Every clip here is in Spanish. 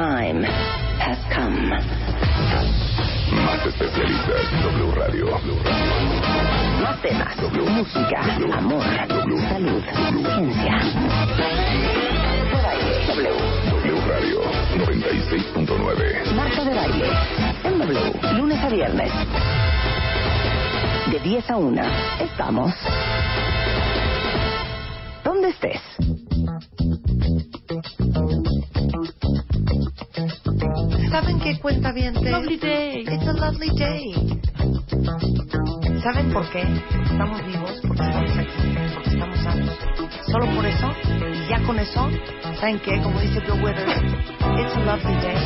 Time has come. Más especialistas, W Radio. Más temas, música, amor, salud, ciencia. De baile, W. W Radio 96.9. Marta de baile, en W, lunes a viernes. De 10 a 1, estamos. ¿Dónde estés? ¿Saben qué cuenta bien? Lovely day. It's a lovely day. ¿Saben por qué? Porque estamos vivos, porque estamos aquí, porque estamos sanos. Solo por eso, y ya con eso, ¿saben qué? Como dice Bill Withers, it's a lovely day.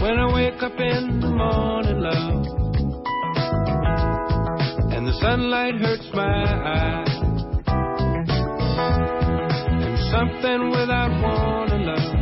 When I wake up in the morning, love, and the sunlight hurts my eyes, and something without warning, love,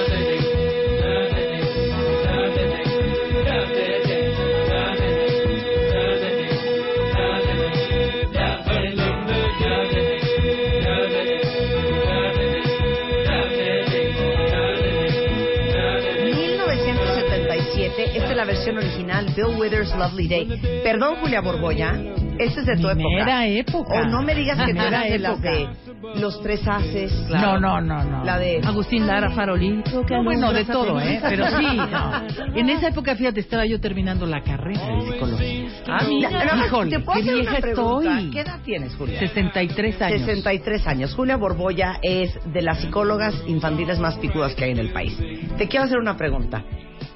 Versión original, Bill Withers' Lovely Day. Perdón, Julia Borgoya, esta es de tu Primera época. época. O no me digas que tú eras de las de los tres haces. No, no, no, no. La de... Agustín Lara, Farolito. No, bueno, de todo, ¿eh? Pero sí, no. En esa época, fíjate, estaba yo terminando la carrera de psicología. Ah, mira. Híjole, ¿Te puedo qué hacer una vieja pregunta? estoy. ¿Qué edad tienes, Julia? 63 años. 63 años. Julia Borboya es de las psicólogas infantiles más picudas que hay en el país. Te quiero hacer una pregunta.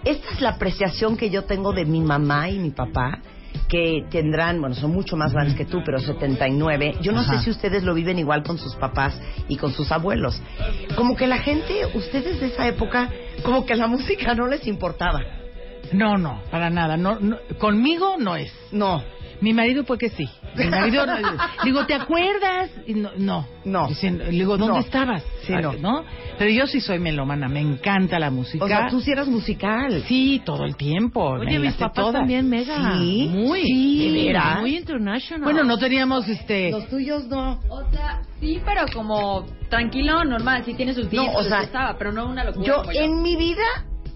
Esta es la apreciación que yo tengo de mi mamá y mi papá, que tendrán, bueno, son mucho más grandes que tú, pero 79. Yo no Ajá. sé si ustedes lo viven igual con sus papás y con sus abuelos. Como que la gente, ustedes de esa época, como que la música no les importaba. No, no, para nada. No, no, conmigo no es. No, Mi marido fue que sí. Mi marido, no- digo, ¿te acuerdas? Y no, no. No. Dicen- le digo, ¿dónde No. estabas? Sí, Ah, no. Pero yo sí soy melómana, me encanta la música. o sea, tú sí eras musical. Sí, todo el tiempo. Oye, me mis papás todas. también mega. Sí, Muy. sí, ¿de veras? Muy international. Bueno, no teníamos este. Los tuyos no. O sea, sí, pero como tranquilo, normal, sí tiene sus días, No, o sea, estaba, pero no una locura. Yo como en mi vida,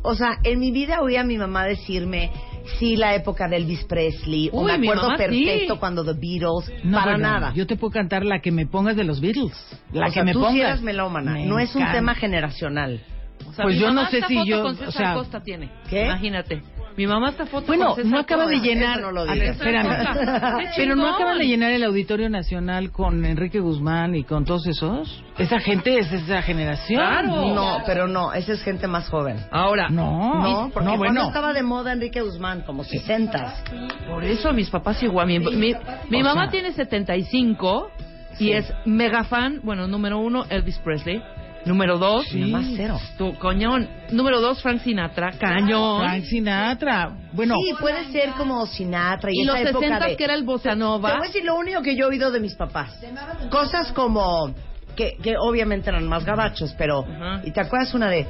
o sea, en mi vida oí a mi mamá decirme, sí, la época de Elvis Presley, o Uy, me mi acuerdo mamá perfecto sí. cuando The Beatles, No, para bueno, nada. Yo te puedo cantar la que me pongas de los Beatles. La o que sea, me tú pongas. sí eres melómana, Me no es un encanta. tema generacional. O sea, Pues mi yo mamá no sé si yo- con o sea- Costa tiene. ¿Qué? Imagínate. Mi mamá esta foto Bueno, con no acaba de llenar. no lo espérame. Pero no acaban de llenar el Auditorio Nacional con Enrique Guzmán y con todos esos. Esa gente es esa generación. Claro. No, pero no, esa es gente más joven. Ahora, No, No, porque no, cuando bueno. estaba de moda Enrique Guzmán, como 60. por eso mis papás igual. Mi, mi, mi O mamá sea- tiene 75 y Sí. es mega fan. Bueno, número uno, Elvis Presley. Número dos, Mi mamá cero. tu coñón. Número dos, Frank Sinatra. Cañón. Frank Sinatra. Bueno, Sí, puede ser como Sinatra y, y esa los época 60 de... que era el bossa Te nova. voy a decir lo único que yo he oído de mis papás. Cosas como que, que obviamente eran más gabachos, pero Ajá. ¿y te acuerdas una de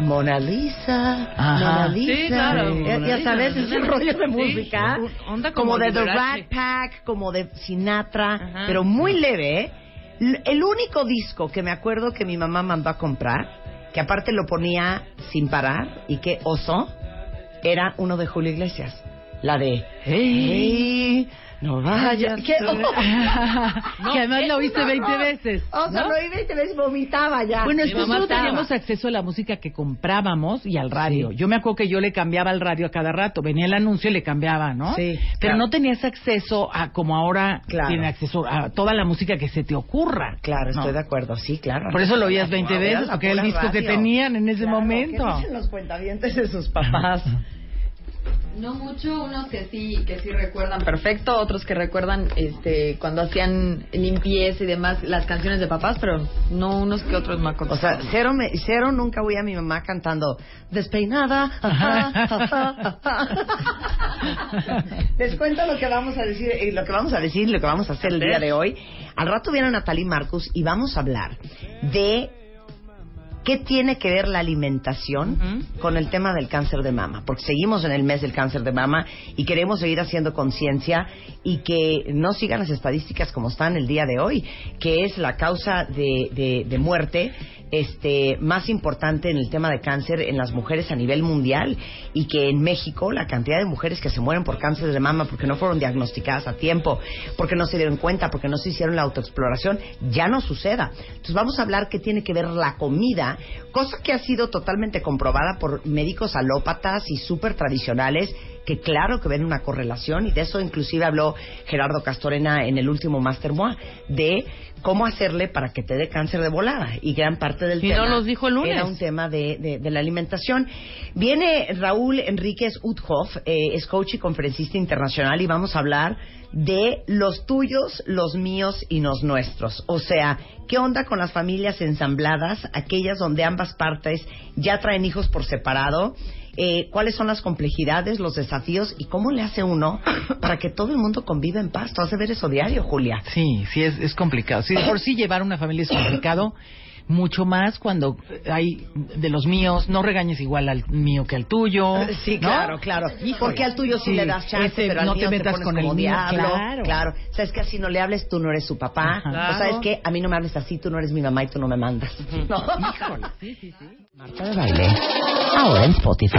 Mona Lisa? Ajá. Mona Lisa. Sí, claro. Ya, Mona ya Lisa, sabes, ese Lisa. rollo de Sí, música. un- onda como, como de The. Rat Pack, como de Sinatra, Ajá. pero muy leve, ¿eh? El único disco que me acuerdo que mi mamá mandó a comprar, que aparte lo ponía sin parar y que oso, era uno de Julio Iglesias. La de Hey, No vaya. ¿Qué? que además lo oíste 20 veces. O sea, ¿no? lo oí 20 veces vomitaba ya. Bueno, es que estaba. teníamos acceso a la música que comprábamos y al radio. Yo me acuerdo que yo le cambiaba el radio a cada rato. Venía el anuncio y le cambiaba, ¿no? Sí, Pero claro. no tenías acceso a como ahora Claro. tiene acceso a toda la música que se te ocurra. Claro, ¿no? estoy de acuerdo, sí, claro. Por eso lo oías 20 Era veces, porque era el disco que radio. tenían en ese Claro, momento. ¿Qué dicen los cuentavientes de sus papás? No mucho, unos que sí, que sí recuerdan perfecto, otros que recuerdan este cuando hacían limpieza y demás las canciones de papás, pero no unos que otros me acuerdo. O sea, cero, me- cero nunca voy a mi mamá cantando despeinada. ajá, ajá, ajá. Les cuento lo que vamos a decir, eh, lo que vamos a decir, lo que vamos a hacer el día de hoy. Al rato viene Natalie Marcus y vamos a hablar de qué tiene que ver la alimentación con el tema del cáncer de mama, porque seguimos en el mes del cáncer de mama y queremos seguir haciendo conciencia y que no sigan las estadísticas como están el día de hoy, que es la causa de, de- de muerte este más importante en el tema de cáncer en las mujeres a nivel mundial y que en México la cantidad de mujeres que se mueren por cáncer de mama porque no fueron diagnosticadas a tiempo, porque no se dieron cuenta, porque no se hicieron la autoexploración, ya no suceda. Entonces vamos a hablar qué tiene que ver la comida, cosa que ha sido totalmente comprobada por médicos alópatas y súper tradicionales que claro que ven una correlación y de eso inclusive habló Gerardo Castorena en el último Master Moa de cómo hacerle para que te dé cáncer de volada y gran parte del Y tema no los dijo el lunes. era un tema de, de- de la alimentación. Viene Raúl Enríquez Uthoff, eh, es coach y conferencista internacional y vamos a hablar de los tuyos, los míos y los nuestros. O sea, ¿qué onda con las familias ensambladas, aquellas donde ambas partes ya traen hijos por separado? Eh, ¿Cuáles son las complejidades, los desafíos y cómo le hace uno para que todo el mundo conviva en paz? Tú has de ver eso diario, Julia. Sí, sí, es, es complicado. Sí, de por sí llevar una familia es complicado. Mucho más cuando hay de los míos, no regañes igual al mío que al tuyo. Sí, ¿no? claro, claro. Porque al tuyo sí, Sí, le das chance, ese, pero al no te mío te, metas pones con el como diablo. claro. Sabes que así no le hables, tú no eres su papá. Ajá. O sabes que a mí no me hables así, tú no eres mi mamá y tú no me mandas. ¿No? Marta de baile. Ahora en Spotify.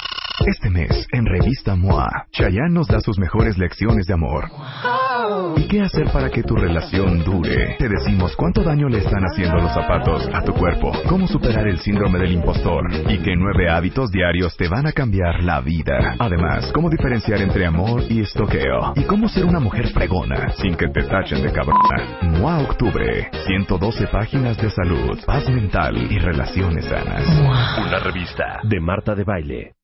Este mes, en Revista MOA, Chayanne nos da sus mejores lecciones de amor. ¿Y qué hacer para que tu relación dure? Te decimos cuánto daño le están haciendo los zapatos a tu cuerpo, cómo superar el síndrome del impostor y qué nueve hábitos diarios te van a cambiar la vida. Además, cómo diferenciar entre amor y estoqueo y cómo ser una mujer fregona sin que te tachen de cabrona. MOA Octubre, 112 páginas de salud, paz mental y relaciones sanas. Una revista de Marta de Baile.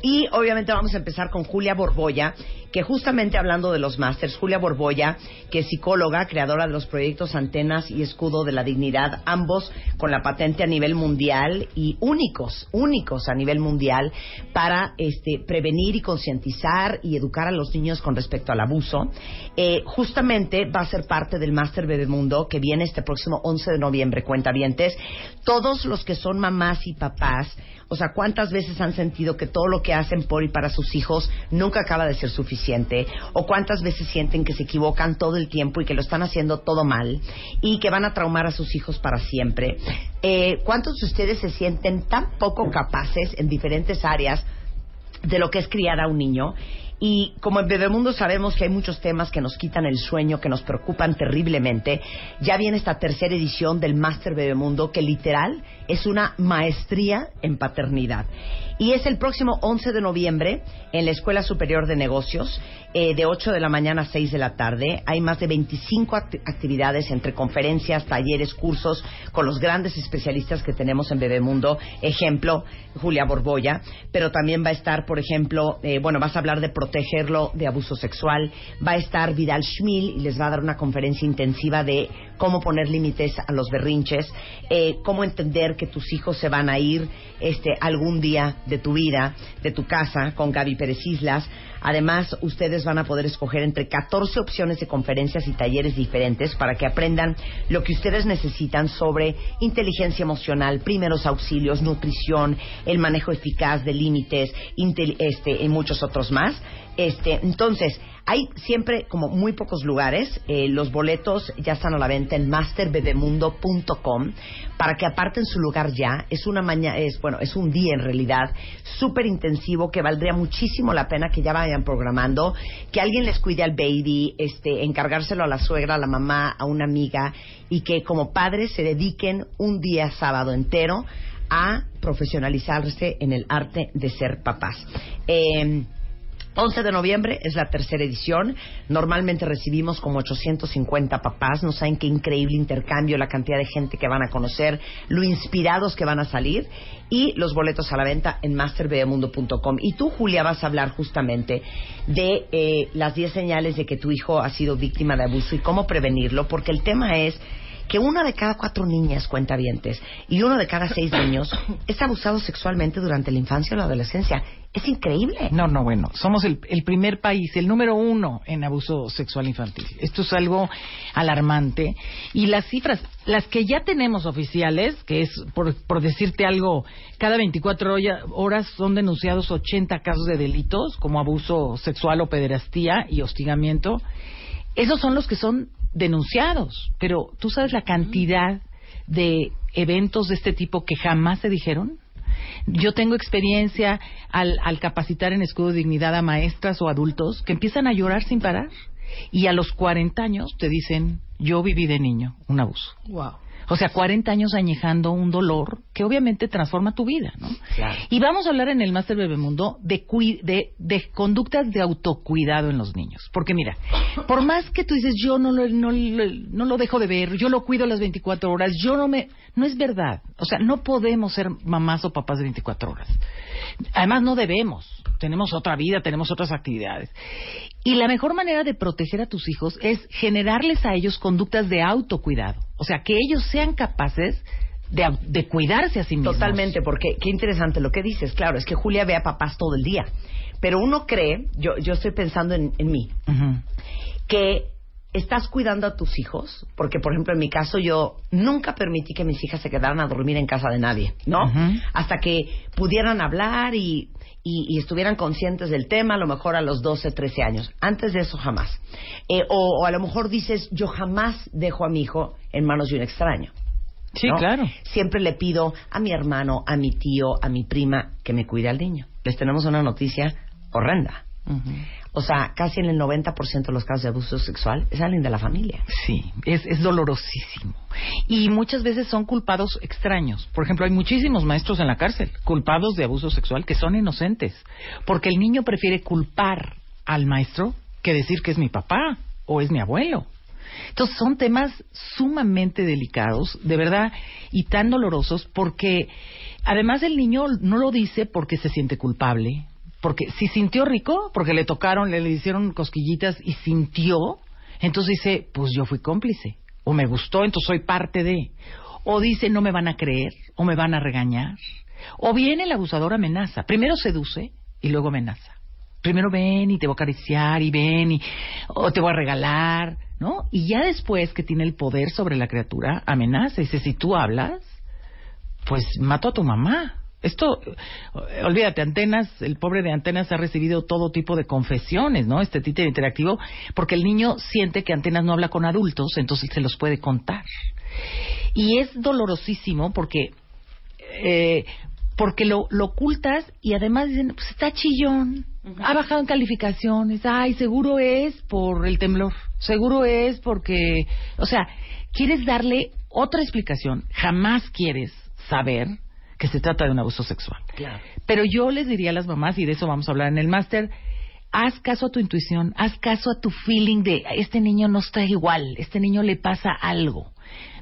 Y obviamente vamos a empezar con Julia Borboya, que justamente hablando de los másters, Julia Borboya, que es psicóloga, creadora de los proyectos Antenas y Escudo de la Dignidad, ambos con la patente a nivel mundial y únicos, únicos a nivel mundial para este, prevenir y concientizar y educar a los niños con respecto al abuso. Eh, justamente va a ser parte del Máster Bebemundo que viene este próximo 11 de noviembre, cuentavientes. Todos los que son mamás y papás, o sea, ¿cuántas veces han sentido que todo lo que hacen por y para sus hijos nunca acaba de ser suficiente? ¿O cuántas veces sienten que se equivocan todo el tiempo y que lo están haciendo todo mal y que van a traumar a sus hijos para siempre? Eh, ¿Cuántos de ustedes se sienten tan poco capaces en diferentes áreas de lo que es criar a un niño. Y como en Bebemundo sabemos que hay muchos temas que nos quitan el sueño, que nos preocupan terriblemente, ya viene esta tercera edición del Máster Bebemundo, que literal es una maestría en paternidad. Y es el próximo 11 de noviembre en la Escuela Superior de Negocios, eh, de 8 de la mañana a 6 de la tarde. Hay más de 25 act- actividades entre conferencias, talleres, cursos, con los grandes especialistas que tenemos en Bebemundo. Ejemplo, Julia Borboya. Pero también va a estar, por ejemplo, eh, bueno, vas a hablar de protegerlo de abuso sexual. Va a estar Vidal Schmil y les va a dar una conferencia intensiva de cómo poner límites a los berrinches, eh, cómo entender que tus hijos se van a ir este, algún día de tu vida, de tu casa, con Gaby Pérez Islas. Además, ustedes van a poder escoger entre 14 opciones de conferencias y talleres diferentes para que aprendan lo que ustedes necesitan sobre inteligencia emocional, primeros auxilios, nutrición, el manejo eficaz de límites, este, y muchos otros más. Este, entonces, Hay siempre como muy pocos lugares. Eh, los boletos ya están a la venta en masterbebemundo.com para que aparten su lugar ya. Es una mañana, es bueno, es un día en realidad súper intensivo que valdría muchísimo la pena que ya vayan programando, que alguien les cuide al baby, este, encargárselo a la suegra, a la mamá, a una amiga y que como padres se dediquen un día sábado entero a profesionalizarse en el arte de ser papás. Eh, 11 de noviembre es la tercera edición. Normalmente recibimos como 850 papás. No saben qué increíble intercambio, la cantidad de gente que van a conocer, lo inspirados que van a salir. Y los boletos a la venta en masterbebemundo.com. Y tú, Julia, vas a hablar justamente de eh, las 10 señales de que tu hijo ha sido víctima de abuso y cómo prevenirlo, porque el tema es que una de cada cuatro niñas cuentavientes y uno de cada seis niños es abusado sexualmente durante la infancia o la adolescencia. Es increíble. No, no, bueno, somos el, el primer país, el número uno en abuso sexual infantil. Esto es algo alarmante. Y las cifras, las que ya tenemos oficiales, que es, por, por decirte algo, cada 24 hoya- horas son denunciados 80 casos de delitos, como abuso sexual o pederastía y hostigamiento. Esos son los que son denunciados. Pero tú sabes la cantidad de eventos de este tipo que jamás se dijeron. Yo tengo experiencia al, al capacitar en escudo de dignidad a maestras o adultos que empiezan a llorar sin parar y a los 40 años te dicen, yo viví de niño un abuso. Wow. O sea, 40 años añejando un dolor que obviamente transforma tu vida, ¿no? Y vamos a hablar en el Máster Bebemundo de, de, de conductas de autocuidado en los niños. Porque mira, por más que tú dices, yo no lo, no, lo- no lo dejo de ver, yo lo cuido las 24 horas, yo no me... No es verdad. O sea, no podemos ser mamás o papás de 24 horas. Además, no debemos. Tenemos otra vida, tenemos otras actividades. Y la mejor manera de proteger a tus hijos es generarles a ellos conductas de autocuidado. O sea, que ellos sean capaces de, cuidarse a sí mismos. Totalmente, porque qué interesante lo que dices. Claro, es que Julia ve a papás todo el día. Pero uno cree, yo, yo estoy pensando en, en mí, que estás cuidando a tus hijos, porque por ejemplo en mi caso yo nunca permití que mis hijas se quedaran a dormir en casa de nadie, ¿no? Hasta que pudieran hablar y, y- y estuvieran conscientes del tema, a lo mejor a los 12, 13 años. Antes de eso jamás. Eh, o, o a lo mejor dices, yo jamás dejo a mi hijo en manos de un extraño. Sí, ¿no? claro. Siempre le pido a mi hermano, a mi tío, a mi prima que me cuide al niño. Les tenemos una noticia horrenda. O sea, casi en el 90% de los casos de abuso sexual es alguien de la familia. Sí, es, es dolorosísimo. Y muchas veces son culpados extraños. Por ejemplo, hay muchísimos maestros en la cárcel culpados de abuso sexual que son inocentes. Porque el niño prefiere culpar al maestro que decir que es mi papá o es mi abuelo. Entonces son temas sumamente delicados, de verdad, y tan dolorosos porque además el niño no lo dice porque se siente culpable, porque si sintió rico, porque le tocaron, le, hicieron cosquillitas y sintió, entonces dice, pues yo fui cómplice, o me gustó, entonces soy parte de, o dice, no me van a creer, o me van a regañar, o viene el abusador amenaza, primero seduce y luego amenaza. Primero ven y te voy a acariciar y ven y o te voy a regalar, ¿no? Y ya después que tiene el poder sobre la criatura, amenaza dice, si tú hablas, pues mato a tu mamá. Esto, olvídate, Antenas, el pobre de Antenas ha recibido todo tipo de confesiones, ¿no? Este títere interactivo, porque el niño siente que Antenas no habla con adultos, entonces se los puede contar. Y es dolorosísimo porque, eh, porque lo, lo ocultas y además dicen, pues está chillón, ha bajado en calificaciones, ay, seguro es por el temblor, seguro es porque, o sea, quieres darle otra explicación, jamás quieres saber que se trata de un abuso sexual. Pero yo les diría a las mamás, y de eso vamos a hablar en el máster, haz caso a tu intuición, haz caso a tu feeling de este niño no está igual, este niño le pasa algo.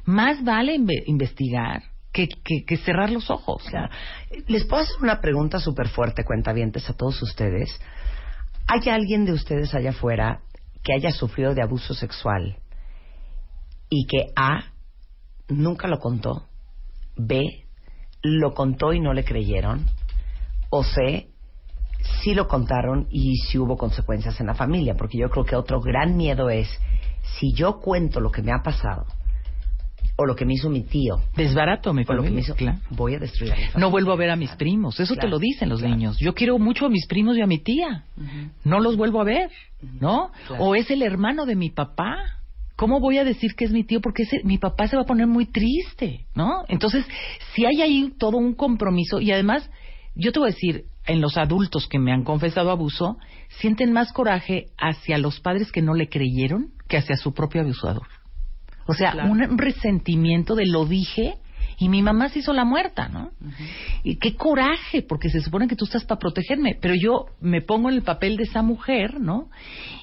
Más vale inve- investigar que, que- que cerrar los ojos. Claro. Les puedo hacer una pregunta súper fuerte, cuentavientes, a todos ustedes. ¿Hay alguien de ustedes allá afuera que haya sufrido de abuso sexual y que A, nunca lo contó, B, lo contó y no le creyeron, o C, sí lo contaron y sí hubo consecuencias en la familia? Porque yo creo que otro gran miedo es, si yo cuento lo que me ha pasado, o lo que me hizo mi tío, Desbarato mi o lo que familia. me hizo, claro. voy a destruir a mi familia. No vuelvo a ver a mis primos. Eso te lo dicen los claro. niños. Yo quiero mucho a mis primos y a mi tía. No los vuelvo a ver, ¿no? O es el hermano de mi papá. ¿Cómo voy a decir que es mi tío? Porque ese- mi papá se va a poner muy triste, ¿no? Entonces, si hay ahí todo un compromiso y además, yo te voy a decir, en los adultos que me han confesado abuso, sienten más coraje hacia los padres que no le creyeron que hacia su propio abusador. O sea, Claro. un resentimiento de lo dije y mi mamá se hizo la muerta, ¿no? Y qué coraje, porque se supone que tú estás para protegerme, pero yo me pongo en el papel de esa mujer, ¿no?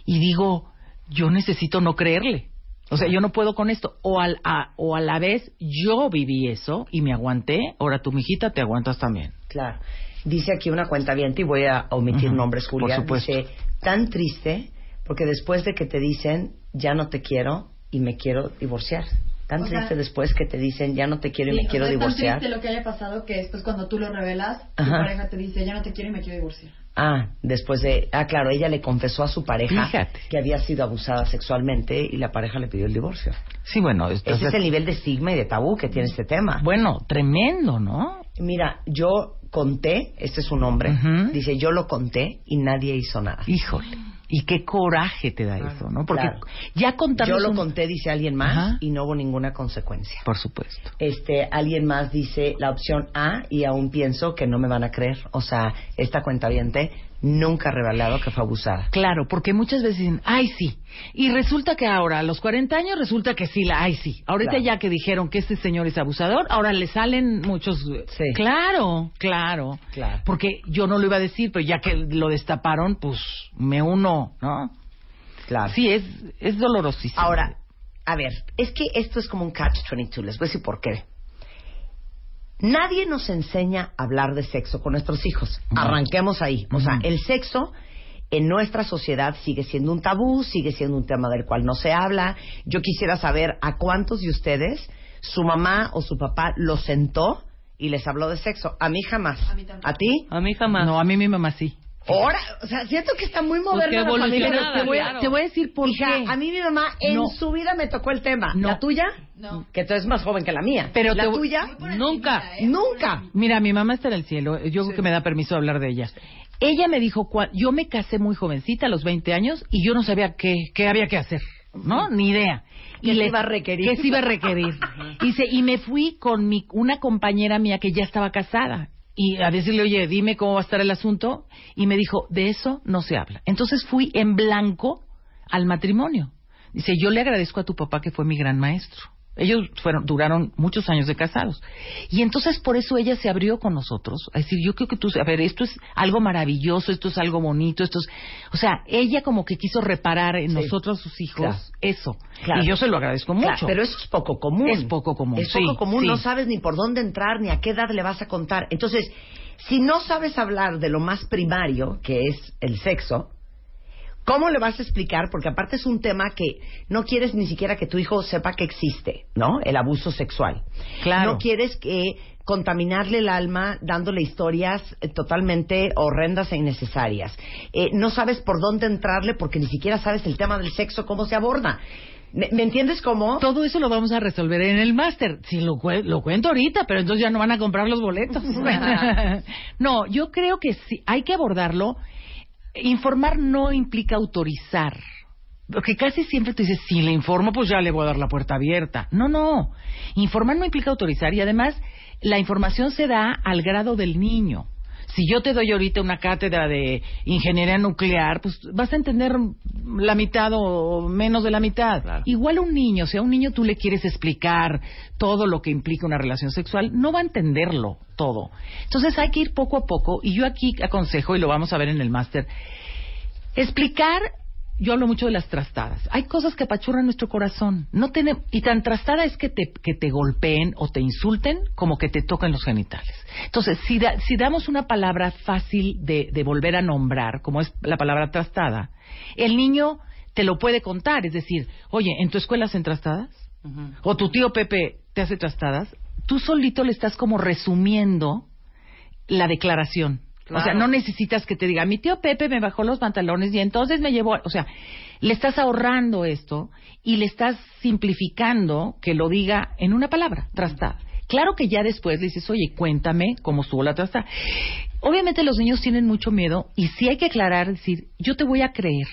Y digo, yo necesito no creerle. O sea, yo no puedo con esto. O, al, a, o a la vez yo viví eso y me aguanté, ahora tu mijita te aguantas también. Claro. Dice aquí una cuenta bien, y voy a omitir nombres, por Julia. supuesto. Dice, tan triste porque después de que te dicen, ya no te quiero y me quiero divorciar. Tan O sea, triste después que te dicen, ya no te quiero y Sí, me o quiero es tan divorciar. triste lo que haya pasado que después cuando tú lo revelas, tu pareja te dice, ya no te quiero y me quiero divorciar. Ah, después de... Ah, claro, ella le confesó a su pareja Fíjate. que había sido abusada sexualmente y la pareja le pidió el divorcio. Sí, bueno, Ese es el nivel de estigma y de tabú que tiene este tema. bueno, tremendo, ¿no? Mira, yo conté, este es su nombre, Ujú. dice, yo lo conté y nadie hizo nada. Híjole. Y qué coraje te da eso, ¿no? Porque Claro. ya contarlo Yo lo un- conté, dice alguien más, Ajá. y no hubo ninguna consecuencia. Por supuesto. Este, alguien más dice la opción A y aún pienso que no me van a creer. O sea, esta cuenta nunca ha revelado que fue abusada. Claro, porque muchas veces dicen, ay, sí. Y resulta que ahora, a los 40 años, resulta que sí, la, ay, sí. Ahorita Claro. ya que dijeron que este señor es abusador, ahora le salen muchos. Sí. Claro, claro. Claro. Porque yo no lo iba a decir, pero ya que lo destaparon, pues me uno, ¿no? Claro. Sí, es, es dolorosísimo. Ahora, a ver, es que esto es como un catch-22. Les voy a decir por qué. Nadie nos enseña a hablar de sexo con nuestros hijos. No. Arranquemos ahí. O sea, el sexo en nuestra sociedad sigue siendo un tabú, sigue siendo un tema del cual no se habla. Yo quisiera saber a cuántos de ustedes su mamá o su papá los sentó y les habló de sexo. A mí jamás. A mí tampoco. ¿A ti? A mí jamás. No, a mí mi mamá sí. Ahora, o sea, siento que está muy moderna Porque la familia. Pero te voy a- claro. Te voy a decir por Hija, qué. a mí mi mamá en No. su vida me tocó el tema. No. ¿La tuya? No. Que tú eres más joven que la mía. Pero la te- tuya, Nunca. ¿eh? nunca. Mira, mi mamá está en el cielo. Yo creo que me da permiso hablar de ella. Ella me dijo, cua- yo me casé muy jovencita, a los 20 años, y yo no sabía qué, qué había que hacer, ¿no? Ni idea. ¿Qué se iba a requerir? ¿Qué se iba a requerir? Dice, y me fui con mi, una compañera mía que ya estaba casada. Y a decirle, oye, dime cómo va a estar el asunto. Y me dijo, de eso no se habla. Entonces fui en blanco al matrimonio. Dice, yo le agradezco a tu papá que fue mi gran maestro. Ellos fueron, duraron muchos años de casados. Y entonces por eso ella se abrió con nosotros. A decir, yo creo que tú, a ver, esto es algo maravilloso, esto es algo bonito, esto es... O sea, ella como que quiso reparar en Sí. nosotros, sus hijos, Claro. eso. Claro. Y yo se lo agradezco Claro, mucho. pero eso es poco común. Es poco común, Es sí, poco común. sí. No sabes ni por dónde entrar, ni a qué edad le vas a contar. Entonces, si no sabes hablar de lo más primario, que es el sexo, ¿cómo le vas a explicar? Porque aparte es un tema que no quieres ni siquiera que tu hijo sepa que existe, ¿no? El abuso sexual. Claro. No quieres que contaminarle el alma dándole historias eh, totalmente horrendas e innecesarias. Eh, no sabes por dónde entrarle porque ni siquiera sabes el tema del sexo, cómo se aborda. ¿Me, me entiendes cómo? Todo eso lo vamos a resolver en el máster. Sí, lo, cue- lo cuento ahorita, pero entonces ya no van a comprar los boletos. no, yo creo que sí, hay que abordarlo. Informar no implica autorizar. Porque casi siempre tú dices, si le informo, pues ya le voy a dar la puerta abierta. No, no. Informar no implica autorizar y además la información se da al grado del niño. Si yo te doy ahorita una cátedra de ingeniería nuclear, pues vas a entender la mitad o menos de la mitad. Claro. Igual un niño, si a un niño tú le quieres explicar todo lo que implica una relación sexual, no va a entenderlo todo. Entonces hay que ir poco a poco y yo aquí aconsejo, y lo vamos a ver en el máster, explicar, yo hablo mucho de las trastadas. Hay cosas que apachurran nuestro corazón. No tiene, y tan trastada es que te, que te golpeen o te insulten como que te toquen los genitales. Entonces, si, da- si damos una palabra fácil de, de volver a nombrar, como es la palabra trastada, el niño te lo puede contar. Es decir, oye, ¿en tu escuela hacen trastadas? ¿O tu tío Pepe te hace trastadas? Tú solito le estás como resumiendo la declaración. O sea, no necesitas que te diga, mi tío Pepe me bajó los pantalones y entonces me llevó, o sea, le estás ahorrando esto y le estás simplificando que lo diga en una palabra, trastada. Claro que ya después le dices, oye, cuéntame cómo estuvo la trastada. Obviamente los niños tienen mucho miedo y sí hay que aclarar, decir, yo te voy a creer.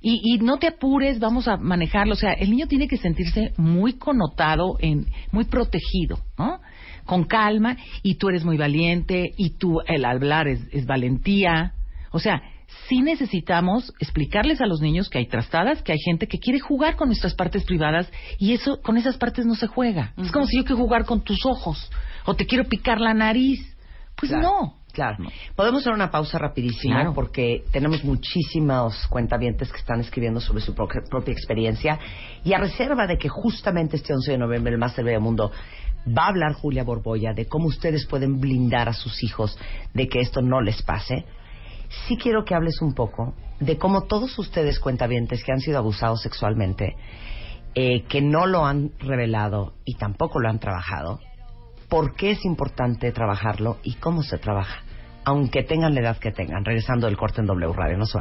Y, y no te apures, vamos a manejarlo. O sea, el niño tiene que sentirse muy connotado, en, muy protegido, ¿no? Con calma, y tú eres muy valiente, y tú, el hablar es, es valentía. O sea, sí necesitamos explicarles a los niños que hay trastadas, que hay gente que quiere jugar con nuestras partes privadas y eso con esas partes no se juega. Es como si yo quiero jugar con tus ojos o te quiero picar la nariz. Pues Claro, no. Claro. Podemos hacer una pausa rapidísima Claro. porque tenemos muchísimos cuentavientes que están escribiendo sobre su pro- propia experiencia y a reserva de que justamente este 11 de noviembre el Media Mundo va a hablar Julia Borboya de cómo ustedes pueden blindar a sus hijos de que esto no les pase. Sí quiero que hables un poco de cómo todos ustedes cuentavientes que han sido abusados sexualmente, eh, que no lo han revelado y tampoco lo han trabajado, por qué es importante trabajarlo y cómo se trabaja, aunque tengan la edad que tengan. Regresando del corte en W Radio, no se.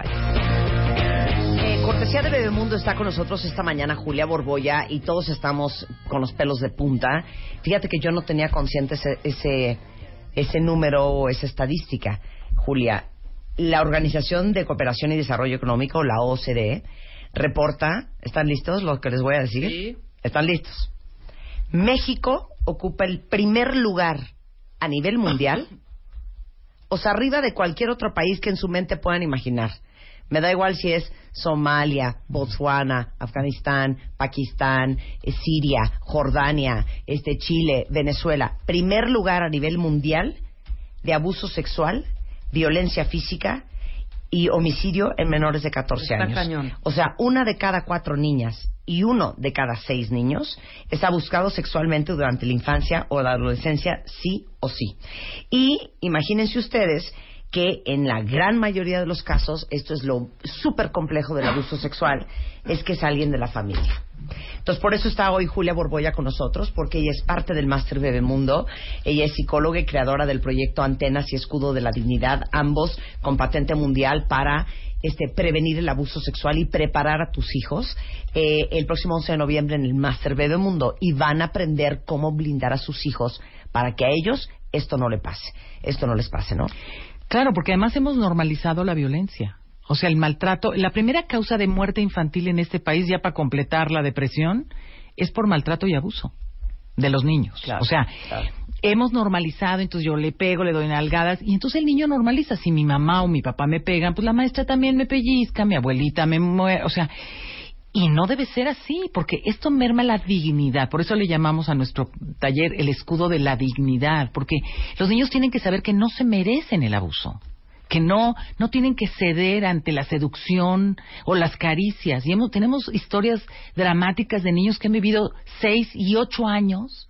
Cortesía de Bebemundo está con nosotros esta mañana Julia Borboya y todos estamos con los pelos de punta. Fíjate que yo no tenía consciente ese, ese, ese número o esa estadística. Julia, la Organización de Cooperación y Desarrollo Económico, la OCDE, reporta, ¿están listos lo que les voy a decir? Sí. ¿Están listos? México ocupa el primer lugar a nivel mundial, o sea, arriba de cualquier otro país que en su mente puedan imaginar. Me da igual si es Somalia, Botswana, Afganistán, Pakistán, eh, Siria, Jordania, este Chile, Venezuela. Primer lugar a nivel mundial de abuso sexual, violencia física y homicidio en menores de 14 Está años. cañón. O sea, una de cada cuatro niñas y uno de cada seis niños es abusado sexualmente durante la infancia o la adolescencia, sí o sí. Y imagínense ustedes que en la gran mayoría de los casos, esto es lo súper complejo del abuso sexual, es que es alguien de la familia. Entonces, por eso está hoy Julia Borboya con nosotros, porque ella es parte del Máster Bebemundo. Ella es psicóloga y creadora del proyecto Antenas y Escudo de la Dignidad, ambos con patente mundial para este, prevenir el abuso sexual y preparar a tus hijos eh, el próximo 11 de noviembre en el Máster Bebemundo. Y van a aprender cómo blindar a sus hijos para que a ellos esto no le pase. Esto no les pase, ¿no? Claro, porque además hemos normalizado la violencia. O sea, el maltrato. La primera causa de muerte infantil en este país, ya para completar la depresión, es por maltrato y abuso de los niños. Claro, o sea, claro. hemos normalizado, entonces yo le pego, le doy nalgadas, y entonces el niño normaliza. Si mi mamá o mi papá me pegan, pues la maestra también me pellizca, mi abuelita me muere. O sea, y no debe ser así, porque esto merma la dignidad. Por eso le llamamos a nuestro taller el escudo de la dignidad, porque los niños tienen que saber que no se merecen el abuso, que no no tienen que ceder ante la seducción o las caricias. Y hemos, tenemos historias dramáticas de niños que han vivido seis y ocho años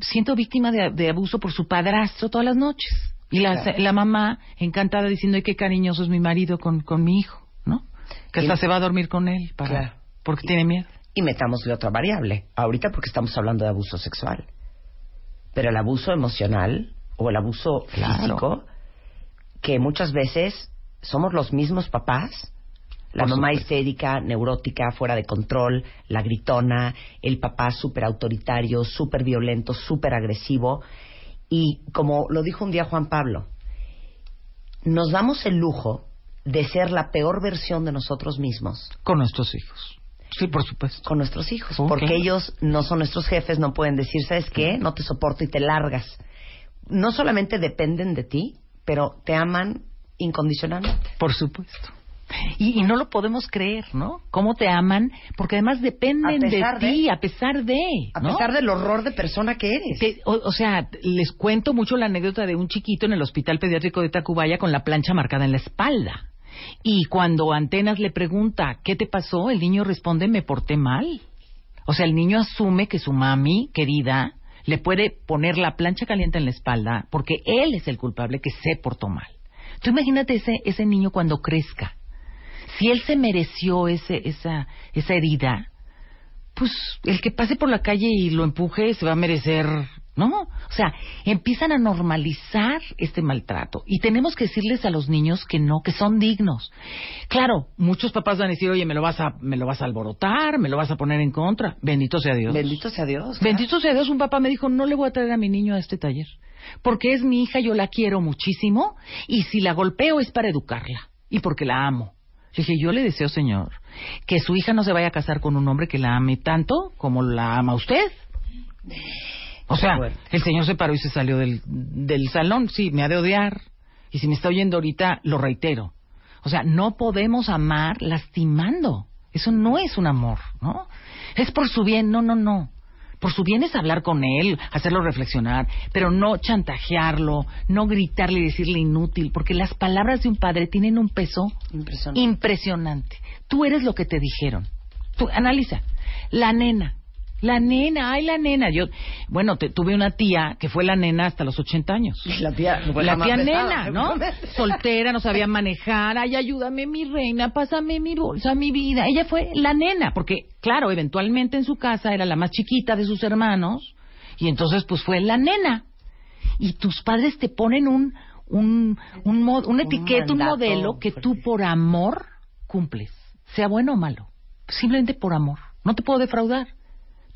siendo víctima de, de abuso por su padrastro todas las noches. Y la, Claro. la mamá encantada diciendo, ay, qué cariñoso es mi marido con, con mi hijo, ¿no? Que hasta se va a dormir con él para, Claro. Porque tiene miedo. Y metámosle otra variable. Ahorita porque estamos hablando de abuso sexual. Pero el abuso emocional o el abuso Claro. físico, que muchas veces somos los mismos papás. La Por mamá supuesto. histérica, neurótica, fuera de control, la gritona, el papá súper autoritario, súper violento, súper agresivo. Y como lo dijo un día Juan Pablo, nos damos el lujo de ser la peor versión de nosotros mismos Con nuestros hijos. Sí, por supuesto. con nuestros hijos, porque ellos no son nuestros jefes, no pueden decir, ¿sabes qué? No te soporto y te largas. No solamente dependen de ti, pero te aman incondicionalmente. Por supuesto. Y, y no lo podemos creer, ¿no? ¿Cómo te aman? Porque además dependen de ti, a pesar de. A ¿no? pesar del horror de persona que eres. Te- o, o sea, les cuento mucho la anécdota de un chiquito en el hospital pediátrico de Tacubaya con la plancha marcada en la espalda. Y cuando Antenas le pregunta, ¿qué te pasó? El niño responde, me porté mal. O sea, el niño asume que su mami, querida, le puede poner la plancha caliente en la espalda porque él es el culpable que se portó mal. Tú imagínate ese, ese niño cuando crezca. Si él se mereció ese, esa, esa herida, pues el que pase por la calle y lo empuje se va a merecer ¿no? O sea, empiezan a normalizar este maltrato y tenemos que decirles a los niños que no, que son dignos. Claro, muchos papás van a decir, oye, me lo vas a, me lo vas a alborotar, me lo vas a poner en contra. Bendito sea Dios. Bendito sea Dios. Bendito sea Dios, un papá me dijo, no le voy a traer a mi niño a este taller, porque es mi hija, yo la quiero muchísimo, y si la golpeo es para educarla, y porque la amo. Le dije, yo le deseo, señor, que su hija no se vaya a casar con un hombre que la ame tanto como la ama usted. O sea, el señor se paró y se salió del, del salón. Sí, me ha de odiar. Y si me está oyendo ahorita, lo reitero. O sea, no podemos amar lastimando. Eso no es un amor, ¿no? Es por su bien. No, no, no. Por su bien es hablar con él, hacerlo reflexionar, pero no chantajearlo, no gritarle y decirle inútil, porque las palabras de un padre tienen un peso Impresionante. impresionante. Tú eres lo que te dijeron. Tú, analiza. La nena. La nena, ay, la nena. Yo, bueno, te- tuve una tía que fue la nena hasta los 80 años. La tía, la tía nena, ¿no? Soltera, no sabía manejar. Ay, ayúdame, mi reina, pásame mi bolsa, mi vida. Ella fue la nena, porque, claro, eventualmente en su casa era la más chiquita de sus hermanos. Y entonces, pues fue la nena. Y tus padres te ponen un, un, un, una etiqueta, un mandato modelo que tú por amor cumples. Sea bueno o malo. Simplemente por amor. No te puedo defraudar.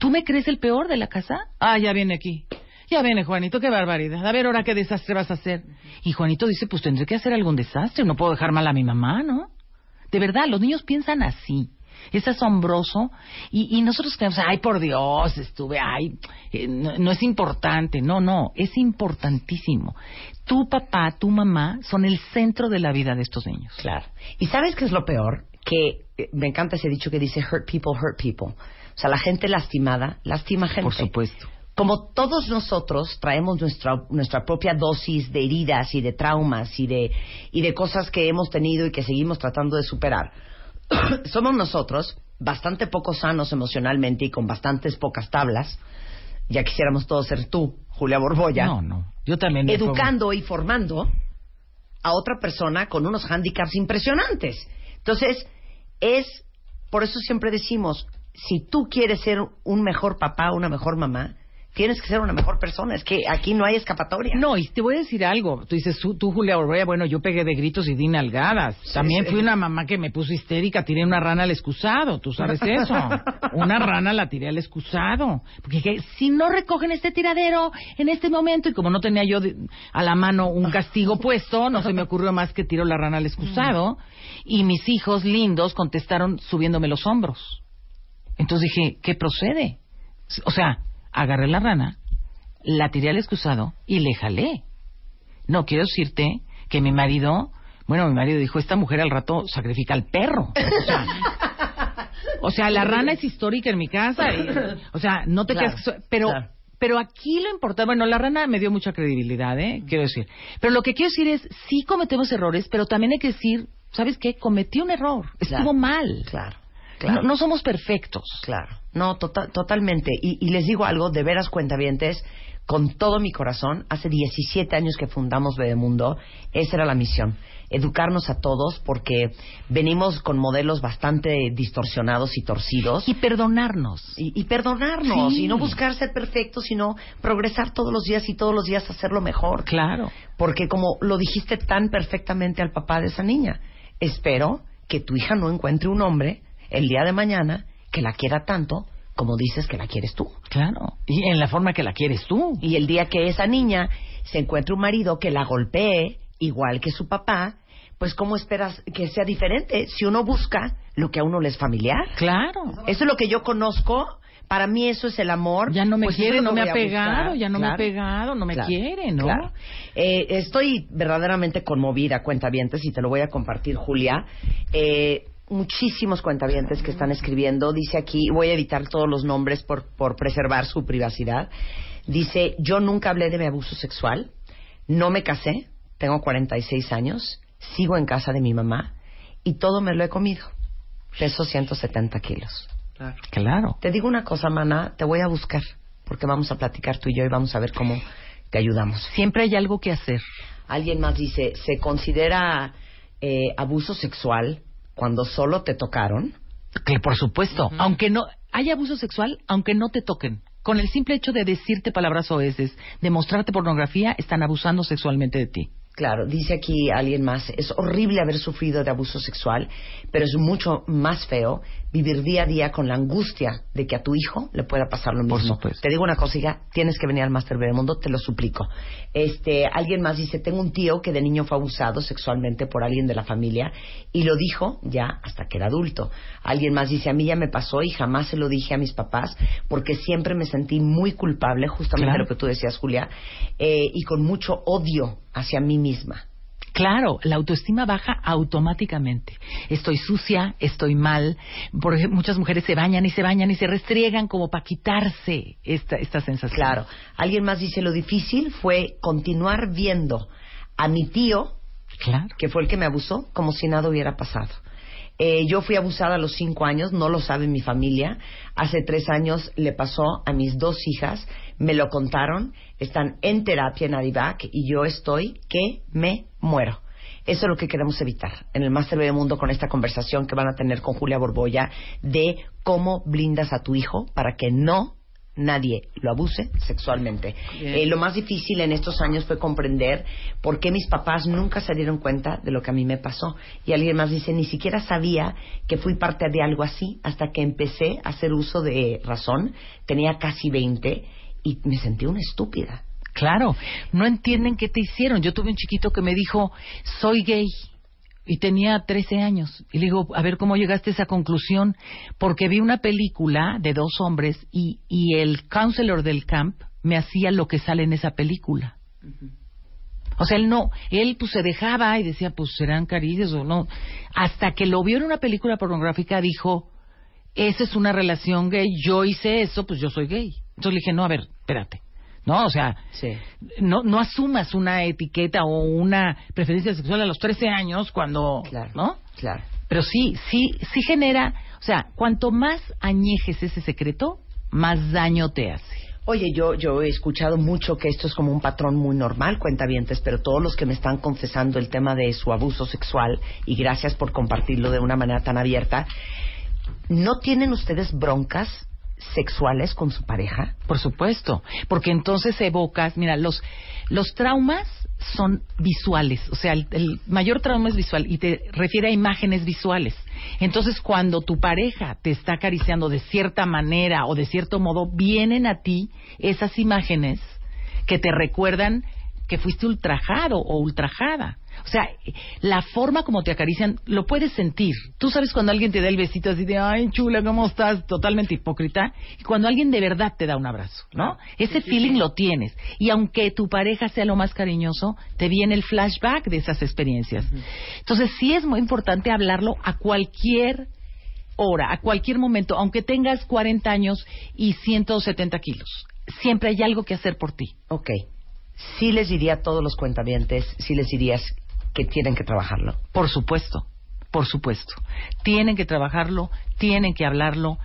¿Tú me crees el peor de la casa? Ah, ya viene aquí. Ya viene, Juanito, qué barbaridad. A ver, ahora qué desastre vas a hacer. Y Juanito dice, pues tendré que hacer algún desastre. No puedo dejar mal a mi mamá, ¿no? De verdad, los niños piensan así. Es asombroso. Y, y nosotros creemos, ay, por Dios, estuve, ay, eh, no, no es importante. No, no, es importantísimo. Tu papá, tu mamá son el centro de la vida de estos niños. Claro. ¿Y sabes qué es lo peor? Que eh, me encanta ese dicho que dice hurt people, hurt people. O sea, la gente lastimada lastima gente. Por supuesto. Como todos nosotros traemos nuestra, nuestra propia dosis de heridas y de traumas y de, y de cosas que hemos tenido y que seguimos tratando de superar, somos nosotros bastante poco sanos emocionalmente y con bastantes pocas tablas. Ya quisiéramos todos ser tú, Julia Borboya No, no. Yo también. educando y formando a otra persona con unos hándicaps impresionantes. Entonces, es, por eso siempre decimos, si tú quieres ser un mejor papá o una mejor mamá, tienes que ser una mejor persona. Es que aquí no hay escapatoria. No, y te voy a decir algo. Tú dices, tú, tú, Julia Borboya, bueno, yo pegué de gritos y di nalgadas. También sí. fui una mamá que me puso histérica, tiré una rana al excusado. ¿Tú sabes eso? Una rana la tiré al excusado. Porque dije, si no recogen este tiradero en este momento, y como no tenía yo de- a la mano un castigo puesto, no se me ocurrió más que tiro la rana al excusado. Y mis hijos lindos contestaron subiéndome los hombros. Entonces dije, ¿qué procede? O sea, agarré la rana, la tiré al excusado y le jalé. No, quiero decirte que mi marido, bueno, mi marido dijo, esta mujer al rato sacrifica al perro. O sea, o sea, la rana es histórica en mi casa. y- o sea, no te Claro, creas que soy- pero claro. pero aquí lo importante, bueno, la rana me dio mucha credibilidad, ¿eh? Quiero decir. Pero lo que quiero decir es, sí cometemos errores, pero también hay que decir, ¿sabes qué? Cometí un error, estuvo Claro. mal. Claro, claro. No, no somos perfectos. Claro, no, tota- totalmente. Y, y les digo algo, de veras cuentavientes, con todo mi corazón, hace 17 años que fundamos Bebemundo, esa era la misión, educarnos a todos porque venimos con modelos bastante distorsionados y torcidos. Y perdonarnos. Y, y perdonarnos, Sí. y no buscar ser perfectos, sino progresar todos los días y todos los días hacerlo mejor. Claro. Porque como lo dijiste tan perfectamente al papá de esa niña, espero que tu hija no encuentre un hombre el día de mañana que la quiera tanto como dices que la quieres tú. Claro. Y en la forma que la quieres tú. Y el día que esa niña se encuentre un marido que la golpee igual que su papá, pues ¿cómo esperas que sea diferente si uno busca lo que a uno le es familiar? Claro. Eso es lo que yo conozco. Para mí eso es el amor. Ya no me Pues quiere, no me ha pegado, ya no me ha pegado, no me Claro, quiere, ¿no? claro. Eh, estoy verdaderamente conmovida, cuentavientes, y te lo voy a compartir, Julia. Eh, muchísimos cuentavientes que están escribiendo. Dice aquí, voy a evitar todos los nombres por, por preservar su privacidad. Dice, yo nunca hablé de mi abuso sexual, no me casé, tengo 46 años, sigo en casa de mi mamá y todo me lo he comido. Peso 170 kilos. Claro. Te digo una cosa, mana, te voy a buscar, porque vamos a platicar tú y yo y vamos a ver cómo te ayudamos. Siempre hay algo que hacer. Alguien más dice, ¿se considera eh, abuso sexual cuando solo te tocaron? Que por supuesto, aunque no hay abuso sexual, aunque no te toquen. con el simple hecho de decirte palabras oeces, de mostrarte pornografía, están abusando sexualmente de ti. Claro, dice aquí alguien más, es horrible haber sufrido de abuso sexual, pero es mucho más feo vivir día a día con la angustia de que a tu hijo le pueda pasar lo Por mismo. supuesto. Te digo una cosa, hija, tienes que venir al Master Mundo, te lo suplico. Este, alguien más dice, tengo un tío que de niño fue abusado sexualmente por alguien de la familia y lo dijo ya hasta que era adulto. Alguien más dice, a mí ya me pasó y jamás se lo dije a mis papás porque siempre me sentí muy culpable, justamente Claro. lo que tú decías, Julia, eh, y con mucho odio hacia mí misma. Claro, la autoestima baja automáticamente. Estoy sucia, estoy mal. Por ejemplo, muchas mujeres se bañan y se bañan y se restriegan como para quitarse esta, esta sensación. Claro. Alguien más dice lo difícil fue continuar viendo a mi tío, Claro. que fue el que me abusó, como si nada hubiera pasado. Eh, yo fui abusada a los cinco años, no lo sabe mi familia. Hace tres años le pasó a mis dos hijas, me lo contaron, están en terapia en Adivac y yo estoy que me muero. Eso es lo que queremos evitar en el Master Bebé Mundo con esta conversación que van a tener con Julia Borboya de cómo blindas a tu hijo para que no nadie lo abuse sexualmente. Eh, lo más difícil en estos años fue comprender por qué mis papás nunca se dieron cuenta de lo que a mí me pasó. Y alguien más dice, ni siquiera sabía que fui parte de algo así hasta que empecé a hacer uso de razón. Tenía casi 20 y me sentí una estúpida. Claro, no entienden qué te hicieron. Yo tuve un chiquito que me dijo, soy gay. Y tenía 13 años. Y le digo, a ver cómo llegaste a esa conclusión. Porque vi una película de dos hombres y, y el counselor del camp me hacía lo que sale en esa película. O sea, él no, él pues se dejaba y decía, pues serán caricias o no. Hasta que lo vio en una película pornográfica, dijo, esa es una relación gay, yo hice eso, pues yo soy gay. Entonces le dije, no, a ver, espérate. No, o sea, Sí. no, no asumas una etiqueta o una preferencia sexual a los 13 años cuando, Claro. ¿no? Claro. Pero sí, sí, sí genera, o sea, cuanto más añejes ese secreto, más daño te hace. Oye, yo, yo he escuchado mucho que esto es como un patrón muy normal, cuentavientes, pero todos los que me están confesando el tema de su abuso sexual, y gracias por compartirlo de una manera tan abierta, ¿no tienen ustedes broncas sexuales con su pareja? Por supuesto, porque entonces evocas, mira, los, los traumas son visuales, o sea, el, el mayor trauma es visual y te refiere a imágenes visuales. Entonces, cuando tu pareja te está acariciando de cierta manera o de cierto modo, vienen a ti esas imágenes que te recuerdan que fuiste ultrajado o ultrajada. O sea, la forma como te acarician, lo puedes sentir. Tú sabes cuando alguien te da el besito así de, ay, chula, ¿cómo estás? Totalmente hipócrita. Y cuando alguien de verdad te da un abrazo, ¿no? Ese feeling lo tienes. Y aunque tu pareja sea lo más cariñoso, te viene el flashback de esas experiencias. Entonces, sí es muy importante hablarlo a cualquier hora, a cualquier momento, aunque tengas 40 años y 170 kilos. Siempre hay algo que hacer por ti. Ok. Sí les diría a todos los cuentavientes, sí les dirías que tienen que trabajarlo. Por supuesto, por supuesto. Tienen que trabajarlo, tienen que hablarlo,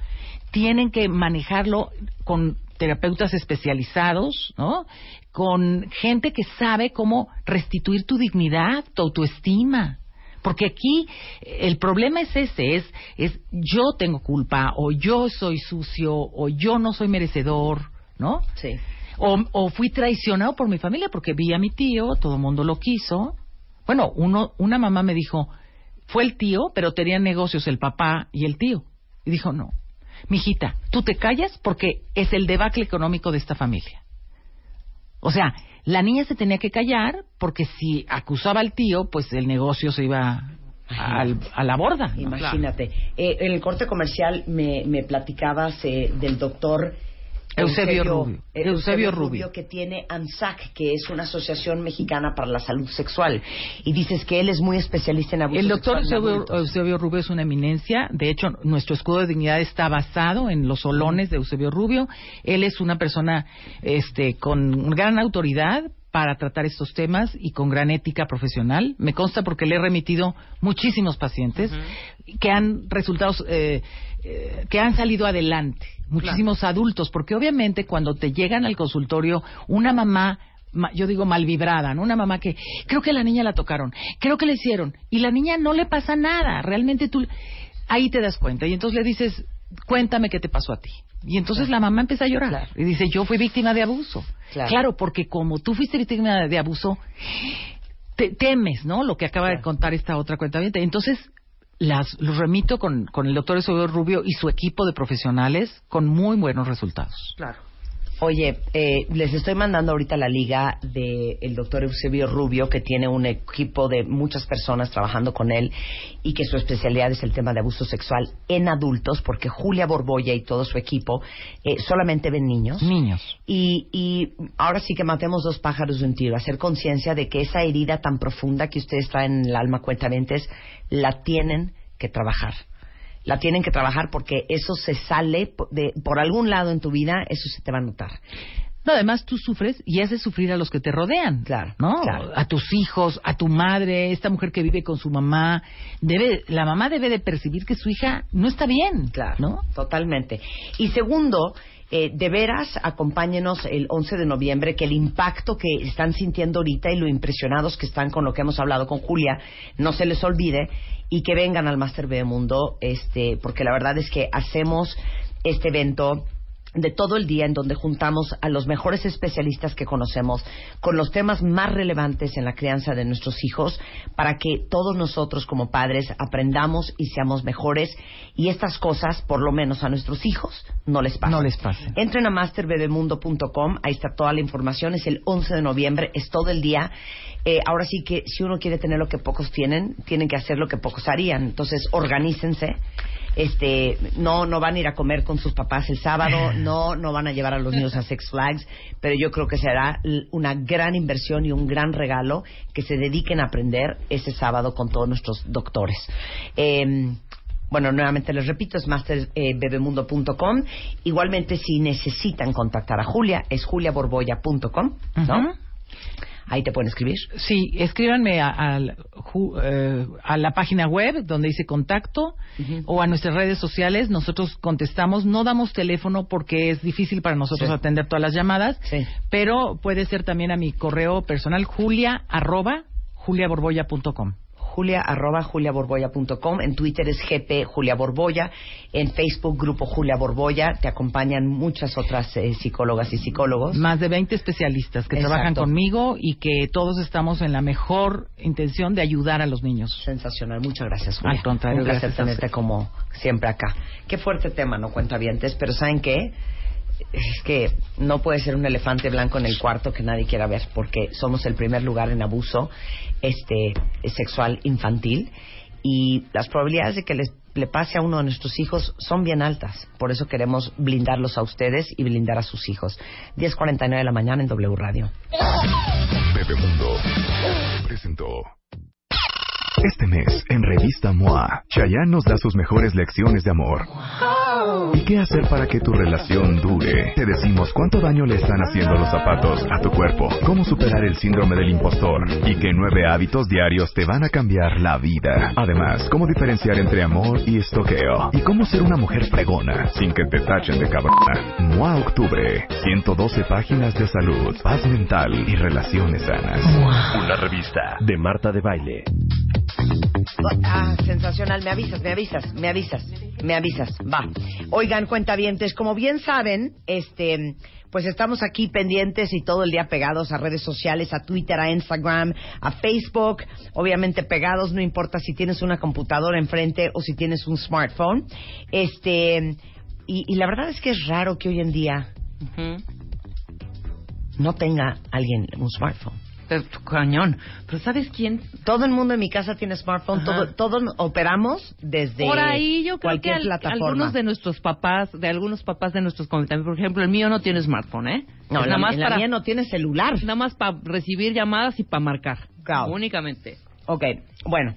tienen que manejarlo con terapeutas especializados, ¿no? Con gente que sabe cómo restituir tu dignidad, tu autoestima. Porque aquí eh, el problema es ese, es, es yo tengo culpa, o yo soy sucio, o yo no soy merecedor, ¿no? Sí. O, o fui traicionado por mi familia porque vi a mi tío, todo el mundo lo quiso. Bueno, uno, una mamá me dijo, fue el tío, pero tenían negocios el papá y el tío. Y dijo, no, mijita, tú te callas porque es el debacle económico de esta familia. O sea, la niña se tenía que callar porque si acusaba al tío, pues el negocio se iba al- a la borda. ¿no? Imagínate. Eh, en el corte comercial me, me platicabas eh, del doctor Eusebio Rubio. Eusebio Rubio. Que tiene ANSAC, que es una asociación mexicana para la salud sexual. Y dices que él es muy especialista en abuso El doctor sexual Eusebio. Eusebio Rubio es una eminencia. De hecho, nuestro escudo de dignidad está basado en los solones de Eusebio Rubio. Él es una persona este, con gran autoridad para tratar estos temas y con gran ética profesional. Me consta porque le he remitido muchísimos pacientes que han resultados, eh, eh, que han salido adelante. Muchísimos adultos, porque obviamente cuando te llegan al consultorio una mamá ma- yo digo mal vibrada, ¿no? Una mamá que creo que a la niña la tocaron, creo que le hicieron y la niña no le pasa nada, realmente tú ahí te das cuenta y entonces le dices, cuéntame qué te pasó a ti. Y entonces la mamá empieza a llorar y dice, yo fui víctima de abuso. Claro. porque como tú fuiste víctima de abuso, te, temes, ¿no? Lo que acaba de contar esta otra cuenta. Entonces, las, los remito con, con el doctor Eusebio Rubio y su equipo de profesionales con muy buenos resultados. Claro. Oye, eh, les estoy mandando ahorita la liga del doctor Eusebio Rubio, que tiene un equipo de muchas personas trabajando con él y que su especialidad es el tema de abuso sexual en adultos, porque Julia Borbolla y todo su equipo eh, solamente ven niños. Niños. Y, y ahora sí que matemos dos pájaros de un tiro, hacer conciencia de que esa herida tan profunda que ustedes traen en el alma cuentamente la tienen que trabajar la tienen que trabajar porque eso se sale de, por algún lado en tu vida, eso se te va a notar. No, además tú sufres y haces sufrir a los que te rodean. Claro. ¿No? A tus hijos, a tu madre, esta mujer que vive con su mamá. Debe, la mamá debe de percibir que su hija no está bien. Claro. ¿No? Totalmente. Y segundo, eh, de veras, acompáñenos el 11 de noviembre, que el impacto que están sintiendo ahorita y lo impresionados que están con lo que hemos hablado con Julia, no se les olvide y que vengan al Master Mundo, este, porque la verdad es que hacemos este evento de todo el día en donde juntamos a los mejores especialistas que conocemos con los temas más relevantes en la crianza de nuestros hijos para que todos nosotros como padres aprendamos y seamos mejores y estas cosas, por lo menos a nuestros hijos, no les pasen. No les pasen. Entren a masterbebemundo.com, ahí está toda la información, es el 11 de noviembre, es todo el día. Eh, ahora sí que si uno quiere tener lo que pocos tienen, tienen que hacer lo que pocos harían. Entonces, organícense. Este, no, no van a ir a comer con sus papás el sábado, no, no van a llevar a los niños a Six Flags, pero yo creo que será una gran inversión y un gran regalo que se dediquen a aprender ese sábado con todos nuestros doctores. Eh, bueno, nuevamente les repito, es masterbebemundo.com. Igualmente, si necesitan contactar a Julia, es juliaborboya.com, ¿no? Ahí te pueden escribir. Sí, escríbanme a, eh, a, la página web donde dice contacto o a nuestras redes sociales. Nosotros contestamos. No damos teléfono porque es difícil para nosotros atender todas las llamadas, pero puede ser también a mi correo personal julia arroba juliaborboya.com julia arroba juliaborboya.com. En Twitter es GP Julia Borboya. En Facebook, Grupo Julia Borboya. Te acompañan muchas otras eh, psicólogas y psicólogos. Más de 20 especialistas que trabajan conmigo y que todos estamos en la mejor intención de ayudar a los niños. Sensacional. Muchas gracias, Julia. Al contrario, Un placer tenerte como siempre acá. Qué fuerte tema, ¿no? Cuenta Cuentavientes. Pero ¿saben qué? Es que no puede ser un elefante blanco en el cuarto que nadie quiera ver, porque somos el primer lugar en abuso este sexual infantil y las probabilidades de que les, le pase a uno de nuestros hijos son bien altas. Por eso queremos blindarlos a ustedes y blindar a sus hijos. 10.49 de la mañana en W Radio. Bebemundo presentó. Este mes, en Revista MOA, Chayanne nos da sus mejores lecciones de amor. ¿Y qué hacer para que tu relación dure? Te decimos cuánto daño le están haciendo los zapatos a tu cuerpo, cómo superar el síndrome del impostor y qué nueve hábitos diarios te van a cambiar la vida. Además, cómo diferenciar entre amor y estoqueo y cómo ser una mujer fregona sin que te tachen de cabrona. MOA Octubre, 112 páginas de salud, paz mental y relaciones sanas. Una revista de Marta de Baile. Ah, sensacional. Me avisas, me avisas, me avisas, me avisas. Va. Oigan, cuentavientes, como bien saben, este, pues estamos aquí pendientes y todo el día pegados a redes sociales, a Twitter, a Instagram, a Facebook, obviamente pegados, no importa si tienes una computadora enfrente o si tienes un smartphone. Este, y, la verdad es que es raro que hoy en día no tenga alguien un smartphone. Cañón. Pero ¿sabes quién? Todo el mundo en mi casa tiene smartphone, todo, todos operamos desde Por ahí yo creo cualquier que plataforma. algunos de nuestros papás, de algunos papás de nuestros comentarios, por ejemplo, el mío no tiene smartphone, ¿eh? No, nada más para, mía no tiene celular. Nada más para recibir llamadas y para marcar. Únicamente. Ok, bueno.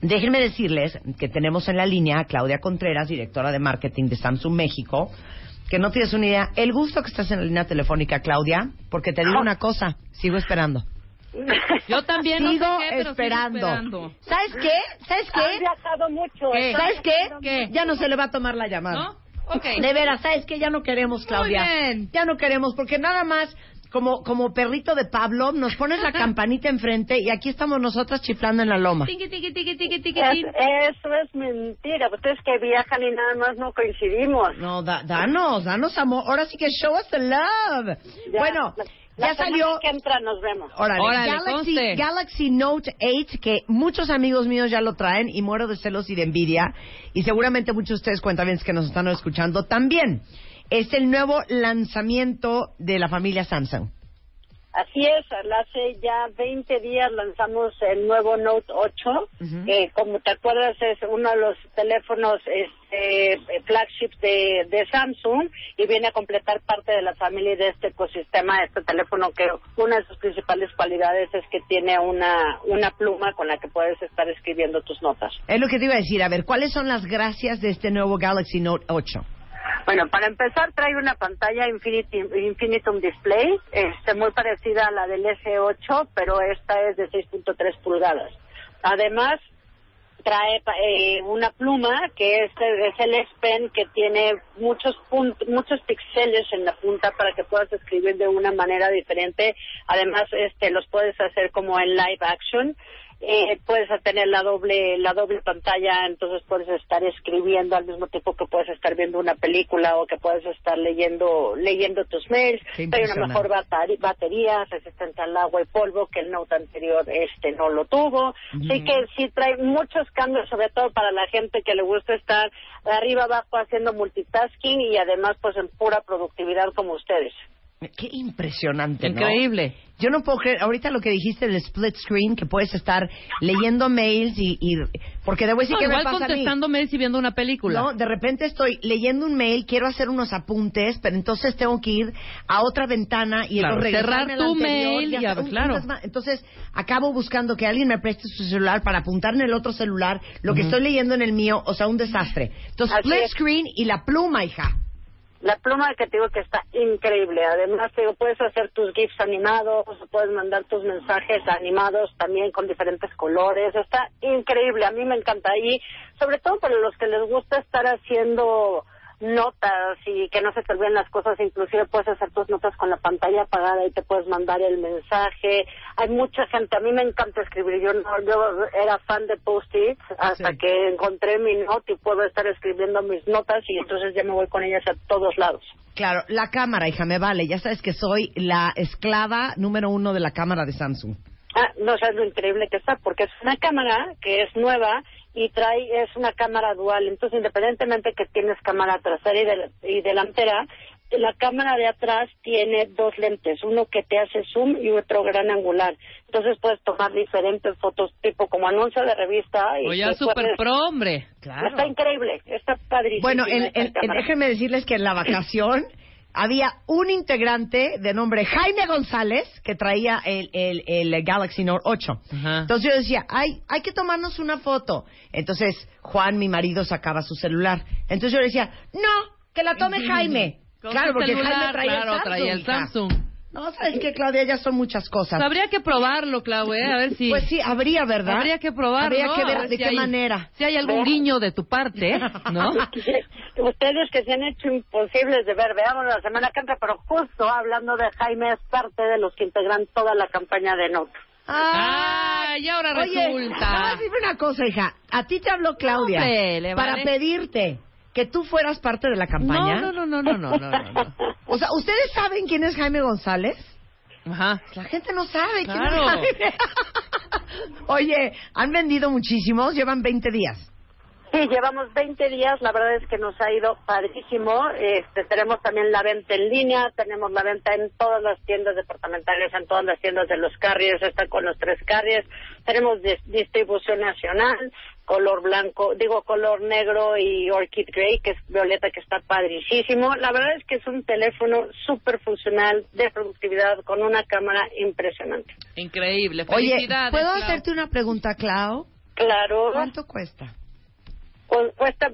Déjenme decirles que tenemos en la línea a Claudia Contreras, directora de marketing de Samsung México, que no tienes una idea. El gusto que estás en la línea telefónica, Claudia, porque te digo una cosa, sigo esperando. Yo también sigo, no sé qué, esperando. sigo esperando. ¿Sabes qué? ¿Sabes qué? Han viajado mucho. ¿Qué? ¿Sabes qué? ¿Qué? Ya no se le va a tomar la llamada. ¿No? Ok. De veras, ¿sabes qué? Ya no queremos, Claudia. Muy bien. Ya no queremos, porque nada más como, como perrito de Pablo, nos pones la campanita enfrente y aquí estamos nosotras chiflando en la loma. Tiqui, tiqui, tiqui, tiqui, tiqui, Es- eso es mentira. Ustedes que viajan y nada más no coincidimos. No, da- danos, danos amor. Ahora sí que show us the love. Ya, bueno, la- ya la salió. que entra nos vemos. Órale, Órale, Galaxy, conste. Galaxy Note 8, que muchos amigos míos ya lo traen y muero de celos y de envidia. Y seguramente muchos de ustedes cuentan que nos están escuchando también. Es el nuevo lanzamiento de la familia Samsung. Así es, hace ya 20 días lanzamos el nuevo Note 8, que como te acuerdas es uno de los teléfonos este, flagships de, de Samsung y viene a completar parte de la familia de este ecosistema, este teléfono que una de sus principales cualidades es que tiene una, una pluma con la que puedes estar escribiendo tus notas. Es lo que te iba a decir. A ver, ¿cuáles son las gracias de este nuevo Galaxy Note 8? Bueno, para empezar trae una pantalla Infinity, Infinitum Display, este, muy parecida a la del S8, pero esta es de 6.3 pulgadas. Además, trae eh, una pluma que es, es el S Pen que tiene muchos muchos píxeles en la punta para que puedas escribir de una manera diferente. Además, este los puedes hacer como en live action. Eh, puedes tener la doble la doble pantalla, entonces puedes estar escribiendo al mismo tiempo que puedes estar viendo una película o que puedes estar leyendo leyendo tus mails. Trae una mejor batería, resistente al agua y polvo, que el Note anterior este no lo tuvo. Así que sí trae muchos cambios, sobre todo para la gente que le gusta estar arriba abajo haciendo multitasking y además pues en pura productividad como ustedes. Qué impresionante, ¿no? Increíble. Yo no puedo creer, ahorita lo que dijiste del split screen, que puedes estar leyendo mails y... y porque debo decir No, que me igual pasa a mí. contestando mails y viendo una película. No, de repente estoy leyendo un mail, quiero hacer unos apuntes, pero entonces tengo que ir a otra ventana y Claro, entonces regresarme cerrar tu anterior mail y a- un- claro. Entonces acabo buscando que alguien me preste su celular para apuntar en el otro celular lo que estoy leyendo en el mío, o sea, un desastre. Entonces, Así split es. screen y la pluma, hija. La pluma que te digo que está increíble. Además, te digo, puedes hacer tus GIFs animados, puedes mandar tus mensajes animados también con diferentes colores. Está increíble. A mí me encanta. Y sobre todo para los que les gusta estar haciendo notas y que no se te olviden las cosas, inclusive puedes hacer tus notas con la pantalla apagada y te puedes mandar el mensaje. Hay mucha gente, a mí me encanta escribir, yo no, yo era fan de post-its hasta Sí. que encontré mi note y puedo estar escribiendo mis notas y entonces ya me voy con ellas a todos lados. Claro, la cámara, hija, me vale. Ya sabes que soy la esclava número uno de la cámara de Samsung. Ah, no sabes lo increíble que está, porque es una cámara que es nueva y trae, es una cámara dual. Entonces, independientemente que tienes cámara trasera y, del- y delantera, la cámara de atrás tiene dos lentes, uno que te hace zoom y otro gran angular. Entonces puedes tomar diferentes fotos, tipo como anuncio de revista. Y O ya te super puedes- pro, hombre. Está increíble, está padrísimo. Bueno, en- en- déjenme decirles que en la vacación había un integrante de nombre Jaime González que traía el, el, el Galaxy Note 8. Ajá. Entonces yo decía, ay, hay que tomarnos una foto. Entonces Juan, mi marido, sacaba su celular. Entonces yo le decía, no, que la tome Jaime. Con claro, porque celular, Jaime traía claro, el Samsung. traía el. Samsung. No, ¿sabes qué, Claudia? Ya son muchas cosas. Habría que probarlo, Clau, ¿eh? A ver si... Pues sí, habría, ¿verdad? Habría que probarlo. Habría que a ver ver de si qué hay- manera. Si hay algún guiño de tu parte, ¿no? Ustedes que se han hecho imposibles de ver, veamos la semana que entra, pero justo hablando de Jaime, es parte de los que integran toda la campaña de Note. Ah, y ahora Oye, resulta. nada más dime una cosa, hija. A ti te habló Claudia Hombre, le para vale. pedirte que tú fueras parte de la campaña. No, no, no, no, no, no, no, no. O sea, ¿ustedes saben quién es Jaime González? Ajá. La gente no sabe quién Claro. es Jaime. Oye, han vendido muchísimos, llevan 20 días. Sí, llevamos 20 días, la verdad es que nos ha ido padrísimo. Este, tenemos también la venta en línea, tenemos la venta en todas las tiendas departamentales, en todas las tiendas de los carriers, están con los tres carriers. Tenemos dis- distribución nacional, color blanco, digo color negro y orchid gray, que es violeta, que está padrísimo. La verdad es que es un teléfono súper funcional, de productividad, con una cámara impresionante. Increíble. Oye. ¿puedo Clau. hacerte una pregunta, Clau? Claro, ¿Cuánto cuesta? cu- cuesta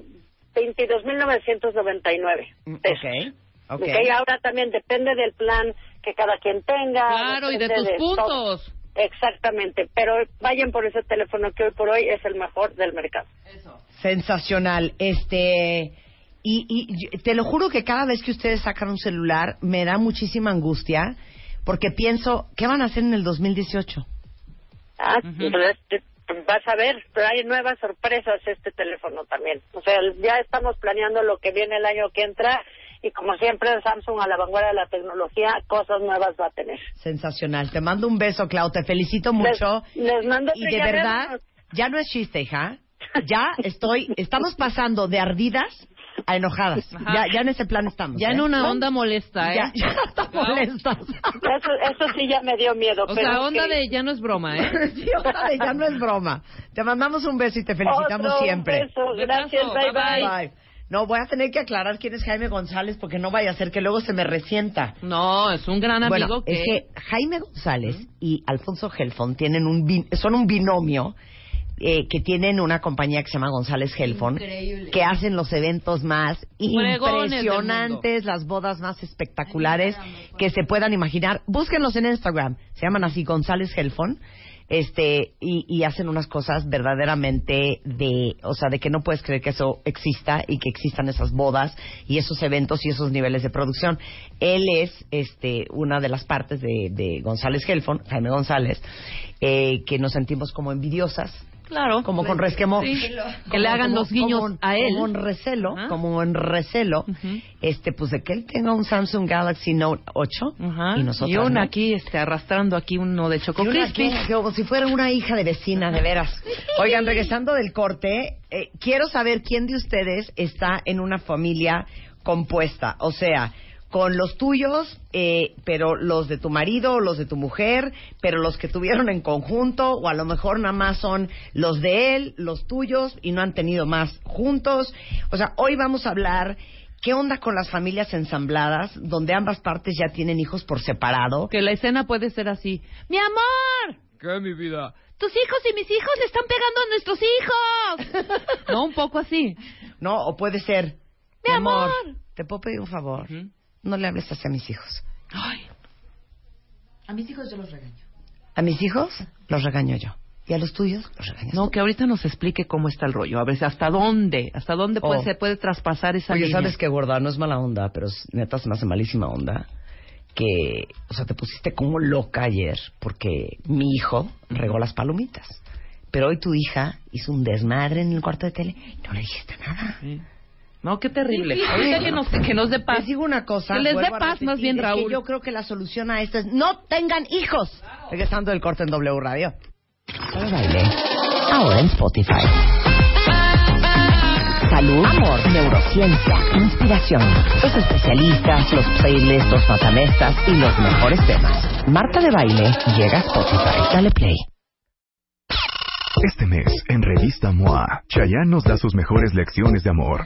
22.999 pesos. Ok, ok. Ok, ahora también depende del plan que cada quien tenga. Claro, y de tus puntos. Exactamente, pero vayan por ese teléfono que hoy por hoy es el mejor del mercado. Sensacional. Este. Y, y te lo juro que cada vez que ustedes sacan un celular me da muchísima angustia porque pienso, ¿qué van a hacer en el 2018? Ah, pues, este, vas a ver, pero hay nuevas sorpresas este teléfono también. O sea, ya estamos planeando lo que viene el año que entra y como siempre Samsung a la vanguardia de la tecnología, cosas nuevas va a tener. Sensacional. Te mando un beso, Clau. Te felicito mucho. Les, les mando y de verdad, ya no es chiste, hija. Ya estoy, estamos pasando de ardidas a enojadas. Ya, ya en ese plan estamos. Ya ¿eh? en una onda molesta, ¿eh? Ya, ya está molesta. Eso, eso sí ya me dio miedo. O pero sea, onda que- de ya no es broma, ¿eh? Sí, onda de ya no es broma. Te mandamos un beso y te felicitamos Otro siempre. beso. Gracias, bye bye, bye. Bye. No, voy a tener que aclarar quién es Jaime González porque no vaya a ser que luego se me resienta. No, es un gran amigo Bueno, que... es que Jaime González y Alfonso Helfon tienen un bin- son un binomio eh, que tienen una compañía que se llama González Increíble. que hacen los eventos más Fregones impresionantes, las bodas más espectaculares que se puedan imaginar. Búsquenlos en Instagram, se llaman así González Helfon. Este, y, y hacen unas cosas verdaderamente de, o sea, de que no puedes creer que eso exista y que existan esas bodas y esos eventos y esos niveles de producción. Él es, este, una de las partes de, de González Helfon, Jaime González, eh, que nos sentimos como envidiosas Claro. como con resquemor. Sí. Que le hagan los guiños como- a él. Como en recelo, como en recelo, este, pues de que él tenga un Samsung Galaxy Note 8 Ajá. y nosotros Y una no. aquí este, arrastrando aquí uno de Choco Crispy. como si fuera una hija de vecina, de veras. Oigan, regresando del corte, eh, quiero saber quién de ustedes está en una familia compuesta. O sea, con los tuyos, eh, pero los de tu marido, los de tu mujer, pero los que tuvieron en conjunto, o a lo mejor nada más son los de él, los tuyos, y no han tenido más juntos. O sea, hoy vamos a hablar. ¿Qué onda con las familias ensambladas, donde ambas partes ya tienen hijos por separado? Que la escena puede ser así. ¡Mi amor! ¿Qué, mi vida? ¡Tus hijos y mis hijos le están pegando a nuestros hijos! no, un poco así. No, o puede ser. Mi amor. ¿te puedo pedir un favor? No le hables así a mis hijos. Ay, A mis hijos yo los regaño. A mis hijos los regaño yo. ¿Y a los tuyos los regañas no, tú? que ahorita nos explique cómo está el rollo. A ver, hasta dónde, hasta dónde puede, Oh. se puede traspasar esa Oye, línea. ¿sabes qué, gorda? No es mala onda, pero es- neta se me hace malísima onda. Que, o sea, te pusiste como loca ayer porque mi hijo regó las palomitas. Pero hoy tu hija hizo un desmadre en el cuarto de tele y no le dijiste nada. Sí. No, qué terrible. Ahorita que nos, que nos dé paz. Les digo una cosa. Que les dé paz más bien, que Raúl. yo creo que la solución a esto es no tengan hijos. Regresando del corte en W Radio. Para baile. Ahora en Spotify. Salud, amor, neurociencia, inspiración. Los especialistas, los playlists, los matamestas y los mejores temas. Marta de Baile llega a Spotify. Dale play. Este mes, en Revista MOA, Chayanne nos da sus mejores lecciones de amor.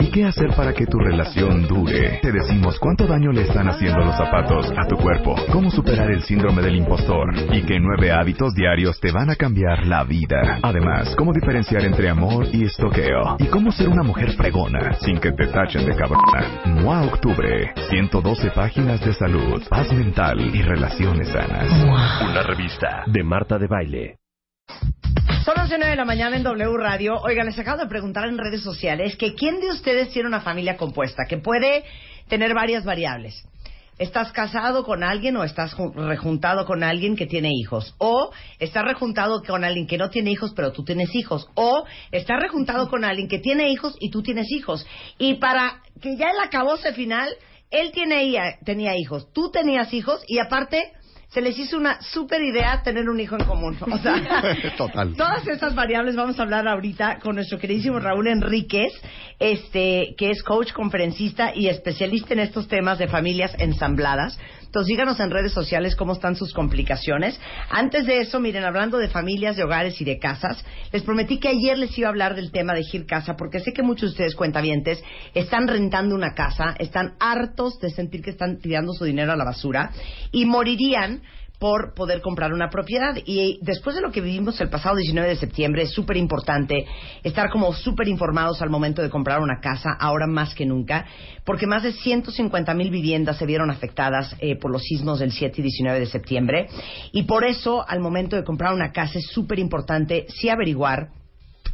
¿Y qué hacer para que tu relación dure? Te decimos cuánto daño le están haciendo los zapatos a tu cuerpo, cómo superar el síndrome del impostor y qué nueve hábitos diarios te van a cambiar la vida. Además, cómo diferenciar entre amor y estoqueo y cómo ser una mujer fregona sin que te tachen de cabrona. MOA Octubre, 112 páginas de salud, paz mental y relaciones sanas. Una revista de Marta de Baile. Son las 9 de la mañana en W Radio. Oigan, les acabo de preguntar en redes sociales que quién de ustedes tiene una familia compuesta, que puede tener varias variables. ¿Estás casado con alguien o estás ju- rejuntado con alguien que tiene hijos? ¿O estás rejuntado con alguien que no tiene hijos pero tú tienes hijos? ¿O estás rejuntado con alguien que tiene hijos y tú tienes hijos? Y para que ya el acabose final, él tiene, tenía hijos, tú tenías hijos y aparte se les hizo una super idea tener un hijo en común. O sea, Total. Todas estas variables vamos a hablar ahorita con nuestro queridísimo Raúl Enríquez, este, que es coach, conferencista y especialista en estos temas de familias ensambladas. Entonces díganos en redes sociales cómo están sus complicaciones. Antes de eso, miren, hablando de familias, de hogares y de casas, les prometí que ayer les iba a hablar del tema de Gir Casa, porque sé que muchos de ustedes cuentavientes están rentando una casa, están hartos de sentir que están tirando su dinero a la basura y morirían por poder comprar una propiedad. Y después de lo que vivimos el pasado 19 de septiembre, es súper importante estar como súper informados al momento de comprar una casa, ahora más que nunca, porque más de 150 mil viviendas se vieron afectadas eh, por los sismos del 7 y 19 de septiembre. Y por eso, al momento de comprar una casa, es súper importante sí averiguar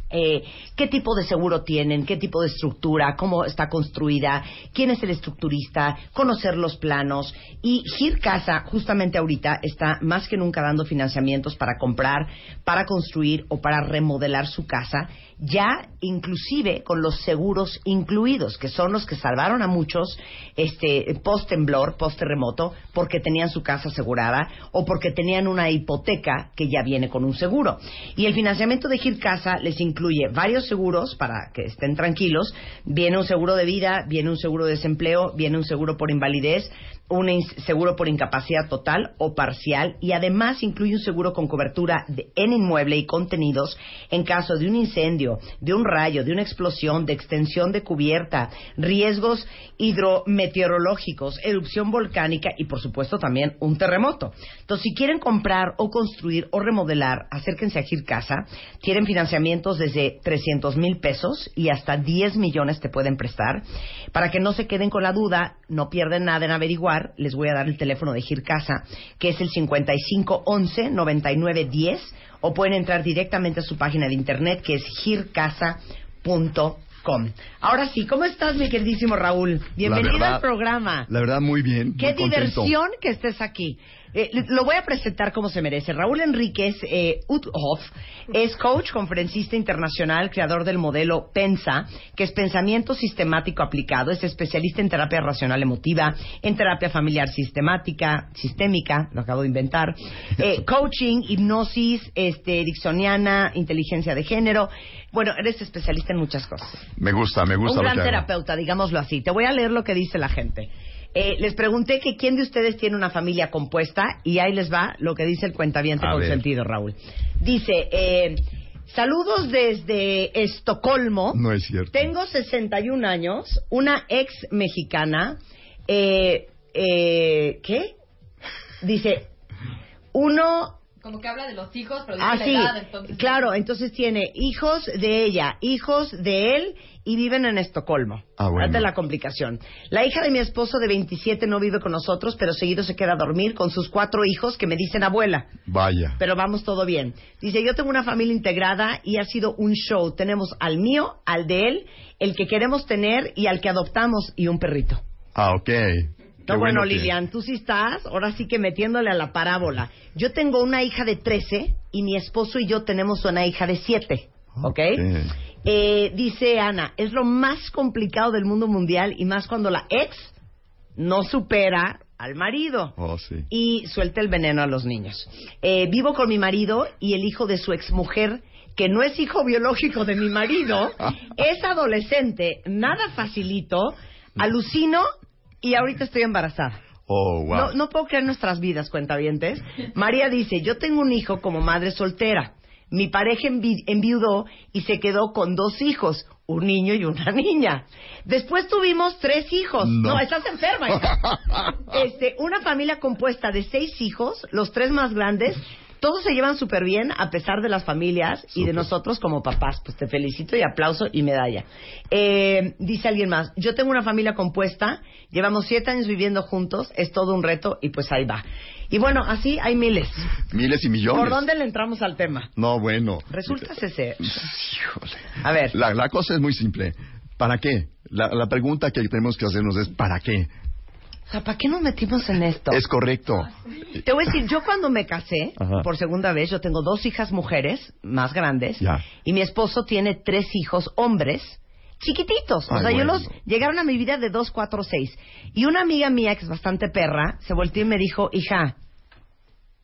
eh, qué tipo de seguro tienen, qué tipo de estructura, cómo está construida, quién es el estructurista, conocer los planos. Y Gir Casa, justamente ahorita, está más que nunca dando financiamientos para comprar, para construir o para remodelar su casa, ya inclusive con los seguros incluidos, que son los que salvaron a muchos este, post temblor, post terremoto, porque tenían su casa asegurada o porque tenían una hipoteca que ya viene con un seguro. Y el financiamiento de Gir Casa les incluye varios seguros para que estén tranquilos. Viene un seguro de vida, viene un seguro de desempleo, viene un seguro por invalidez, un seguro por incapacidad total o parcial y además incluye un seguro con cobertura de- en inmueble y contenidos en caso de un incendio, de un rayo, de una explosión, de extensión de cubierta, riesgos hidrometeorológicos, erupción volcánica y por supuesto también un terremoto. Entonces, si quieren comprar o construir o remodelar, acérquense a Gir Casa. Tienen financiamientos desde 300 mil pesos y hasta 10 millones te pueden prestar. Para que no se queden con la duda, no pierden nada en averiguar, les voy a dar el teléfono de Gir Casa, que es el 5511 9910 o pueden entrar directamente a su página de internet que es gircasa.com. Ahora sí, ¿cómo estás, mi queridísimo Raúl? Bienvenido verdad- al programa. La verdad, muy bien. Qué muy diversión que estés aquí. Eh, lo voy a presentar como se merece. Raúl Enríquez eh, Uthoff es coach, conferencista internacional, creador del modelo PENSA, que es pensamiento sistemático aplicado. Es especialista en terapia racional emotiva, en terapia familiar sistemática, sistémica, lo acabo de inventar, eh, coaching, hipnosis, este, diccioniana, inteligencia de género. Bueno, eres especialista en muchas cosas. Me gusta, me gusta Un lo gran que hago. terapeuta, digámoslo así. Te voy a leer lo que dice la gente. Eh, les pregunté que quién de ustedes tiene una familia compuesta y ahí les va lo que dice el cuentaviente A con ver. sentido, Raúl. Dice, eh, saludos desde Estocolmo. No es cierto. Tengo 61 años, una ex mexicana. Eh, eh, ¿Qué? Dice, uno Como que habla de los hijos, pero Ah, sí, la edad, entonces. claro, entonces tiene hijos de ella, hijos de él y viven en Estocolmo. Ah, bueno. Date la complicación. La hija de mi esposo de 27 no vive con nosotros, pero seguido se queda a dormir con sus cuatro hijos que me dicen abuela. Vaya. Pero vamos todo bien. Dice, yo tengo una familia integrada y ha sido un show. Tenemos al mío, al de él, el que queremos tener y al que adoptamos y un perrito. Ah, ok. No, bueno, que- Lilian, tú sí estás, ahora sí que metiéndole a la parábola. Yo tengo una hija de 13 y mi esposo y yo tenemos una hija de 7. ¿Ok? Eh, dice Ana, es lo más complicado del mundo mundial y más cuando la ex no supera al marido Oh, sí. y suelta el veneno a los niños. Eh, vivo con mi marido y el hijo de su exmujer, que no es hijo biológico de mi marido, es adolescente, nada facilito, alucino y ahorita estoy embarazada. Oh, wow. No, no puedo creer nuestras vidas, cuentavientes. María dice, yo tengo un hijo como madre soltera. Mi pareja envi- enviudó y se quedó con dos hijos, un niño y una niña. Después tuvimos tres hijos. No. No, estás enferma. Este, una familia compuesta de seis hijos, los tres más grandes. Todos se llevan súper bien a pesar de las familias y de nosotros como papás. Pues te felicito y aplauso y medalla. Eh, dice alguien más, yo tengo una familia compuesta, llevamos siete años viviendo juntos, es todo un reto y pues ahí va. Y bueno, así hay miles. Miles y millones. ¿Por dónde le entramos al tema? No, bueno. Resulta ser... Híjole. A ver. La, la cosa es muy simple. ¿Para qué? La, la pregunta que tenemos que hacernos es ¿para qué? O sea, ¿para qué nos metimos en esto? Es correcto. Te voy a decir, yo cuando me casé, Ajá. por segunda vez, yo tengo dos hijas mujeres, más grandes, Ya. y mi esposo tiene tres hijos hombres, chiquititos. O sea, yo los llegaron a mi vida de dos, cuatro, seis. Y una amiga mía, que es bastante perra, se volteó y me dijo, hija,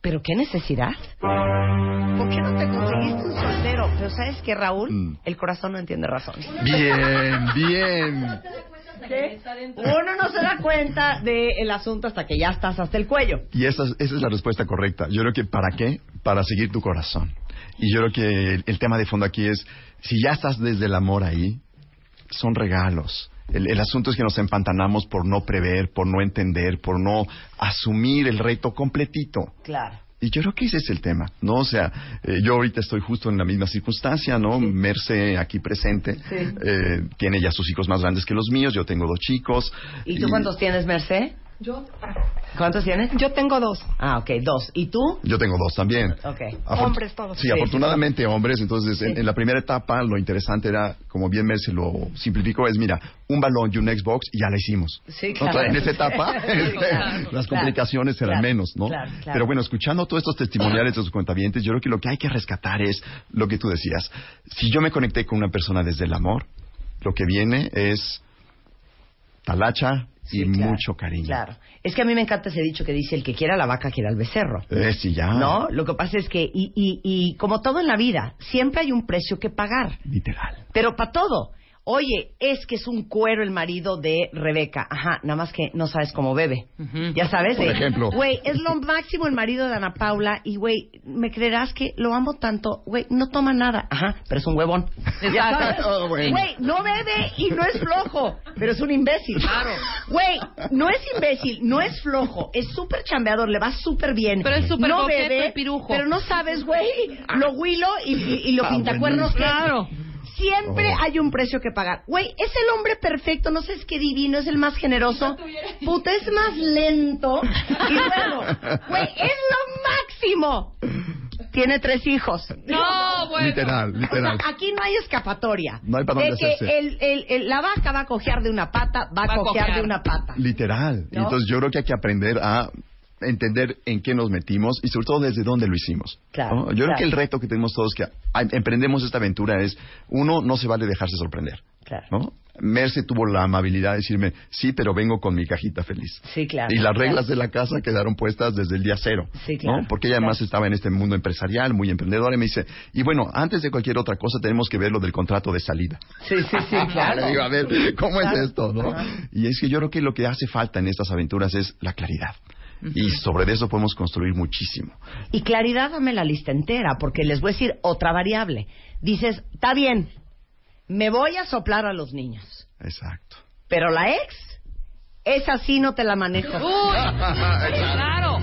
¿pero qué necesidad? ¿Por qué no te conseguiste un soltero? Pero ¿sabes qué, Raúl? Mm. El corazón no entiende razones. Bien, bien. Uno no se da cuenta del asunto hasta que ya estás hasta el cuello. Y esa, es- esa es la respuesta correcta. Yo creo que ¿para qué? Para seguir tu corazón. Y yo creo que el, el tema de fondo aquí es, si ya estás desde el amor ahí, son regalos. El, el asunto es que nos empantanamos por no prever, por no entender, por no asumir el reto completito. Claro. Y yo creo que ese es el tema, ¿no? O sea, eh, yo ahorita estoy justo en la misma circunstancia, ¿no? Merce aquí presente eh, tiene ya sus hijos más grandes que los míos, yo tengo dos chicos. ¿Y tú cuántos tienes, Merced? Yo, ¿Cuántos tienes? Yo tengo dos. Ah, ok, dos. ¿Y tú? Yo tengo dos también. Ok. Afor- Hombres todos. Sí, Sí, afortunadamente hombres. Entonces, en, en la primera etapa, lo interesante era, como bien Merce lo simplificó, es, mira, un balón y un Xbox y ya la hicimos. Sí, claro. En esa etapa, este, Claro, las claro, complicaciones eran claro, menos, ¿no? claro, claro. Pero bueno, escuchando todos estos testimoniales de sus cuentavientes, yo creo que lo que hay que rescatar es lo que tú decías. Si yo me conecté con una persona desde el amor, lo que viene es talacha y claro, mucho cariño. Claro. Es que a mí me encanta ese dicho que dice el que quiera la vaca quiera al becerro. Eh, sí, ya. ¿No? Lo que pasa es que, y, y, y como todo en la vida, siempre hay un precio que pagar. Literal. Pero para todo. Oye, es que es un cuero el marido de Rebeca. Ajá, nada más que no sabes cómo bebe. Ya sabes. Por de, ejemplo. Güey, es lo máximo el marido de Ana Paula y, güey, me creerás que lo amo tanto. Güey, no toma nada. Ajá, pero es un huevón. Ya sabes. Oh, bueno. Güey, no bebe y no es flojo, pero es un imbécil. Claro. Güey, no es imbécil, no es flojo, es súper chambeador, le va súper bien. Pero es súper no bebe, y pirujo. Pero no sabes, güey, lo huilo y, y, y lo Ah, pintacuernos que Claro. Siempre Oh. hay un precio que pagar. Güey, es el hombre perfecto, no sé, es que divino, es el más generoso. Puta, es más lento. Y luego, güey, es lo máximo. Tiene tres hijos. No, bueno. Literal, O sea, literal. aquí no hay escapatoria. No hay para de dónde que hacerse. el, el- el- la vaca va a cojear de una pata, va a, Va a cojear, cojear. de una pata. Literal. ¿No? Entonces yo creo que hay que aprender a entender en qué nos metimos y sobre todo desde dónde lo hicimos. Claro, ¿no? Yo creo que el reto que tenemos todos que emprendemos esta aventura es, uno, no se vale dejarse sorprender. Claro. ¿no? Merce tuvo la amabilidad de decirme, sí, pero vengo con mi cajita feliz. Sí, claro. Y las Claro. reglas de la casa quedaron puestas desde el día cero. Sí, claro. ¿no? Porque ella además Claro. estaba en este mundo empresarial, muy emprendedora, y me dice, y bueno, antes de cualquier otra cosa tenemos que ver lo del contrato de salida. Sí, sí, sí, claro. Le digo, a ver, ¿cómo es esto, no? Y es que yo creo que lo que hace falta en estas aventuras es la claridad. Y sobre eso podemos construir muchísimo. Y claridad, dame la lista entera, porque les voy a decir otra variable. Dices, está bien, me voy a soplar a los niños, Exacto. pero la ex, esa sí no te la manejo. Uy, claro.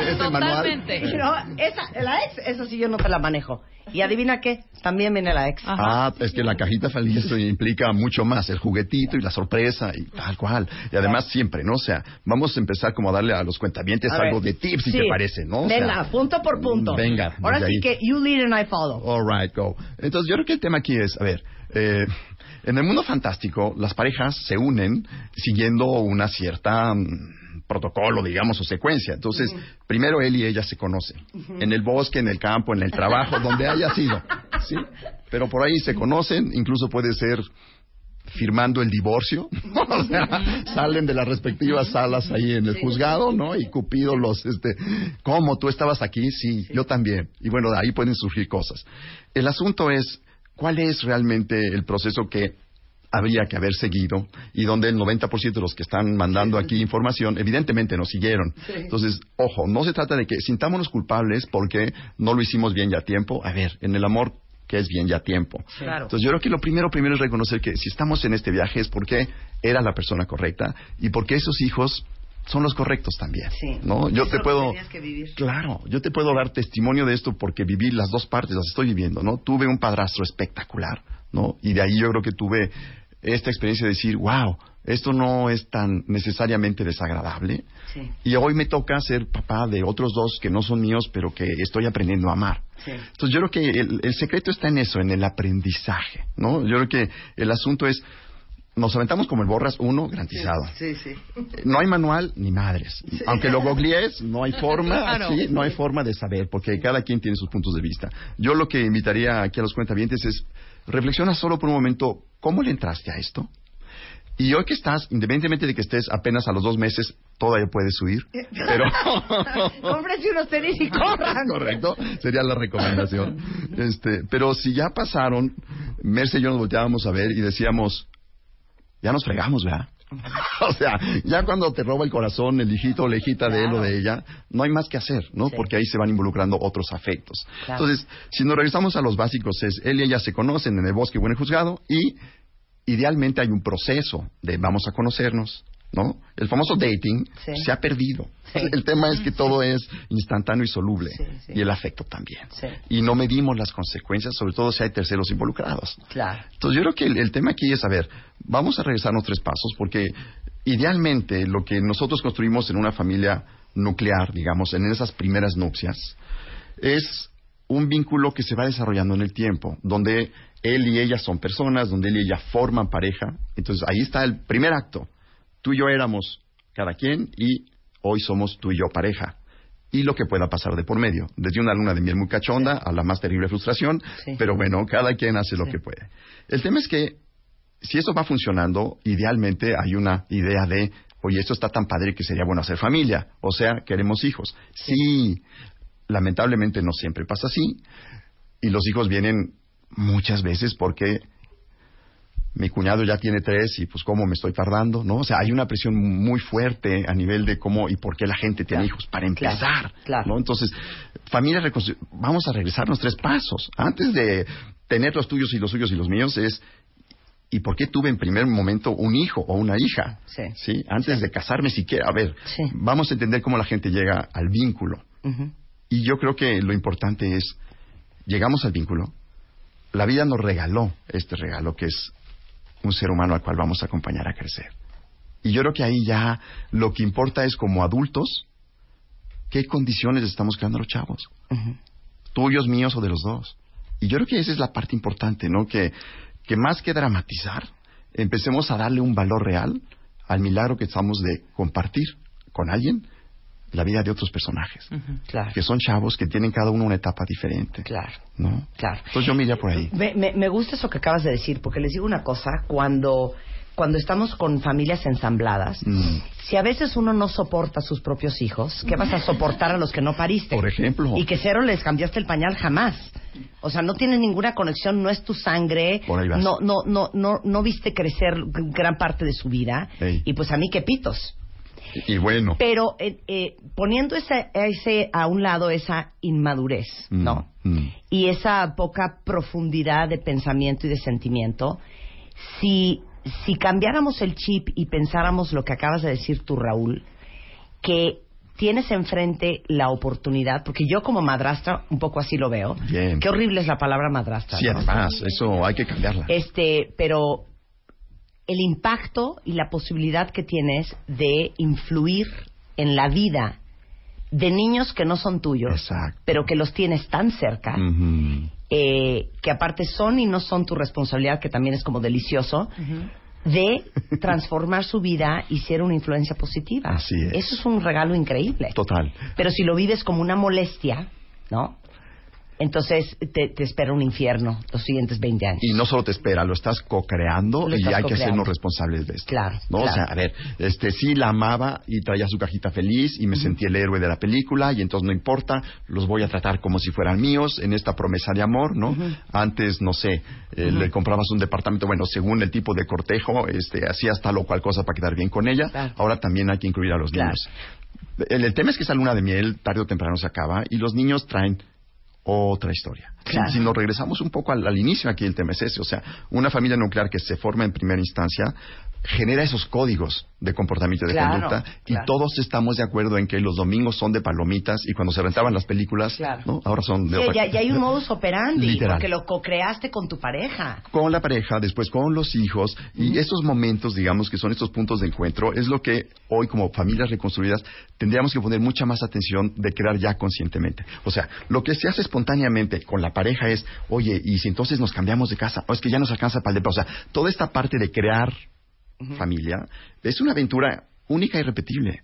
Este manual. Totalmente. No, esa, la ex, esa sí yo no te la manejo. Y adivina qué, también viene la ex. Ah, es que la cajita feliz implica mucho más, el juguetito y la sorpresa y tal cual. Y además siempre, ¿no? O sea, vamos a empezar como a darle a los cuentavientes A algo ver. de tips, si Sí. te parece, ¿no? O sea, Venga, punto por punto. Venga, Ahora sí ahí. que you lead and I follow. All right, go. Entonces, yo creo que el tema aquí es, a ver, eh, en el mundo fantástico, las parejas se unen siguiendo una cierta mm, protocolo, digamos, o secuencia. Entonces, primero él y ella se conocen. En el bosque, en el campo, en el trabajo, donde haya sido. ¿sí? Pero por ahí se conocen, incluso puede ser firmando el divorcio, o sea, salen de las respectivas salas ahí en el juzgado, ¿no? Y Cupido los, este, ¿cómo? ¿Tú estabas aquí? Sí, yo también. Y bueno, de ahí pueden surgir cosas. El asunto es, ¿cuál es realmente el proceso que habría que haber seguido y donde el 90% de los que están mandando aquí información evidentemente no siguieron. Entonces, ojo, no se trata de que sintámonos culpables porque no lo hicimos bien ya a tiempo. A ver, en el amor que es bien ya a tiempo. Claro. Entonces yo creo que lo primero primero es reconocer que si estamos en este viaje es porque era la persona correcta y porque esos hijos son los correctos también. Sí. ¿No? Yo Eso te puedo tenías que vivir. Claro, yo te puedo dar testimonio de esto porque viví las dos partes, las estoy viviendo, ¿no? Tuve un padrastro espectacular, ¿no? Y de ahí yo creo que tuve esta experiencia de decir, wow, esto no es tan necesariamente desagradable. Sí. Y hoy me toca ser papá de otros dos que no son míos, pero que estoy aprendiendo a amar. Sí. Entonces yo creo que el, el secreto está en eso, en el aprendizaje, ¿no? Yo creo que el asunto es, nos aventamos como el borras uno, garantizado. Sí, sí. Eh, No hay manual ni madres. Aunque lo googlees, no hay forma, no hay forma de saber, porque cada quien tiene sus puntos de vista. Yo lo que invitaría aquí a los cuentavientes es, reflexiona solo por un momento, ¿cómo le entraste a esto? Y hoy que estás, independientemente de que estés apenas a los dos meses, todavía puedes subir, pero... Cómprense unos tenis y corran. Correcto, sería la recomendación. Este, pero si ya pasaron, Merce y yo nos volteábamos a ver y decíamos, ya nos fregamos, ¿verdad? o sea, ya cuando te roba el corazón el hijito o la hijita de él o de ella, no hay más que hacer, ¿no? Sí. Porque ahí se van involucrando otros afectos. Claro. Entonces, si nos regresamos a los básicos, es él y ella se conocen en el bosque o en el juzgado y idealmente hay un proceso de vamos a conocernos, ¿no? El famoso dating Sí. se ha perdido. Sí. El tema es que todo es instantáneo y soluble. Y el afecto también. Y no medimos las consecuencias, sobre todo si hay terceros involucrados. Claro. Entonces yo creo que el, el tema aquí es, a ver, vamos a regresarnos tres pasos porque idealmente lo que nosotros construimos en una familia nuclear, digamos, en esas primeras nupcias, es un vínculo que se va desarrollando en el tiempo, donde él y ella son personas, donde él y ella forman pareja. Entonces ahí está el primer acto. Tú y yo éramos cada quien y hoy somos tú y yo pareja. Y lo que pueda pasar de por medio, desde una luna de miel muy cachonda a la más terrible frustración, Sí. pero bueno, cada quien hace lo que puede. El tema es que si eso va funcionando, idealmente hay una idea de, oye, esto está tan padre que sería bueno hacer familia, o sea, queremos hijos. Sí, lamentablemente no siempre pasa así, y los hijos vienen muchas veces porque mi cuñado ya tiene tres y pues cómo me estoy tardando, ¿no? O sea, hay una presión muy fuerte a nivel de cómo y por qué la gente tiene hijos, para empezar, ¿no? Entonces, familia, vamos a regresar los tres pasos. Antes de tener los tuyos y los suyos y los míos es, ¿y por qué tuve en primer momento un hijo o una hija? Sí. Antes de casarme siquiera. A ver, vamos a entender cómo la gente llega al vínculo. Y yo creo que lo importante es, llegamos al vínculo, la vida nos regaló este regalo que es un ser humano al cual vamos a acompañar a crecer. Y yo creo que ahí ya lo que importa es como adultos, qué condiciones estamos creando a los chavos, tuyos, míos o de los dos. Y yo creo que esa es la parte importante, ¿no? Que, que más que dramatizar, empecemos a darle un valor real al milagro que estamos de compartir con alguien la vida de otros personajes. Claro. Que son chavos que tienen cada uno una etapa diferente. Claro. ¿No? Claro. Entonces yo me iría por ahí. Me, me- me gusta eso que acabas de decir, porque les digo una cosa, cuando, cuando estamos con familias ensambladas, Mm. si a veces uno no soporta a sus propios hijos, ¿qué vas a soportar a los que no pariste? Por ejemplo. Y que cero les cambiaste el pañal jamás. O sea, no tienes ninguna conexión, no es tu sangre, Por ahí vas. no, no, no, no, no viste crecer gran parte de su vida, Ey. y pues a mí qué pitos. Y, bueno. Pero eh, eh, poniendo ese, ese a un lado esa inmadurez, Mm, ¿no? mm. y esa poca profundidad de pensamiento y de sentimiento, si, si cambiáramos el chip y pensáramos lo que acabas de decir tú, Raúl, que tienes enfrente la oportunidad, porque yo como madrastra un poco así lo veo. Bien. Qué horrible es la palabra madrastra. Sí, ¿no? además, eso hay que cambiarla. Este, pero el impacto y la posibilidad que tienes de influir en la vida de niños que no son tuyos, pero que los tienes tan cerca, eh, que aparte son y no son tu responsabilidad, que también es como delicioso, de transformar su vida y ser una influencia positiva. Así es. Eso es un regalo increíble. Total. Pero si lo vives como una molestia, ¿no? Entonces te, te espera un infierno los siguientes 20 años. Y no solo te espera, lo estás co-creando y hay que hacernos responsables de esto. Claro, ¿no? O claro. sea, a ver, este, sí la amaba y traía su cajita feliz y me sentí el héroe de la película y entonces no importa, los voy a tratar como si fueran míos en esta promesa de amor, ¿no? Antes, no sé, eh, le comprabas un departamento, bueno, según el tipo de cortejo, este, hacías tal o cual cosa para quedar bien con ella. Ahora también hay que incluir a los niños. El, el tema es que esa luna de miel tarde o temprano se acaba y los niños traen otra historia. Si- Claro. Si, nos regresamos un poco al, al inicio, aquí el tema es ese. O sea, una familia nuclear que se forma en primera instancia genera esos códigos de comportamiento y de Claro, conducta claro. y todos estamos de acuerdo en que los domingos son de palomitas y cuando se rentaban las películas, ¿no? ahora son de Sí, otra ya, ya hay un modus operandi, Literal. porque lo co-creaste con tu pareja. con la pareja, después con los hijos, y esos momentos, digamos, que son estos puntos de encuentro, es lo que hoy como familias reconstruidas tendríamos que poner mucha más atención de crear ya conscientemente. O sea, lo que se hace espontáneamente con la pareja es, oye, y si entonces nos cambiamos de casa, o es que ya nos alcanza para el depa. O sea, toda esta parte de crear familia es una aventura única y repetible.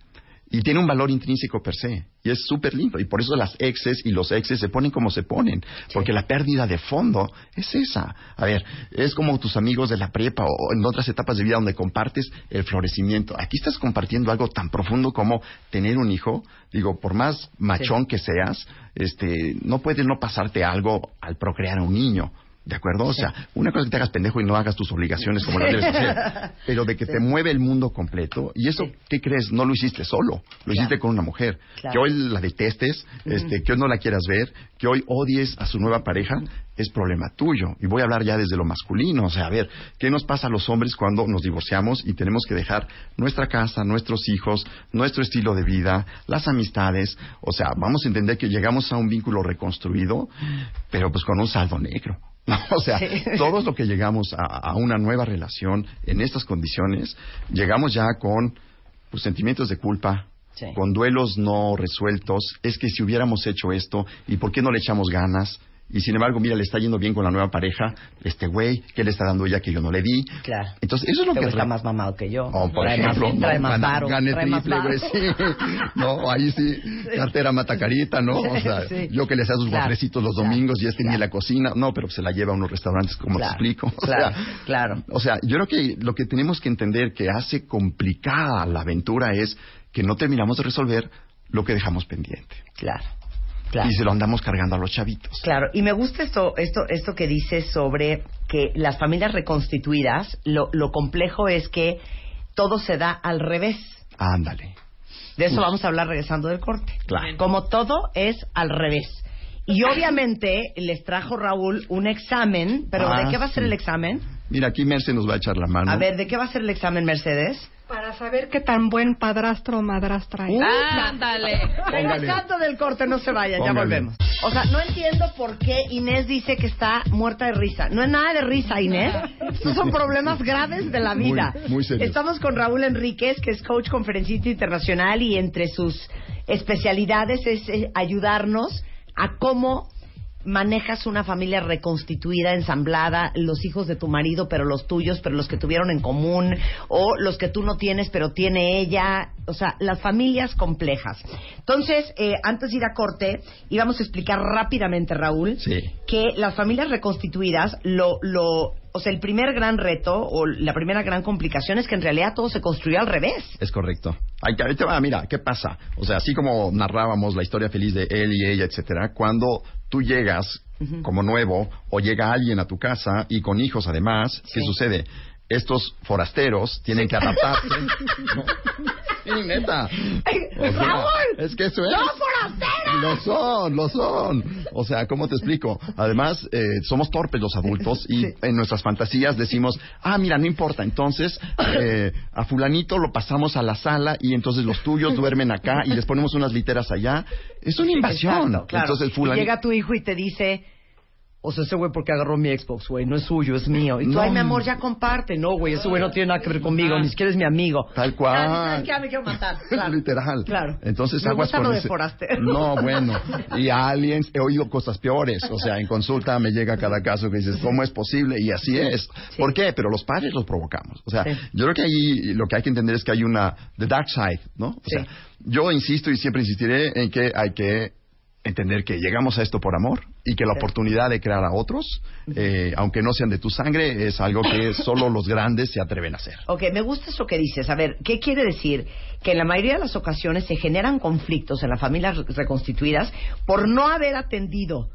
Y tiene un valor intrínseco per se. Y es súper lindo. Y por eso las exes y los exes se ponen como se ponen. Porque la pérdida de fondo es esa. A ver, es como tus amigos de la prepa o en otras etapas de vida donde compartes el florecimiento. Aquí estás compartiendo algo tan profundo como tener un hijo. Digo, por más machón que seas, este, no puede no pasarte algo al procrear a un niño. ¿De acuerdo? O sea, una cosa es que te hagas pendejo y no hagas tus obligaciones como las debes hacer, pero de que te mueve el mundo completo. Y eso, ¿qué crees? No lo hiciste solo, lo hiciste con una mujer. Claro. Que hoy la detestes, este, que hoy no la quieras ver, que hoy odies a su nueva pareja, es problema tuyo. Y voy a hablar ya desde lo masculino. O sea, a ver, ¿qué nos pasa a los hombres cuando nos divorciamos y tenemos que dejar nuestra casa, nuestros hijos, nuestro estilo de vida, las amistades? O sea, vamos a entender que llegamos a un vínculo reconstruido, pero pues con un saldo negro. O sea, Sí. todos lo que llegamos a, a una nueva relación en estas condiciones, llegamos ya con pues, sentimientos de culpa, Sí. con duelos no resueltos. Es que si hubiéramos hecho esto, ¿y por qué no le echamos ganas? Y sin embargo, mira, le está yendo bien con la nueva pareja, este güey, ¿qué le está dando ella que yo no le di? Claro. Entonces, eso es lo Este que... está más mamado que yo. o, por trae ejemplo, más, trae no, más gana- varo, gane trae triple, güey, sí. No, ahí sí, cartera mata carita, ¿no? O sea, Sí. yo que le hacía sus Claro, los claro, domingos y este ni la cocina, no, pero se la lleva a unos restaurantes, como Claro, te explico. O claro, sea, claro. O sea, yo creo que lo que tenemos que entender que hace complicada la aventura es que no terminamos de resolver lo que dejamos pendiente. Claro, claro. Y se lo andamos cargando a los chavitos. Claro, y me gusta esto, esto, esto que dices sobre que las familias reconstituidas, lo, lo complejo es que todo se da al revés. Ándale. De eso Uf. vamos a hablar regresando del corte. Claro. Como todo es al revés. Y obviamente les trajo Raúl un examen, pero Ah, ¿de qué va a ser sí. el examen? Mira, aquí Merce nos va a echar la mano. A ver, ¿de qué va a ser el examen, Mercedes? Para saber qué tan buen padrastro o madrastra es. Ándale. Regresando del corte, no se vayan, ya volvemos. O sea, no entiendo por qué Inés dice que está muerta de risa. No es nada de risa, Inés. Estos son problemas graves de la vida. muy serios. Estamos con Raúl Enríquez, que es coach conferencista internacional y entre sus especialidades es eh, ayudarnos a cómo manejas una familia reconstituida, ensamblada, los hijos de tu marido, pero los tuyos, pero los que tuvieron en común, o los que tú no tienes, pero tiene ella, o sea, las familias complejas. Entonces, eh, antes de ir a corte, íbamos a explicar rápidamente, Raúl, Sí. que las familias reconstituidas, lo, lo, o sea, el primer gran reto o la primera gran complicación es que en realidad todo se construyó al revés. Es correcto. Ahí te va, mira, ¿qué pasa? O sea, así como narrábamos la historia feliz de él y ella, etcétera, cuando tú llegas como nuevo o llega alguien a tu casa y con hijos además, ¿qué sucede? Estos forasteros tienen que adaptarse. ¿no? Sí, neta. O sea, ¡Raúl! Es que eso es. ¡No, forasteros! Lo son, lo son. O sea, ¿cómo te explico? Además, eh, somos torpes los adultos y en nuestras fantasías decimos, ah, mira, no importa. Entonces, eh, a fulanito lo pasamos a la sala y entonces los tuyos duermen acá y les ponemos unas literas allá. Es una invasión. Exacto, claro. Entonces, fulanito... llega tu hijo y te dice, o sea, ese güey porque agarró mi Xbox, güey, no es suyo, es mío. Y tú, No. ay, mi amor, ya comparte. No, güey, ese güey no tiene nada que ver conmigo, ni siquiera es mi amigo. Tal cual. Ya, ¿sabes qué? Ya me quiero matar. Claro. Literal. Claro. Entonces Me aguas gusta con lo de ese- forastero. No, bueno. Y a aliens he oído cosas peores. O sea, en consulta me llega cada caso que dices, ¿cómo es posible? Y así es. ¿Por qué? Pero los padres los provocamos. O sea, Sí. yo creo que ahí lo que hay que entender es que hay una the dark side, ¿no? O Sí. sea, yo insisto y siempre insistiré en que hay que entender que llegamos a esto por amor y que la oportunidad de crear a otros, eh, aunque no sean de tu sangre, es algo que solo los grandes se atreven a hacer. Ok, me gusta eso que dices. A ver, ¿qué quiere decir? Que en la mayoría de las ocasiones se generan conflictos en las familias re- reconstituidas por no haber atendido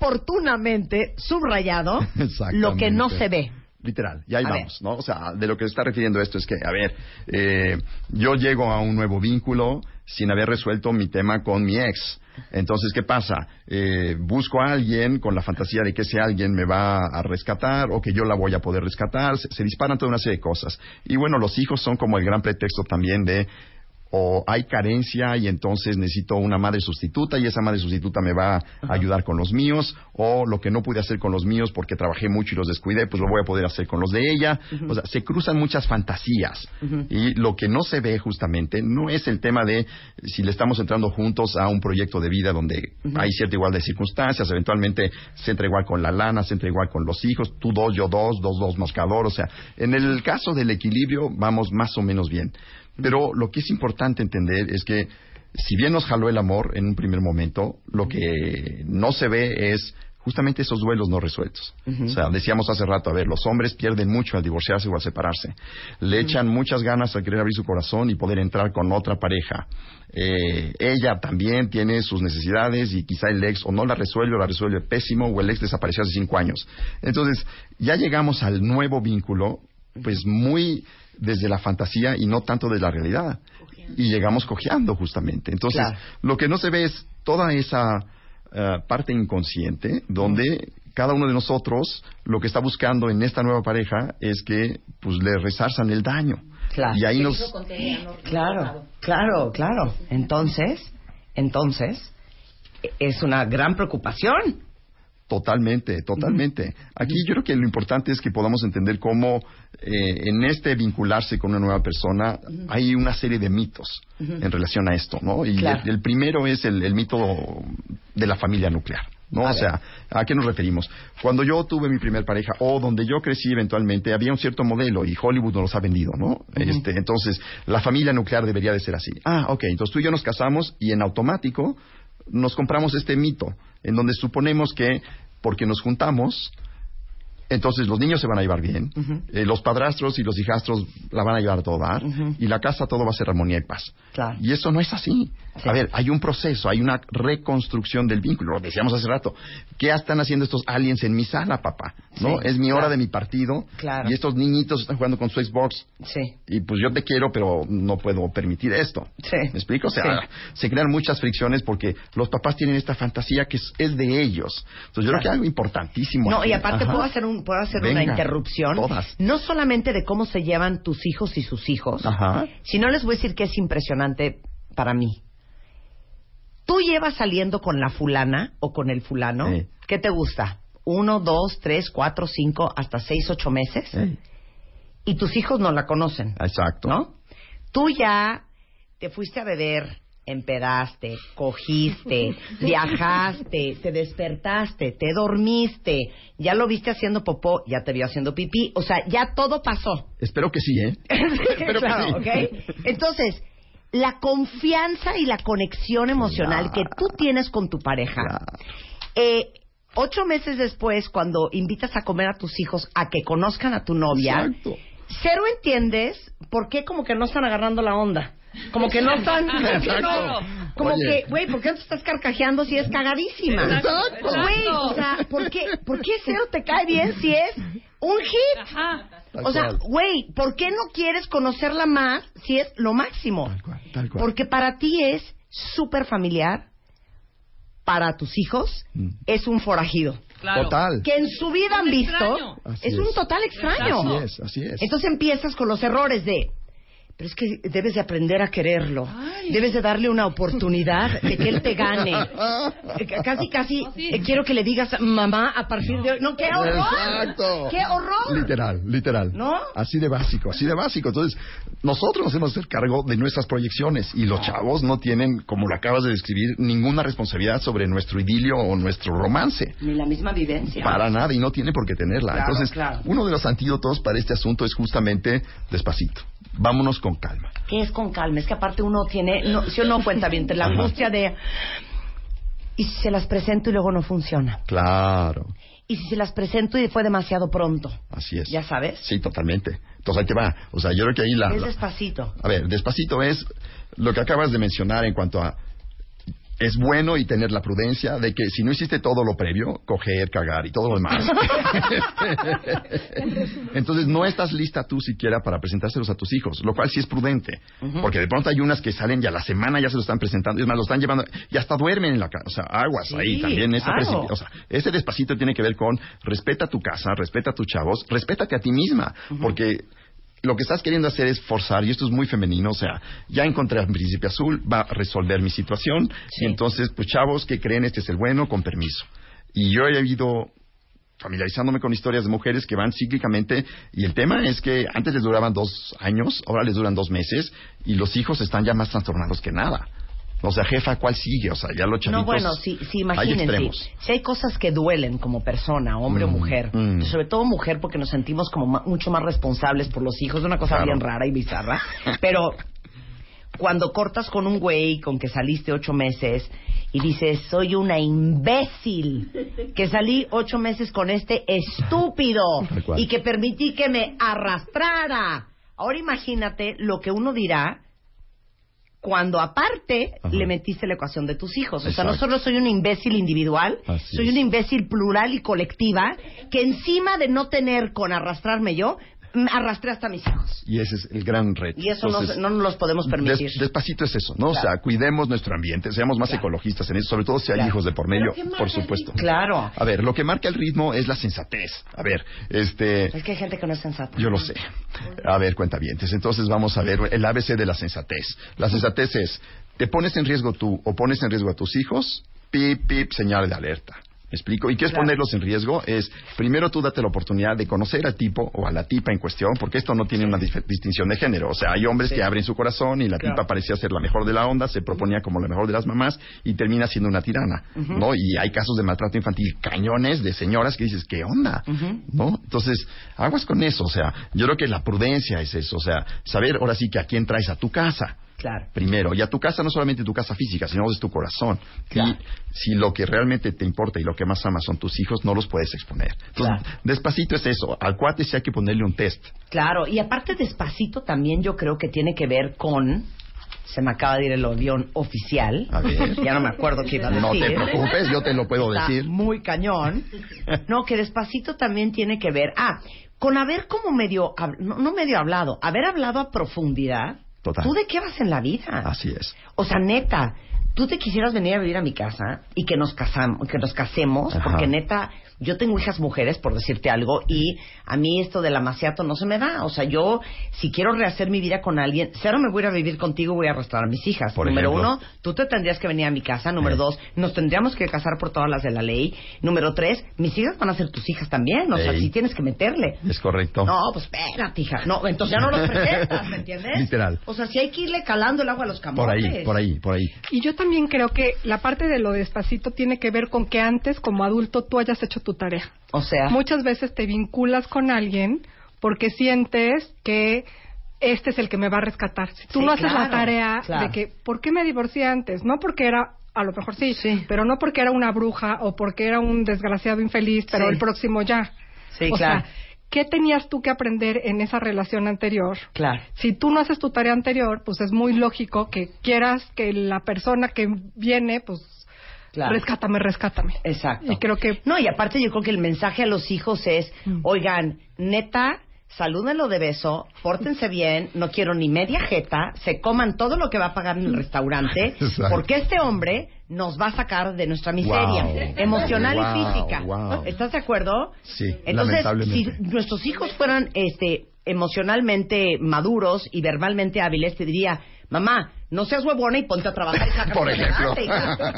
oportunamente, subrayado, lo que no se ve. Literal, y ahí A vamos, ¿no? O sea, de lo que se está refiriendo esto es que, a ver, eh, yo llego a un nuevo vínculo sin haber resuelto mi tema con mi ex. Entonces, ¿qué pasa? Eh, busco a alguien con la fantasía de que ese alguien me va a rescatar o que yo la voy a poder rescatar. Se, se disparan toda una serie de cosas. Y bueno, los hijos son como el gran pretexto también de o hay carencia y entonces necesito una madre sustituta y esa madre sustituta me va a ayudar con los míos o lo que no pude hacer con los míos porque trabajé mucho y los descuidé, pues lo voy a poder hacer con los de ella. O sea, se cruzan muchas fantasías. Y lo que no se ve justamente no es el tema de si le estamos entrando juntos a un proyecto de vida donde hay cierta igualdad de circunstancias, eventualmente se entra igual con la lana, se entra igual con los hijos, tú dos, yo dos, dos, dos, moscador, o sea, en el caso del equilibrio vamos más o menos bien. Pero lo que es importante entender es que si bien nos jaló el amor en un primer momento, lo que no se ve es justamente esos duelos no resueltos. O sea, decíamos hace rato, a ver, los hombres pierden mucho al divorciarse o al separarse. Le echan muchas ganas al querer abrir su corazón y poder entrar con otra pareja. Eh, ella también tiene sus necesidades y quizá el ex o no la resuelve o la resuelve pésimo o el ex desapareció hace cinco años. Entonces, ya llegamos al nuevo vínculo, pues muy desde la fantasía y no tanto de la realidad. Y llegamos cojeando justamente. Entonces, Claro. lo que no se ve es toda esa eh, parte inconsciente donde cada uno de nosotros lo que está buscando en esta nueva pareja es que pues le resarzan el daño. Claro. Y ahí nos Claro, claro, claro. Entonces, entonces, e- es una gran preocupación. Totalmente, totalmente. Aquí yo creo que lo importante es que podamos entender cómo eh, en este vincularse con una nueva persona hay una serie de mitos en relación a esto, ¿no? Y Claro. el, el primero es el, el mito de la familia nuclear. ¿No? A o ver. sea, ¿a qué nos referimos? Cuando yo tuve mi primer pareja o donde yo crecí eventualmente había un cierto modelo y Hollywood nos los ha vendido, ¿no? Este, entonces, la familia nuclear debería de ser así. Ah, ok, entonces tú y yo nos casamos y en automático nos compramos este mito en donde suponemos que porque nos juntamos entonces los niños se van a llevar bien, eh, los padrastros y los hijastros la van a llevar a todo dar y la casa todo va a ser armonía y paz. Claro. Y eso no es así. A ver, hay un proceso, hay una reconstrucción del vínculo. Lo decíamos hace rato. ¿Qué están haciendo estos aliens en mi sala, papá? ¿No? Sí, es mi hora claro. de mi partido. Claro. Y estos niñitos están jugando con su Xbox. Sí. Y pues yo te quiero, pero no puedo permitir esto. Sí. ¿Me explico? O sea, se crean muchas fricciones porque los papás tienen esta fantasía que es, es de ellos. Entonces yo creo que algo importantísimo. No, aquí- y aparte Ajá. puedo hacer, un, puedo hacer una interrupción. todas. No solamente de cómo se llevan tus hijos y sus hijos, Ajá. sino les voy a decir que es impresionante para mí. Tú llevas saliendo con la fulana o con el fulano. Sí. ¿Qué te gusta? Uno, dos, tres, cuatro, cinco, hasta seis, ocho meses. Sí. Y tus hijos no la conocen. Exacto. ¿No? Tú ya te fuiste a beber, empedaste, cogiste, viajaste, te despertaste, te dormiste, ya lo viste haciendo popó, ya te vio haciendo pipí, o sea, ya todo pasó. Espero que sí, ¿eh? Espero que sí. ¿ok? Entonces, la confianza y la conexión emocional que tú tienes con tu pareja, eh, ocho meses después, cuando invitas a comer a tus hijos a que conozcan a tu novia, Exacto. cero entiendes por qué como que no están agarrando la onda. Como que no están... Exacto. Como Oye. que, güey, ¿por qué no te estás carcajeando si es cagadísima? Exacto. Güey, o sea, ¿por qué, ¿por qué cero te cae bien si es un hit? Tal O sea, güey, ¿por qué no quieres conocerla más si es lo máximo? Tal cual, tal cual. Porque para ti es súper familiar, para tus hijos Mm. es un forajido. Total. Que en su vida han visto, es. un total extraño. Así es, así es. Entonces empiezas con los errores de, pero es que debes de aprender a quererlo, debes de darle una oportunidad de que él te gane. Eh, Casi, casi eh, quiero que le digas, mamá, a partir de hoy. No, qué horror. Exacto. Qué horror. Literal, literal. ¿No? Así de básico, así de básico. Entonces, nosotros nos hemos de hacer cargo de nuestras proyecciones y los chavos no tienen, como lo acabas de describir, ninguna responsabilidad sobre nuestro idilio o nuestro romance. Ni la misma vivencia. Para nada y no tiene por qué tenerla. Claro, Entonces, claro. uno de los antídotos para este asunto es justamente despacito. Vámonos con calma. ¿Qué es con calma? Es que aparte uno tiene, no, si uno cuenta bien, la angustia de, ¿y si se las presento y luego no funciona? Claro, ¿Y si se las presento y fue demasiado pronto? así es. ¿Ya sabes? Sí, totalmente. Entonces ahí te va. O sea, yo creo que ahí la... es la- despacito. A ver, despacito es lo que acabas de mencionar en cuanto a es bueno y tener la prudencia de que si no hiciste todo lo previo, coger, cagar y todo lo demás. Entonces no estás lista tú siquiera para presentárselos a tus hijos, lo cual sí es prudente, porque de pronto hay unas que salen y a la semana ya se lo están presentando, es más, lo están llevando y hasta duermen en la casa, o sea, aguas Sí, ahí también, esa claro. precipi- o sea, ese despacito tiene que ver con respeta tu casa, respeta a tus chavos, respétate a ti misma, porque lo que estás queriendo hacer es forzar, y esto es muy femenino, o sea, ya encontré al príncipe azul, va a resolver mi situación, y entonces, pues chavos que creen este es el bueno, con permiso. Y yo he ido familiarizándome con historias de mujeres que van cíclicamente, y el tema es que antes les duraban dos años, ahora les duran dos meses, y los hijos están ya más trastornados que nada. O sea, jefa, ¿cuál sigue? O sea, ya los chavitos... No, bueno, sí, sí, imagínense. Si hay cosas que duelen como persona, hombre o Mm, mujer, mm. sobre todo mujer porque nos sentimos como ma- mucho más responsables por los hijos, una cosa Claro. bien rara y bizarra, pero cuando cortas con un güey con que saliste ocho meses y dices, soy una imbécil, que salí ocho meses con este estúpido y que permití que me arrastrara. Ahora imagínate lo que uno dirá cuando aparte Ajá. le metiste la ecuación de tus hijos. O sea, no solo soy un imbécil individual, Así soy es. una imbécil plural y colectiva que encima de no tener con arrastrarme yo, arrastré hasta mis hijos. Y ese es el gran reto. Y eso no Entonces, se- no, nos los podemos permitir. Des- despacito es eso, ¿no? O sea, cuidemos nuestro ambiente, seamos más ecologistas en eso, sobre todo si hay Claro. hijos de por medio, por supuesto. Claro. A ver, lo que marca el ritmo es la sensatez. A ver, este, Es que hay gente que no es sensata. yo lo sé. A ver, cuentavientes. Entonces vamos a ver el ABC de la sensatez. La sensatez es, te pones en riesgo tú o pones en riesgo a tus hijos, pip, pip, señal de alerta. Explico? Y qué es Claro. ponerlos en riesgo? Es, primero tú date la oportunidad de conocer al tipo o a la tipa en cuestión, porque esto no tiene una distinción de género. O sea, hay hombres Sí. que abren su corazón y la Claro. tipa parecía ser la mejor de la onda, se proponía como la mejor de las mamás y termina siendo una tirana. ¿no? Y hay casos de maltrato infantil cañones de señoras que dices, ¿qué onda? ¿No? Entonces, aguas con eso. O sea, yo creo que la prudencia es eso. O sea, saber ahora sí que a quién traes a tu casa. Claro. Primero, y a tu casa no solamente tu casa física, sino es tu corazón. Y si lo que realmente te importa y lo que más amas son tus hijos, no los puedes exponer. Entonces, despacito es eso. Al cuate sí hay que ponerle un test. Claro, y aparte despacito también yo creo que tiene que ver con se me acaba de ir el avión oficial. A ver. Ya no me acuerdo qué iba a decir. No te preocupes, yo te lo puedo Está decir. Muy cañón. No, que despacito también tiene que ver. Ah, con haber como medio, no medio hablado, haber hablado a profundidad. Total. ¿Tú de qué vas en la vida? Así es. O sea, neta, tú te quisieras venir a vivir a mi casa y que nos casamos, que nos casemos, Ajá. porque neta, yo tengo hijas mujeres, por decirte algo, y a mí esto del amaciato no se me da. O sea, yo, si quiero rehacer mi vida con alguien, cero me voy a ir a vivir contigo, voy a arrastrar a mis hijas. Por Número ejemplo. uno, tú te tendrías que venir a mi casa. Número Eh. dos, nos tendríamos que casar por todas las de la ley. Número tres, mis hijas van a ser tus hijas también. O sea, Ey. sí tienes que meterle. Es correcto. No, pues espérate, hija. No, entonces ya no los presentas, ¿me entiendes? Literal. O sea, si hay que irle calando el agua a los camotes. Por ahí, por ahí, por ahí. Y yo también creo que la parte de lo despacito tiene que ver con que antes, como adulto, tú hayas hecho tu tarea. O sea, Muchas veces te vinculas con alguien porque sientes que este es el que me va a rescatar. Si tú Sí, no haces claro, la tarea claro. de que, ¿por qué me divorcié antes? No porque era, a lo mejor sí, pero no porque era una bruja o porque era un desgraciado infeliz, pero Sí. el próximo ya. Sí, o claro. sea, ¿qué tenías tú que aprender en esa relación anterior? Claro. Si tú no haces tu tarea anterior, pues es muy lógico que quieras que la persona que viene, pues, Claro. rescátame, rescátame. Exacto. Y creo que No, y aparte yo creo que el mensaje a los hijos es, oigan, neta, salúdenlo de beso, pórtense bien, no quiero ni media jeta, se coman todo lo que va a pagar en el restaurante, Exacto. porque este hombre nos va a sacar de nuestra miseria Wow. emocional y física. wow. ¿Estás de acuerdo? Sí, Entonces, si nuestros hijos fueran este emocionalmente maduros y verbalmente hábiles, te diría, mamá, no seas huevona y ponte a trabajar y Por ejemplo.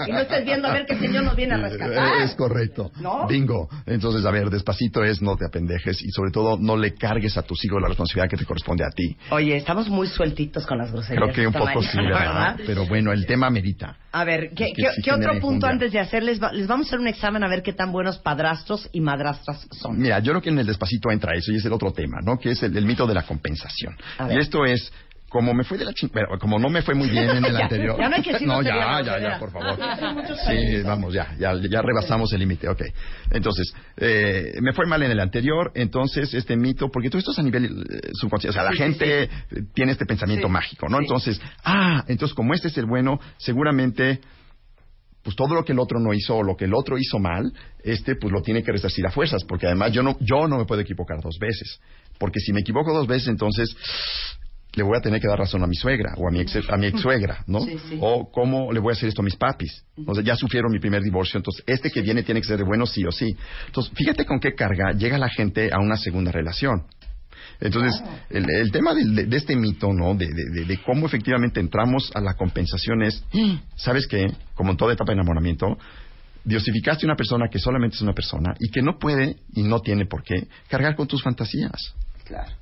Y no estés viendo a ver qué señor nos viene a rescatar. Es correcto. ¿No? Bingo. Entonces, a ver, despacito es no te apendejes y sobre todo no le cargues a tus hijos la responsabilidad que te corresponde a ti. Oye, estamos muy sueltitos con las groserías. Creo que un poco mañana, sí, ¿verdad? Pero bueno, el tema merita. A ver, ¿qué, Es que qué- sí qué genera otro punto antes de hacerles? va- les vamos a hacer un examen a ver qué tan buenos padrastros y madrastras son. Mira, yo creo que en el despacito entra eso y es el otro tema, ¿no? Que es el, el mito de la compensación. Y esto es, como me fue de la ching... pero como no me fue muy bien en el anterior. ya no hay que decir No, ya, ya, ya, por favor. Muchos Sí, vamos, ya, ya, ya rebasamos el límite, ok. Entonces, eh, me fue mal en el anterior, entonces este mito, porque todo esto es a nivel eh, subconsciente, o sea, la Sí, gente tiene este pensamiento Sí, mágico, ¿no? Entonces, ah, entonces como este es el bueno, seguramente pues todo lo que el otro no hizo o lo que el otro hizo mal, este pues lo tiene que resarcir a fuerzas, porque además yo no, yo no me puedo equivocar dos veces, porque si me equivoco dos veces, entonces le voy a tener que dar razón a mi suegra o a mi ex, a mi ex suegra, ¿no? Sí, sí. O cómo le voy a hacer esto a mis papis. O sea, ya sufrieron mi primer divorcio, entonces este que viene tiene que ser de bueno sí o sí. Entonces, fíjate con qué carga llega la gente a una segunda relación. Entonces, el, el tema del- de, de este mito, ¿no? De, de- de- de cómo efectivamente entramos a la compensación es, ¿sabes qué? Como en toda etapa de enamoramiento, diosificaste una persona que solamente es una persona y que no puede y no tiene por qué cargar con tus fantasías. Claro.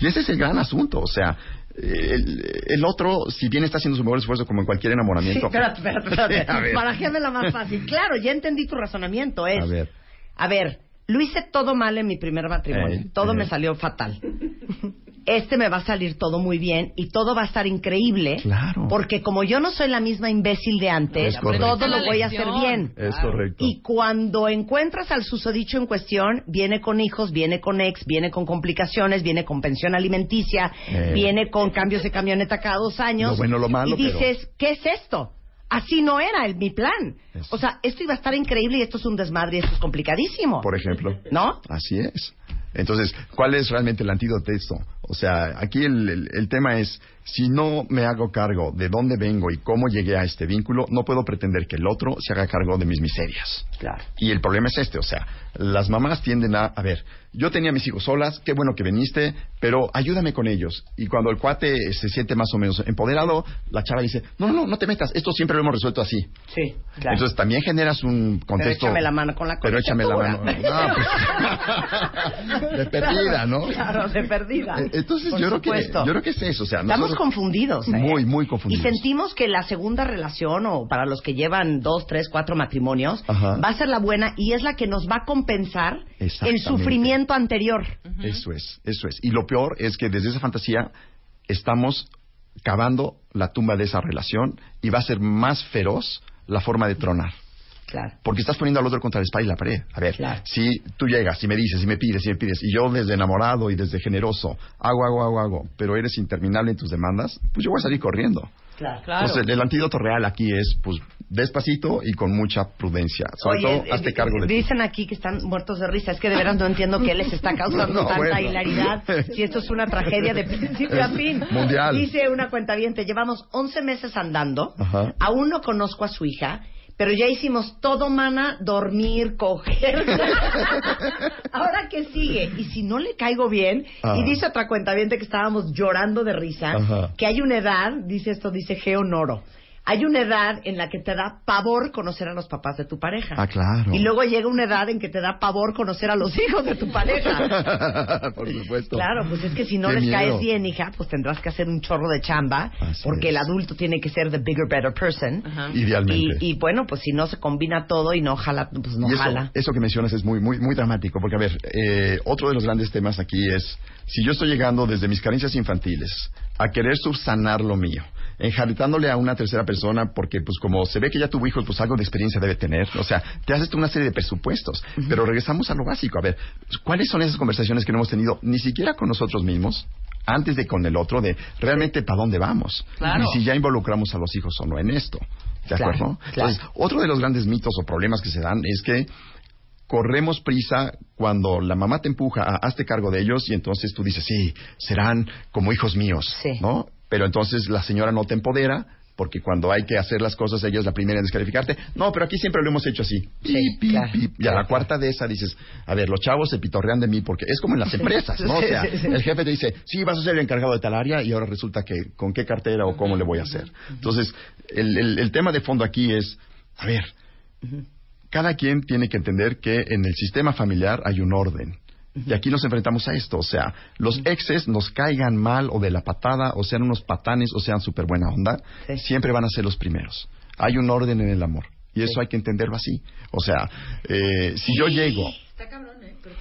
Y ese es el gran asunto, o sea, el, el otro, si bien está haciendo su mejor esfuerzo como en cualquier Sí, enamoramiento. espérate, espérate, espérate. A ver. Barajéamela más fácil. Claro, ya entendí tu razonamiento. Es, A ver. a ver, lo hice todo mal en mi primer matrimonio. Ey, todo ey. me salió fatal. Este me va a salir todo muy bien y todo va a estar increíble. Claro. Porque como yo no soy la misma imbécil de antes, todo lo voy a hacer bien. Es correcto. Y cuando encuentras al susodicho en cuestión, viene con hijos, viene con ex, viene con complicaciones, viene con pensión alimenticia, Eh. viene con cambios de camioneta cada dos años. Lo bueno, lo malo, Y dices, ¿qué es esto? Así no era el, mi plan. Eso. O sea, esto iba a estar increíble y esto es un desmadre y esto es complicadísimo. Por ejemplo. ¿No? Así es. Entonces, ¿cuál es realmente el antídoto de esto? O sea, aquí el, el- el tema es, si no me hago cargo de dónde vengo y cómo llegué a este vínculo, no puedo pretender que el otro se haga cargo de mis miserias. Claro. Y el problema es este, o sea, las mamás tienden a, a ver, yo tenía a mis hijos solas, qué bueno que viniste, pero ayúdame con ellos. Y cuando el cuate eh, se siente más o menos empoderado, la chava dice, no, no, no, no te metas, esto siempre lo hemos resuelto así. Sí, claro. Entonces también generas un contexto... échame la mano con la Pero échame la mano. No, pues, de perdida, ¿no? Claro, de perdida. Entonces Por yo creo, que, supuesto. yo creo que es eso. O sea, Estamos nosotros- confundidos. ¿eh? Muy, muy Y confundidos. sentimos que la segunda relación, o para los que llevan dos, tres, cuatro matrimonios, Ajá. va a ser la buena y es la que nos va a compensar el sufrimiento anterior. Eso es, eso es. Y lo peor es que desde esa fantasía estamos cavando la tumba de esa relación y va a ser más feroz la forma de tronar. Claro. Porque estás poniendo al otro contra la espalda y la pared. A ver, Claro. si tú llegas y me dices, y me pides, y me pides, y yo desde enamorado y desde generoso, hago, hago, hago, hago, pero eres interminable en tus demandas, pues yo voy a salir corriendo. Claro. Entonces, el, el antídoto real aquí es, pues, despacito y con mucha prudencia. Sobre Oye, todo, hazte eh, cargo de ti. Dicen aquí que están muertos de risa. Es que de veras no entiendo qué les está causando No, tanta bueno. hilaridad. Si esto es una tragedia de principio a fin. mundial. Dice una cuentaviente, llevamos 11 meses andando. Ajá. Aún no conozco a su hija. Pero ya hicimos todo, mana, dormir, coger. Ahora, ¿qué sigue? Y si no le caigo bien, y dice otra cuentaviente que estábamos llorando de risa, Ajá. que hay una edad, dice esto, dice Geo Noro, hay una edad en la que te da pavor conocer a los papás de tu pareja. Ah, claro. Y luego llega una edad en que te da pavor conocer a los hijos de tu pareja. Por supuesto. Claro, pues es que si no Qué les miedo. caes bien, hija, pues tendrás que hacer un chorro de chamba, Así porque es. el adulto tiene que ser the bigger, better person. Idealmente. Y, y bueno, pues si no se combina todo y no jala, pues no Y eso, jala. eso que mencionas es muy, muy, muy dramático, porque a ver, eh, otro de los grandes temas aquí es, si yo estoy llegando desde mis carencias infantiles a querer subsanar lo mío, enjaritándole a una tercera persona, porque pues como se ve que ya tuvo hijos, pues algo de experiencia debe tener, o sea, te haces una serie de presupuestos, pero regresamos a lo básico, a ver, ¿cuáles son esas conversaciones que no hemos tenido ni siquiera con nosotros mismos? Antes de con el otro, de realmente para dónde vamos. Claro. Y si ya involucramos a los hijos o no en esto. ¿De acuerdo? claro. Entonces, otro de los grandes mitos o problemas que se dan es que corremos prisa cuando la mamá te empuja a hazte cargo de ellos y entonces tú dices, sí, serán como hijos míos, ¿no? Pero entonces la señora no te empodera porque cuando hay que hacer las cosas ella es la primera en descalificarte. No, pero aquí siempre lo hemos hecho así. Pip. Y a la cuarta de esa dices, a ver, los chavos se pitorrean de mí porque es como en las empresas, ¿no? O sea, Sí, sí, sí. el jefe te dice, sí, vas a ser el encargado de tal área y ahora resulta que con qué cartera o cómo le voy a hacer. Entonces, el, el- el tema de fondo aquí es, a ver, cada quien tiene que entender que en el sistema familiar hay un orden. Y aquí nos enfrentamos a esto, o sea, los exes nos caigan mal o de la patada, o sean unos patanes, o sean súper buena onda, siempre van a ser los primeros. Hay un orden en el amor, y eso hay que entenderlo así. O sea, eh, si yo llego...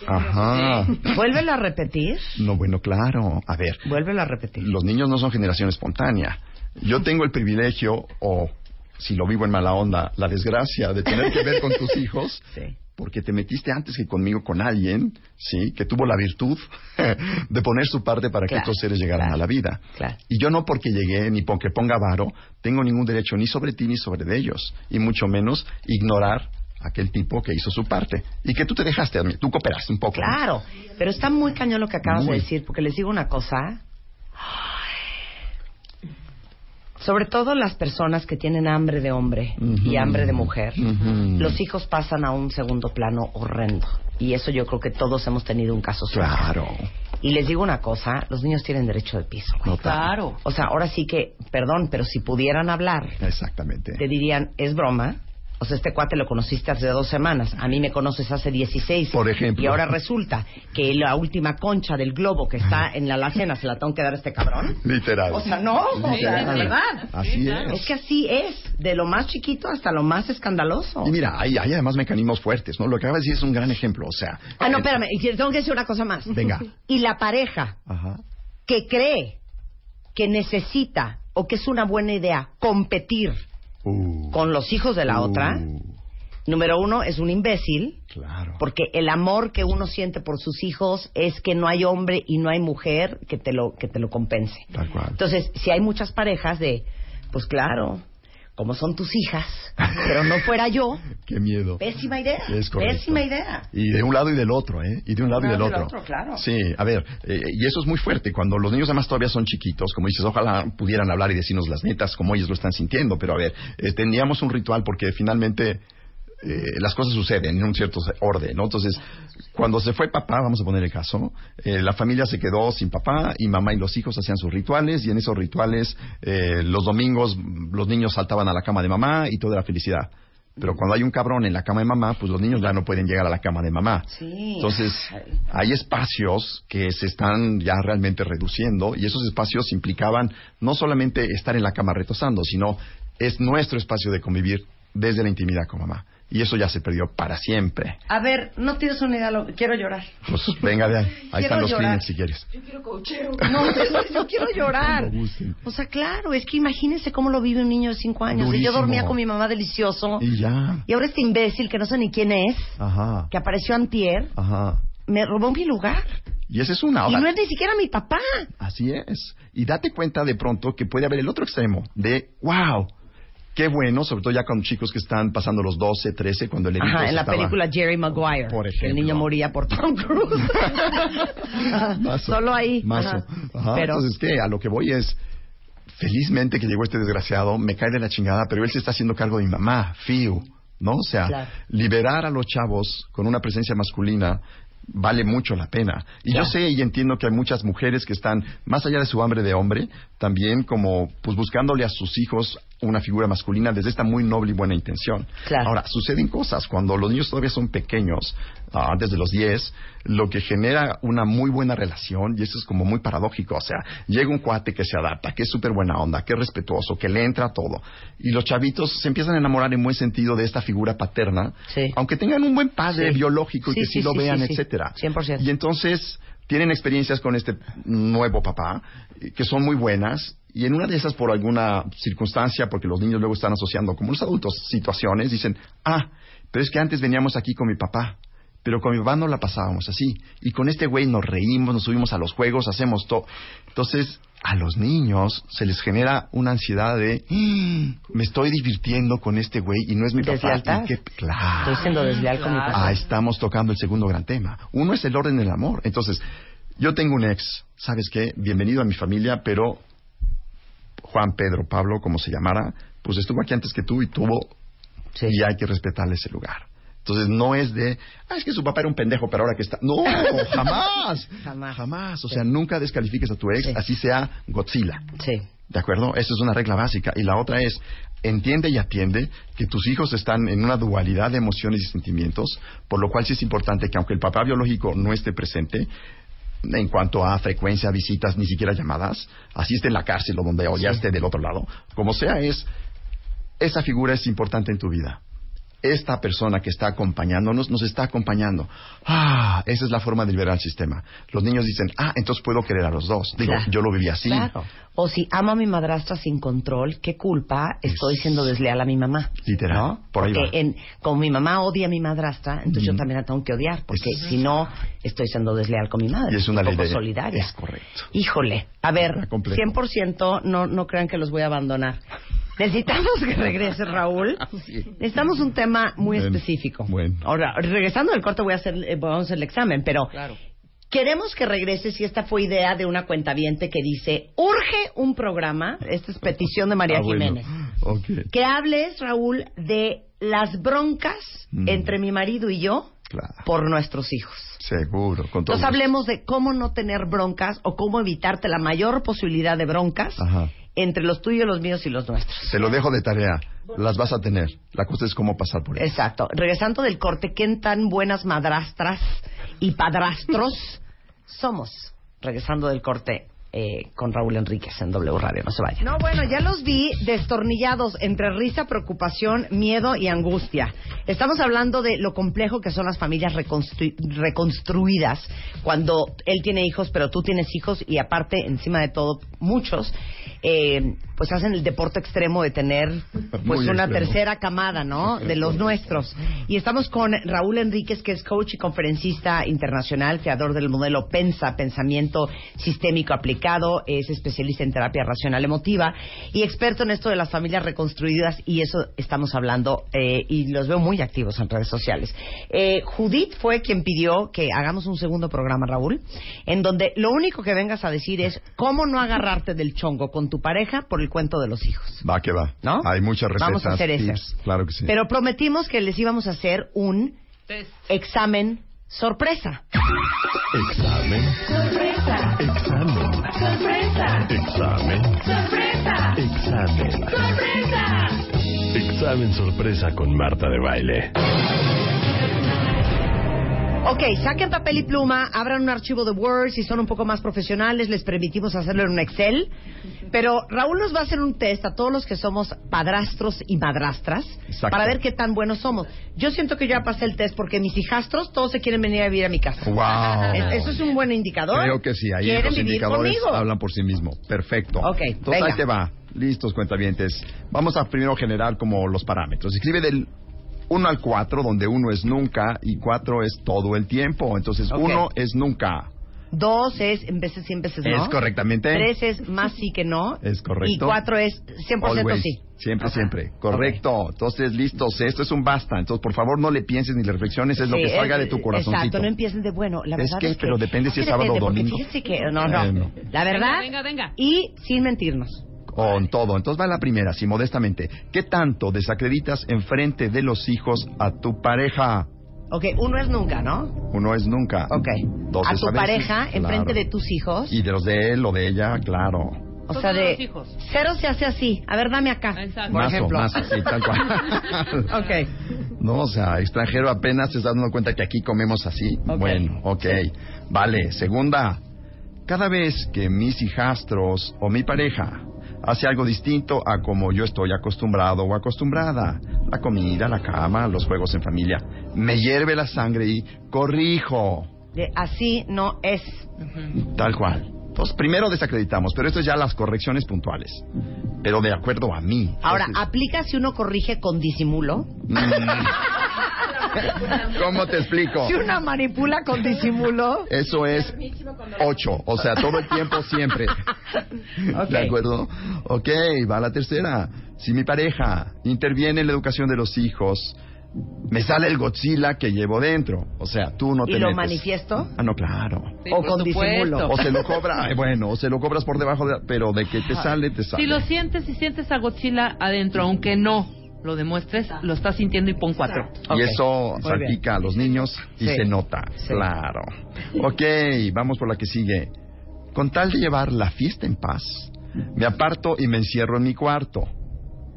Ajá. Vuélvelo a repetir. No, bueno, claro. A ver. Vuélvelo a repetir. Los niños no son generación espontánea. Yo tengo el privilegio, o si lo vivo en mala onda, la desgracia de tener que ver con tus hijos. Porque te metiste antes que conmigo con alguien, sí, que tuvo la virtud de poner su parte para que estos seres llegaran a la vida. Claro. Y yo no porque llegué ni porque ponga varo, tengo ningún derecho ni sobre ti ni sobre de ellos, y mucho menos ignorar a aquel tipo que hizo su parte y que tú te dejaste, tú cooperaste un poco. ¿no? Claro, pero está muy cañón lo que acabas Muy. de decir, porque les digo una cosa. Sobre todo las personas que tienen hambre de hombre y hambre de mujer, los hijos pasan a un segundo plano horrendo. Y eso yo creo que todos hemos tenido un caso suyo. Claro. Y les digo una cosa, los niños tienen derecho de piso. No, claro. O sea, ahora sí que, perdón, pero si pudieran hablar, Exactamente. te dirían, es broma. O sea, este cuate lo conociste hace dos semanas. A mí me conoces hace 16. Por ejemplo. Y ahora resulta que la última concha del globo que está en la alacena se la tengo que dar a este cabrón. Literal. O sea, no, o sea, Literal. la verdad. Así es. Es que así es, de lo más chiquito hasta lo más escandaloso. Y mira, hay, hay además mecanismos fuertes, ¿no? Lo que acabas de decir es un gran ejemplo, o sea... Ah, no, espérame, y tengo que decir una cosa más. Venga. Y la pareja Ajá. que cree que necesita o que es una buena idea competir Uh, con los hijos de la otra, número uno, es un imbécil. Claro. Porque el amor que uno siente por sus hijos es que no hay hombre y no hay mujer que te lo, que te lo compense. Tal cual. Entonces, si hay muchas parejas de, pues claro, como son tus hijas, pero no fuera yo, Qué miedo. pésima idea. Es correcto. Pésima idea. Y de un lado y del otro, ¿eh? Y de un lado y del otro. claro. Sí, a ver, eh, y eso es muy fuerte. Cuando los niños además todavía son chiquitos, como dices, ojalá pudieran hablar y decirnos las netas como ellos lo están sintiendo, pero a ver, eh, teníamos un ritual porque finalmente eh, las cosas suceden en un cierto orden, ¿no? Entonces, cuando se fue papá, vamos a poner el caso, eh, la familia se quedó sin papá y mamá y los hijos hacían sus rituales y en esos rituales eh, los domingos los niños saltaban a la cama de mamá y toda la felicidad. Pero cuando hay un cabrón en la cama de mamá, pues los niños ya no pueden llegar a la cama de mamá. Sí. Entonces, hay espacios que se están ya realmente reduciendo y esos espacios implicaban no solamente estar en la cama retosando, sino es nuestro espacio de convivir desde la intimidad con mamá. Y eso ya se perdió para siempre. A ver, no tienes una idea, lo- quiero llorar. Pues venga de ahí. Quiero están los. Kleenex si quieres. Yo quiero cocheo. No, yo, yo quiero llorar. O sea, claro, es que imagínense cómo lo vive un niño de cinco años. Y yo dormía con mi mamá delicioso. Y ya. Y ahora este imbécil, que no sé ni quién es, Ajá. que apareció antier, Ajá. me robó mi lugar. Y esa es una. Y Ahora, no es ni siquiera mi papá. Así es. Y date cuenta de pronto que puede haber el otro extremo de, wow, qué bueno, sobre todo ya con chicos que están pasando los 12, 13, cuando el Ajá, en la estaba- película Jerry Maguire. Por que el niño moría por Tom Cruise. Solo ahí. Mazo. Ajá. Ajá, Pero, Entonces, ¿qué? A lo que voy es, felizmente que llegó este desgraciado, me cae de la chingada, pero él se está haciendo cargo de mi mamá, Fiu, ¿no? O sea, Claro. liberar a los chavos con una presencia masculina vale mucho la pena. Y Claro. yo sé y entiendo que hay muchas mujeres que están, más allá de su hambre de hombre, también como, pues buscándole a sus hijos una figura masculina desde esta muy noble y buena intención. Claro. Ahora, suceden cosas cuando los niños todavía son pequeños, ah, antes de los 10, lo que genera una muy buena relación, y eso es como muy paradójico, o sea, llega un cuate que se adapta, que es súper buena onda, que es respetuoso, que le entra todo, y los chavitos se empiezan a enamorar en buen sentido de esta figura paterna, Sí. aunque tengan un buen padre Sí. biológico y que sí, lo vean, etcétera. 100%. Y entonces tienen experiencias con este nuevo papá que son muy buenas y en una de esas por alguna circunstancia, porque los niños luego están asociando como los adultos situaciones, dicen, ah, pero es que antes veníamos aquí con mi papá. Pero con mi papá no la pasábamos así. Y con este güey nos reímos, nos subimos a los juegos, hacemos todo. Entonces, a los niños se les genera una ansiedad de, "Mm, me estoy divirtiendo con este güey y no es mi papá. ¿Deslealtad? ¿Y qué- Claro. Estoy siendo desleal con mi papá. Ah, estamos tocando el segundo gran tema. Uno es el orden del amor. Entonces, yo tengo un ex, ¿sabes qué? Bienvenido a mi familia, pero Juan Pedro Pablo, como se llamara, pues estuvo aquí antes que tú y tuvo y hay que respetarle ese lugar. Entonces no es de, ah, es que su papá era un pendejo, pero ahora que está. No, jamás. Jamás. Jamás. O sea, nunca descalifiques a tu ex, así sea Godzilla. Sí. ¿De acuerdo? Esa es una regla básica. Y la otra es, entiende y atiende que tus hijos están en una dualidad de emociones y sentimientos, por lo cual sí es importante que aunque el papá biológico no esté presente, en cuanto a frecuencia, visitas, ni siquiera llamadas, así esté en la cárcel o donde o ya esté del otro lado, como sea es, esa figura es importante en tu vida. Esta persona que está acompañándonos nos está acompañando. Ah, esa es la forma de liberar el sistema. Los niños dicen, ah, entonces puedo querer a los dos. Digo, Claro. yo lo viví así. Claro. O si amo a mi madrastra sin control, ¿qué culpa estoy siendo desleal a mi mamá? Literal. ¿No? Por ahí Porque va. en, como mi mamá odia a mi madrastra, entonces yo también la tengo que odiar, porque Es- si no, estoy siendo desleal con mi madre. Y es una un ley poco de... solidaria. Es correcto. Híjole, a ver, Está complejo. 100% no, no crean que los voy a abandonar. Necesitamos que regrese Raúl. Necesitamos un tema muy Bueno, específico. bueno. Ahora, regresando del corte voy a hacer, eh, vamos a hacer el examen, pero queremos que regreses y esta fue idea de una cuentaviente que dice, urge un programa, esta es petición de María Ah, bueno. Jiménez, que hables, Raúl, de las broncas Mm. entre mi marido y yo Claro. por nuestros hijos. Seguro. Con todo Entonces hablemos de cómo no tener broncas o cómo evitarte la mayor posibilidad de broncas Ajá. Entre los tuyos, los míos y los nuestros. Te lo dejo de tarea. Las vas a tener. La cosa es cómo pasar por eso. Exacto. Regresando del corte, ¿qué tan buenas madrastras y padrastros somos? Regresando del corte eh, con Raúl Enríquez en W Radio. No se vayan. No, bueno, ya los vi destornillados entre risa, preocupación, miedo y angustia. Estamos hablando de lo complejo que son las familias reconstru- reconstruidas cuando él tiene hijos, pero tú tienes hijos y aparte, encima de todo, muchos. Eh, pues hacen el deporte extremo de tener pues Muy una extremo. tercera camada, ¿no? De los nuestros. Y estamos con Raúl Enríquez, que es coach y conferencista internacional, creador del modelo PENSA, Pensamiento Sistémico Aplicado, es especialista en terapia racional emotiva y experto en esto de las familias reconstruidas y eso estamos hablando eh, y los veo muy activos en redes sociales. Eh, Judith fue quien pidió que hagamos un segundo programa, Raúl, en donde lo único que vengas a decir es cómo no agarrarte del chongo con tu pareja por el cuento de los hijos. Va que va. ¿No? Hay muchas recetas. Vamos a hacer tips, Claro que sí. Pero prometimos que les íbamos a hacer un examen sorpresa. Examen. Sorpresa. Examen. Sorpresa. Examen. Sorpresa. Examen. Sorpresa. Examen sorpresa con Marta de Baile. Ok, saquen papel y pluma, abran un archivo de Word, si son un poco más profesionales les permitimos hacerlo en un Excel. Pero Raúl nos va a hacer un test a todos los que somos padrastros y madrastras Exacto. para ver qué tan buenos somos. Yo siento que ya pasé el test porque mis hijastros todos se quieren venir a vivir a mi casa. Wow. Es- Eso es un buen indicador. Creo que sí, ahí Quieren los vivir indicadores conmigo. hablan por sí mismos. Perfecto. Ok, Entonces venga. ahí te va. Listos, cuentavientes. Vamos a primero generar como los parámetros. Escribe del 1 al 4, donde 1 es nunca y 4 es todo el tiempo. Entonces Ok. 1 es nunca. Dos es en veces sí, en veces no. Es correctamente. Tres es más sí que no. Es correcto. Y cuatro es 100% Always. sí. Siempre, siempre. Correcto. Entonces, listos. Esto es un basta. Entonces, por favor, no le pienses ni le reflexiones. Es lo Sí, que salga es- de tu corazoncito. Exacto, no empiecen de bueno. La Es verdad que, es que, pero depende si es sábado o domingo. que, no, no. La verdad. Venga, venga, venga. Y sin mentirnos. Con todo. Entonces va la primera, así modestamente. ¿Qué tanto desacreditas enfrente de los hijos a tu pareja? Ok, uno es nunca, ¿no? Uno es nunca. Ok. Dos a es tu veces, pareja, claro. enfrente de tus hijos. Y de los de él o de ella, claro. O sea, de hijos. cero se hace así. A ver, dame acá. Exacto. Por Mazo, ejemplo. mazo, sí, tal cual. ok. No, o sea, extranjero apenas se está dando cuenta que aquí comemos así. Bueno, ok. Vale. Segunda, cada vez que mis hijastros o mi pareja hace algo distinto a como yo estoy acostumbrado o acostumbrada, la comida, la cama, los juegos en familia, me hierve la sangre y corrijo. De así no es. Tal cual. Entonces, primero desacreditamos, pero esto es ya las correcciones puntuales. Pero de acuerdo a mí. Ahora, Entonces, ¿aplica si uno corrige con disimulo? mm, ¿Cómo te explico? Si uno manipula con disimulo. Eso es ocho, o sea, todo el tiempo siempre. ¿De acuerdo? Ok, va la tercera. Si mi pareja interviene en la educación de los hijos, me sale el Godzilla que llevo dentro. O sea, tú no ¿Y te lo metes. manifiesto? Ah, no, claro. Sí, o con disimulo. O se lo cobra, bueno, o se lo cobras por debajo, de, pero de que te sale, te sale. Si lo sientes y sientes a Godzilla adentro, aunque no lo demuestres, lo estás sintiendo y pon cuatro. Y eso salpica a los niños y Sí. se nota, Sí. claro. Ok, vamos por la que sigue. Con tal de llevar la fiesta en paz, me aparto y me encierro en mi cuarto.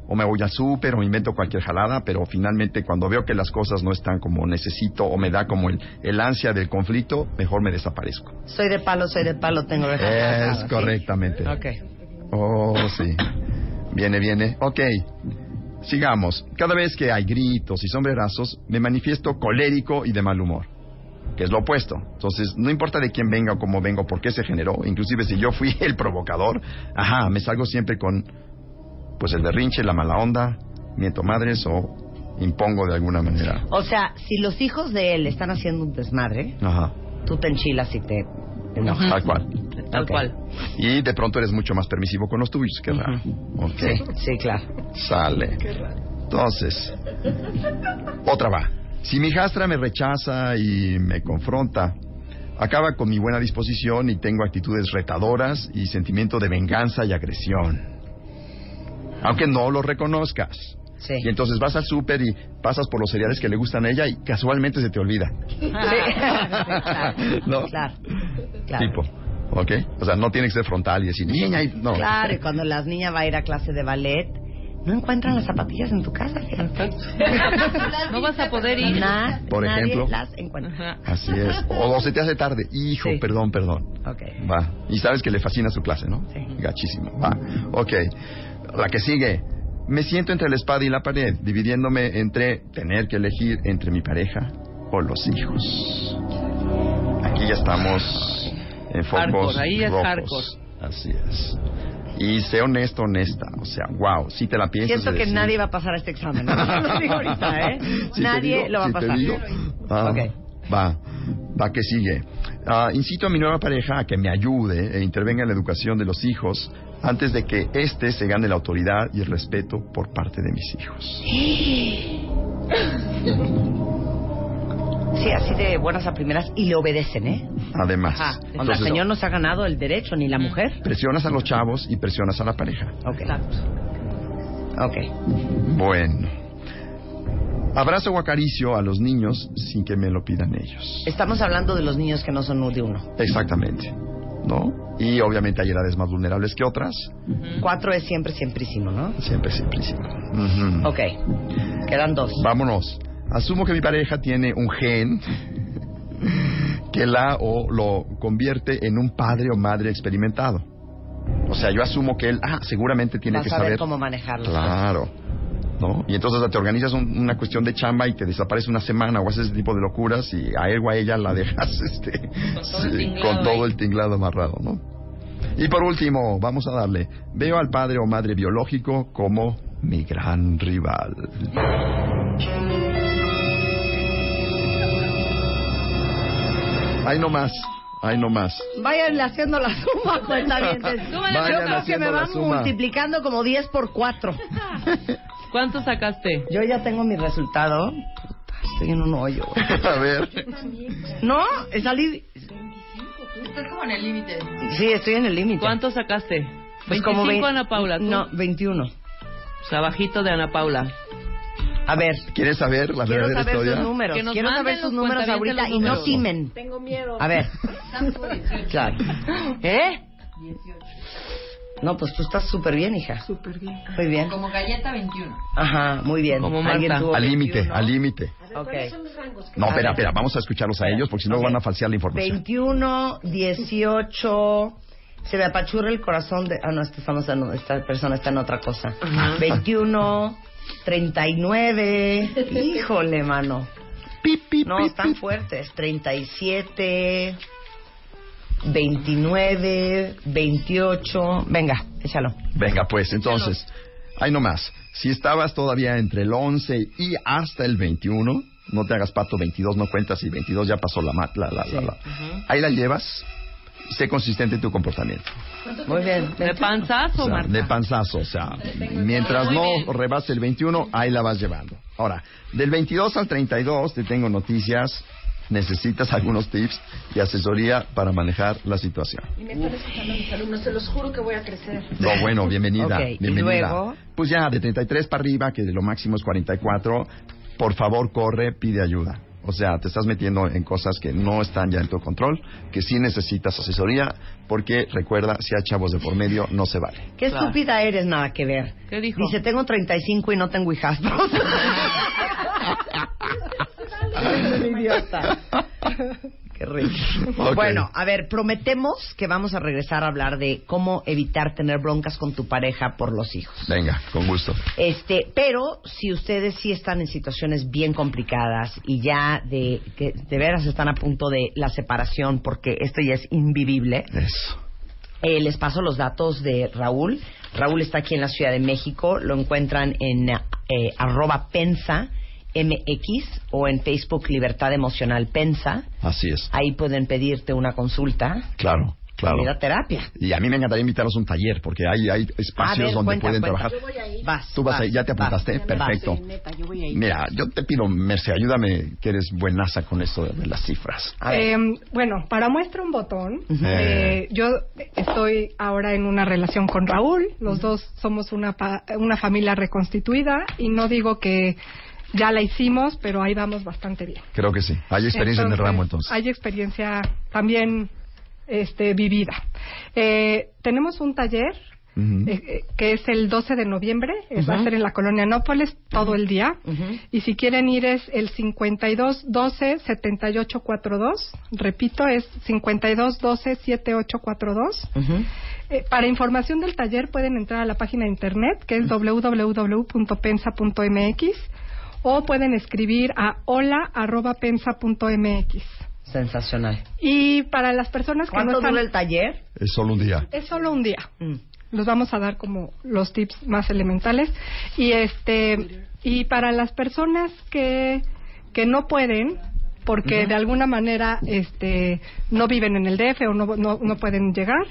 O me voy al súper o invento cualquier jalada, pero finalmente cuando veo que las cosas no están como necesito o me da como el, el ansia del conflicto, mejor me desaparezco. Soy de palo, soy de palo, tengo orejas Es correctamente. Ok. Oh, sí. Viene, viene. Ok. Sigamos. Cada vez que hay gritos y sombrerazos, me manifiesto colérico y de mal humor. Que es lo opuesto. Entonces, no importa de quién venga o cómo venga o por qué se generó, inclusive si yo fui el provocador, ajá, me salgo siempre con, pues el berrinche, la mala onda, miento madres o impongo de alguna manera. O sea, si los hijos de él están haciendo un desmadre, Ajá. tú te enchilas y te enojas. Tal cual. Tal cual. Y de pronto eres mucho más permisivo con los tuyos, qué raro. Ok. Sí, sí, claro. Sale. Entonces, otra va. Si mi hijastra me rechaza y me confronta, acaba con mi buena disposición y tengo actitudes retadoras y sentimiento de venganza y agresión. Aunque no lo reconozcas. Sí. Y entonces vas al súper y pasas por los cereales que le gustan a ella y casualmente se te olvida. claro, ¿No? claro, claro. Tipo. ¿Ok? O sea, no tiene que ser frontal y decir, niña, y... no. Claro, y cuando las niñas va a ir a clase de ballet, no encuentran las zapatillas en tu casa. No vas a poder ir. Na- Por nadie ejemplo. las encuentra. Así es. O, o se te hace tarde. Hijo, Sí. perdón, perdón. Ok. Va. Y sabes que le fascina su clase, ¿no? Sí. Gachísimo. Va. Ok. La que sigue. Me siento entre la espada y la pared, dividiéndome entre tener que elegir entre mi pareja o los hijos. Aquí ya estamos en focos Hardcore, ahí es rojos. hardcore. Así es. Y sé honesto, honesta. O sea, wow, si te la piensas. Siento que decir- nadie va a pasar este examen. ¿no? Lo digo ahorita, ¿eh? Si te nadie digo- lo va a si te pasar. digo, ah, Va, va que sigue. Ah, incito a mi nueva pareja a que me ayude e intervenga en la educación de los hijos antes de que éste se gane la autoridad y el respeto por parte de mis hijos. Sí, así de buenas a primeras y le obedecen, ¿eh? Además, Ajá. El señor no se ha ganado el derecho ni la mujer. presionas a los chavos y presionas a la pareja. Ok. Ok. Bueno. Abrazo o acaricio a los niños sin que me lo pidan ellos. Estamos hablando de los niños que no son de uno. Exactamente. ¿No? Y obviamente hay edades más vulnerables que otras. Cuatro es siempre, siemprísimo, ¿no? Siempre, siempre, siempre. Ujú. Ok. Quedan dos. Vámonos. Asumo que mi pareja tiene un gen que la o lo convierte en un padre o madre experimentado. O sea, yo asumo que él, ah, seguramente tiene Va a que saber saber. cómo manejarlo. Claro. ¿No? Y entonces te organizas un- una cuestión de chamba y te desaparece una semana o haces ese tipo de locuras y a él o a ella la dejas este, todo sí, con todo el tinglado amarrado, ¿no? Y por último, vamos a darle, veo al padre o madre biológico como mi gran rival. Ahí no más, ahí no más. Váyanle haciendo la suma, cuenta bien. Yo Vayan creo que haciendo me van multiplicando como 10 por 4. ¿Cuánto sacaste? Yo ya tengo mi resultado. Puta, Estoy en un hoyo. A ver, No, salí. Estás como en el límite. Sí, estoy en el límite. ¿Cuánto sacaste? Pues 25 como vein- Ana Paula. ¿tú? No, 21. O sea, bajito de Ana Paula. A ver, ¿quieres saber la quiero verdadera saber historia? sus números. Que nos Quiero saber sus números ahorita y no timen. Tengo miedo. A ver. Claro. ¿Eh? No, pues tú estás súper bien, hija. Súper bien. Muy bien. Como galleta 21. Ajá, muy bien. Como ¿Alguien Marta. Al límite, 21? al límite. Ok. No, espera, espera, vamos a escucharlos a ellos porque si no Ok. van a falsear la información. 21, 18. Se me apachurra el corazón de. Ah, no, esta, estamos en- esta persona está en otra cosa. 21, 39. Híjole, mano. No, están fuertes. 37, 29, 28. Venga, échalo. Venga, pues, entonces, ahí nomás. Si estabas todavía entre el 11 y hasta el 21, no te hagas pato, 22 no cuentas y 22 ya pasó la... la, la, la, la. Ahí la llevas, sé consistente en tu comportamiento. Muy bien. ¿De panzazo, O sea, Marta? de panzazo, o sea, mientras no rebase el 21, ahí la vas llevando. Ahora, del 22 al 32 te tengo noticias, necesitas algunos tips y asesoría para manejar la situación. Y me están escuchando mis alumnos, se los juro que voy a crecer. No, bueno, bienvenida, Ok, ¿y bienvenida. luego? Pues ya, de 33 para arriba, que de lo máximo es 44, por favor corre, pide ayuda. O sea, te estás metiendo en cosas que no están ya en tu control, que sí necesitas asesoría, porque recuerda, si hay chavos de por medio, no se vale. Qué Claro. estúpida eres, nada que ver. ¿Qué dijo? Dice, tengo 35 y no tengo hijastros. Es un idiota. Qué rico. Bueno, a ver, prometemos que vamos a regresar a hablar de cómo evitar tener broncas con tu pareja por los hijos. Venga, con gusto. Este, pero si ustedes sí están en situaciones bien complicadas y ya de que de veras están a punto de la separación porque esto ya es invivible, Eso. eh, les paso los datos de Raúl. Raúl está aquí en la Ciudad de México. Lo encuentran en eh, arroba pensa MX o en Facebook Libertad Emocional Pensa. Así es. Ahí pueden pedirte una consulta. Claro, claro. La terapia. Y a mí me encantaría invitarlos a un taller, porque hay, hay espacios A ver, donde cuenta, pueden cuenta. trabajar. Yo voy a ir. Vas. Tú vas vas, ahí, ya te vas. apuntaste, perfecto. Neta, yo voy a ir. Mira, yo te pido, Merce, ayúdame, que eres buenaza con esto de, las cifras. A ver. Eh, bueno, para muestra un botón, Ujú. eh, yo estoy ahora en una relación con Raúl, los dos somos una, pa- una familia reconstituida y no digo que ya la hicimos, pero ahí vamos bastante bien. Creo que sí. Hay experiencia en el ramo, entonces. Hay experiencia también este, vivida. Eh, tenemos un taller eh, eh, que es el 12 de noviembre, eh, va a ser en la colonia Nópolis todo el día. Y si quieren ir es el 52 12 78 42. Repito, es 52 12 7842. Ujú. Eh, para información del taller pueden entrar a la página de internet que es www.pensa.mx o pueden escribir a hola@pensa.mx. Sensacional. Y para las personas que no ¿Cuánto están dura el taller? Es solo un día. es solo un día. Mm. los vamos a dar como los tips más elementales y este y para las personas que que no pueden porque de alguna manera este no viven en el DF o no no, no pueden llegar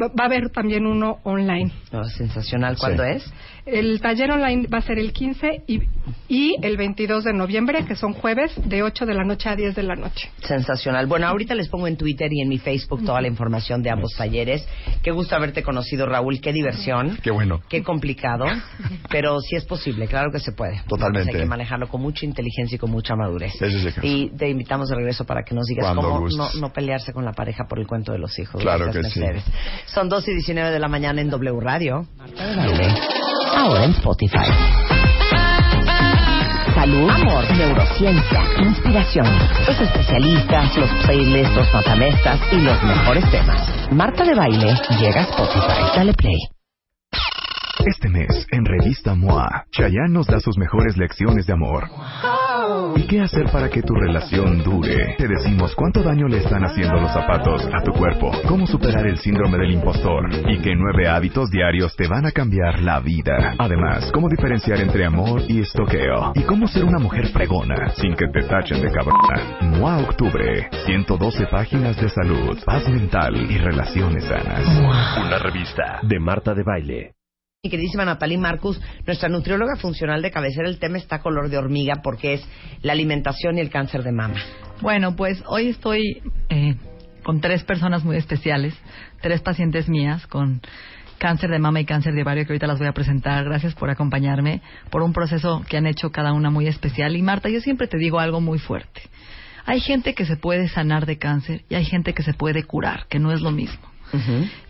va a haber también uno online. No, sensacional. ¿Cuándo Sí. es? El taller online va a ser el 15 y, y el 22 de noviembre, que son jueves, de 8 de la noche a 10 de la noche. Sensacional. Bueno, ahorita les pongo en Twitter y en mi Facebook toda la información de ambos talleres. Qué gusto haberte conocido, Raúl. Qué diversión. Qué bueno. Qué complicado. Pero sí es posible, claro que se puede. Totalmente. Entonces hay que manejarlo con mucha inteligencia y con mucha madurez. Ese es el caso. Y te invitamos de regreso para que nos digas Cuando cómo no, no pelearse con la pareja por el cuento de los hijos. Claro que sí. Mercedes. Son 2 y 19 de la mañana en W Radio. Ahora en Spotify. Salud, amor, neurociencia, inspiración, los especialistas, los playlists, los matamestas y los mejores temas. Marta de Baile llega a Spotify. Dale play. Este mes, en Revista MOA, Chayanne nos da sus mejores lecciones de amor. ¿Y qué hacer para que tu relación dure? Te decimos cuánto daño le están haciendo los zapatos a tu cuerpo, cómo superar el síndrome del impostor y qué nueve hábitos diarios te van a cambiar la vida. Además, cómo diferenciar entre amor y estoqueo y cómo ser una mujer fregona sin que te tachen de cabrona. MOA Octubre, 112 páginas de salud, paz mental y relaciones sanas. Una revista de Marta de Baile. Mi queridísima Natalie Marcus, nuestra nutrióloga funcional de cabecera, el tema está color de hormiga porque es la alimentación y el cáncer de mama. Bueno, pues hoy estoy eh, con tres personas muy especiales, tres pacientes mías con cáncer de mama y cáncer de ovario que ahorita las voy a presentar. Gracias por acompañarme, por un proceso que han hecho cada una muy especial. Y Marta, yo siempre te digo algo muy fuerte. Hay gente que se puede sanar de cáncer y hay gente que se puede curar, que no es lo mismo.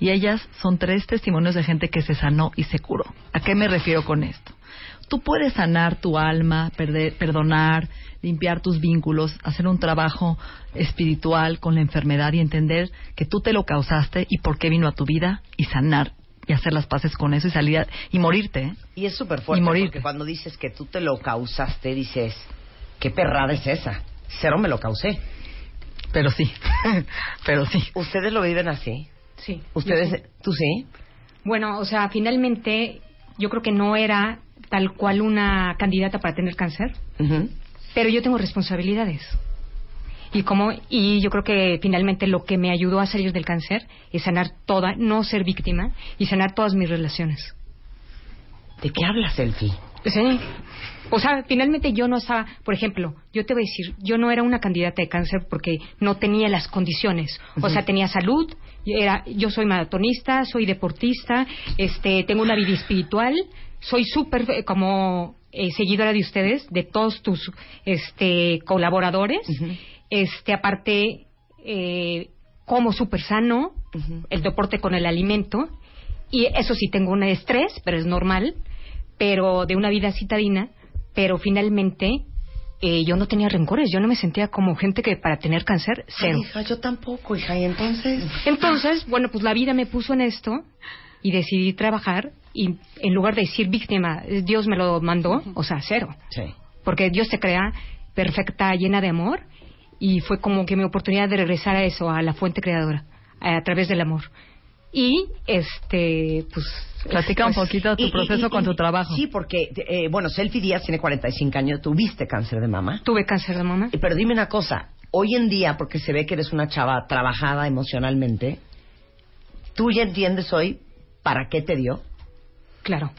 Y ellas son tres testimonios de gente que se sanó y se curó. ¿A qué me refiero con esto? Tú puedes sanar tu alma, perder- perdonar, limpiar tus vínculos, hacer un trabajo espiritual con la enfermedad y entender que tú te lo causaste y por qué vino a tu vida y sanar y hacer las paces con eso y salir a- y morirte. ¿eh? Y es súper fuerte Y porque cuando dices que tú te lo causaste, dices, ¿qué perrada es esa? Cero me lo causé. Pero sí, pero sí. ¿Ustedes lo viven así? Sí. ¿Ustedes, sí. tú sí? Bueno, o sea, finalmente yo creo que no era tal cual una candidata para tener cáncer, pero yo tengo responsabilidades. Y como y yo creo que finalmente lo que me ayudó a salir del cáncer es sanar toda, no ser víctima y sanar todas mis relaciones. ¿De qué hablas, Elfie? Sí. O sea, finalmente yo no estaba, por ejemplo, yo te voy a decir, yo no era una candidata de cáncer porque no tenía las condiciones. O sea, tenía salud, era, yo soy maratonista, soy deportista, este, tengo una vida espiritual, soy súper eh, como eh, seguidora de ustedes, de todos tus este, colaboradores. Este, aparte, eh, como súper sano, el deporte con el alimento. Y eso sí, tengo un estrés, pero es normal, pero de una vida citadina, pero finalmente eh, yo no tenía rencores, yo no me sentía como gente que para tener cáncer, cero. Ay, hija, yo tampoco, hija, y entonces... Entonces, bueno, pues la vida me puso en esto y decidí trabajar y en lugar de decir víctima, Dios me lo mandó, o sea, cero. Sí. Porque Dios te crea perfecta, llena de amor y fue como que mi oportunidad de regresar a eso, a la fuente creadora, a, a través del amor. Y, este, pues... Platica un pues- poquito tu proceso con tu trabajo. Sí, porque, eh, bueno, Selfie Díaz tiene 45 años. ¿Tuviste cáncer de mama? Tuve cáncer de mama. Pero dime una cosa. Hoy en día, porque se ve que eres una chava trabajada emocionalmente, ¿tú ya entiendes hoy para qué te dio? Claro.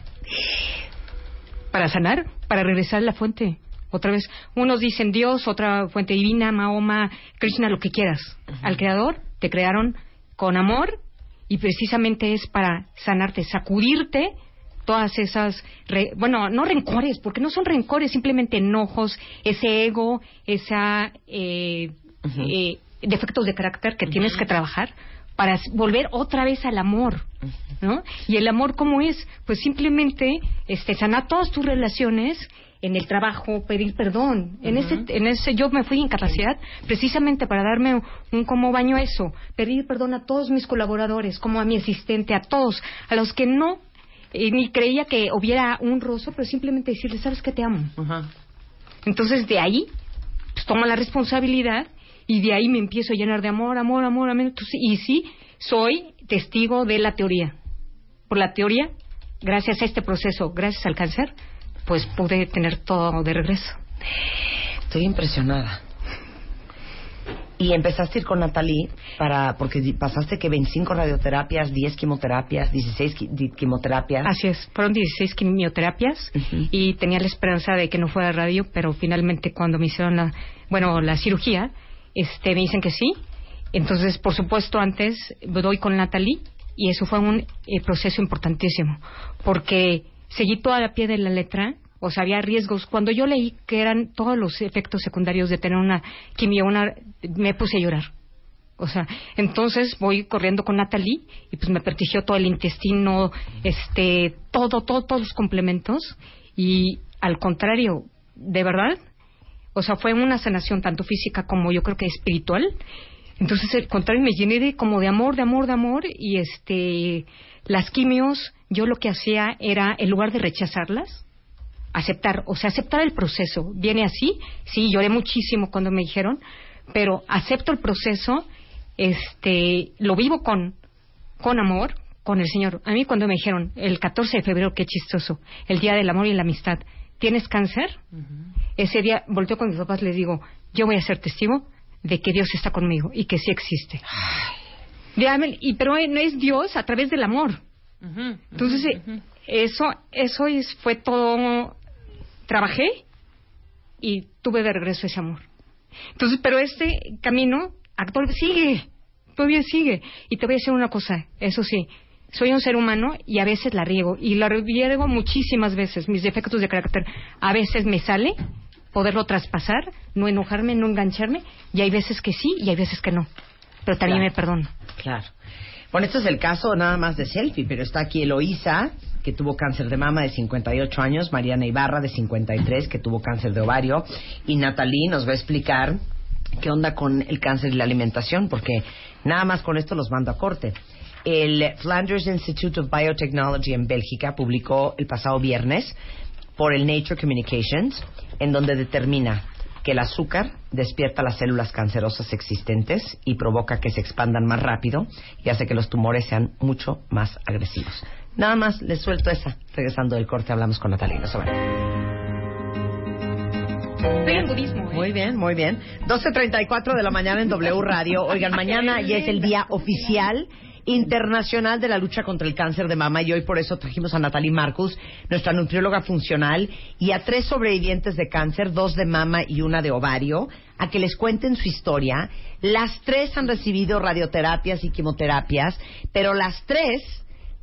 Para sanar, para regresar a la fuente. Otra vez, unos dicen Dios, otra fuente divina, Mahoma, Krishna, lo que quieras. Al Creador te crearon con amor y precisamente es para sanarte, sacudirte todas esas, re- bueno, no rencores, porque no son rencores, simplemente enojos, ese ego, esa eh, eh, defectos de carácter que tienes que trabajar para volver otra vez al amor, ¿no? Y el amor cómo es, pues simplemente este sanar todas tus relaciones en el trabajo, pedir perdón. En ese en ese yo me fui en incapacidad precisamente para darme un, un como baño eso, pedir perdón a todos mis colaboradores, como a mi asistente, a todos, a los que no eh, ni creía que hubiera un roso, pero simplemente decirles, ¿sabes que te amo? Entonces de ahí pues, tomo la responsabilidad y de ahí me empiezo a llenar de amor, amor, amor, amor. Entonces, y sí, soy testigo de la teoría. por la teoría, gracias a este proceso, gracias al cáncer, pues pude tener todo de regreso. Estoy impresionada. Y empezaste a ir con Natalie para, porque pasaste que 25 radioterapias, 10 quimioterapias, 16 qui- di- quimioterapias. Así es, fueron 16 quimioterapias y tenía la esperanza de que no fuera radio, pero finalmente cuando me hicieron la, bueno, la cirugía, este, me dicen que sí. Entonces, por supuesto, antes doy con Natalie y eso fue un eh, proceso importantísimo, porque seguí toda la pie de la letra, o sea, había riesgos. Cuando yo leí que eran todos los efectos secundarios de tener una quimio, una, me puse a llorar. O sea, entonces voy corriendo con Natalie y pues me pertigió todo el intestino, este, todo, todo, todos los complementos y al contrario, de verdad, o sea, fue una sanación tanto física como yo creo que espiritual. Entonces, al contrario, me llené de como de amor, de amor, de amor y este, las quimios, yo lo que hacía era, en lugar de rechazarlas, aceptar, o sea, aceptar el proceso. Viene así, sí, lloré muchísimo cuando me dijeron, pero acepto el proceso, este, lo vivo con, con amor, con el Señor. A mí cuando me dijeron, el 14 de febrero, qué chistoso, el Día del Amor y la Amistad, ¿tienes cáncer? Ese día volteo con mis papás, les digo, yo voy a ser testigo de que Dios está conmigo y que sí existe. Y pero no es Dios a través del amor. Entonces, eh, eso, eso es, fue todo. Trabajé y tuve de regreso ese amor. Entonces, pero este camino actual sigue, todavía sigue. Y te voy a decir una cosa, eso sí, soy un ser humano y a veces la riego. Y la riego muchísimas veces, mis defectos de carácter. A veces me sale poderlo traspasar, no enojarme, no engancharme. Y hay veces que sí y hay veces que no. Pero también Claro. me perdono. Claro. Bueno, este es el caso nada más de selfie, pero está aquí Eloísa, que tuvo cáncer de mama de 58 años, Mariana Ibarra de 53, que tuvo cáncer de ovario, y Natalie nos va a explicar qué onda con el cáncer y la alimentación, porque nada más con esto los mando a corte. El Flanders Institute of Biotechnology en Bélgica publicó el pasado viernes por el Nature Communications, en donde determina que el azúcar despierta las células cancerosas existentes y provoca que se expandan más rápido y hace que los tumores sean mucho más agresivos. Nada más les suelto esa. Regresando del corte hablamos con vayan. Estoy en budismo, ¿eh? Muy bien, muy bien. 12.34 de la mañana en W Radio. Oigan, mañana ya es el día oficial internacional de la lucha contra el cáncer de mama y hoy por eso trajimos a Natalie Marcus, nuestra nutrióloga funcional, y a tres sobrevivientes de cáncer, dos de mama y una de ovario, a que les cuenten su historia. Las tres han recibido radioterapias y quimioterapias, pero las tres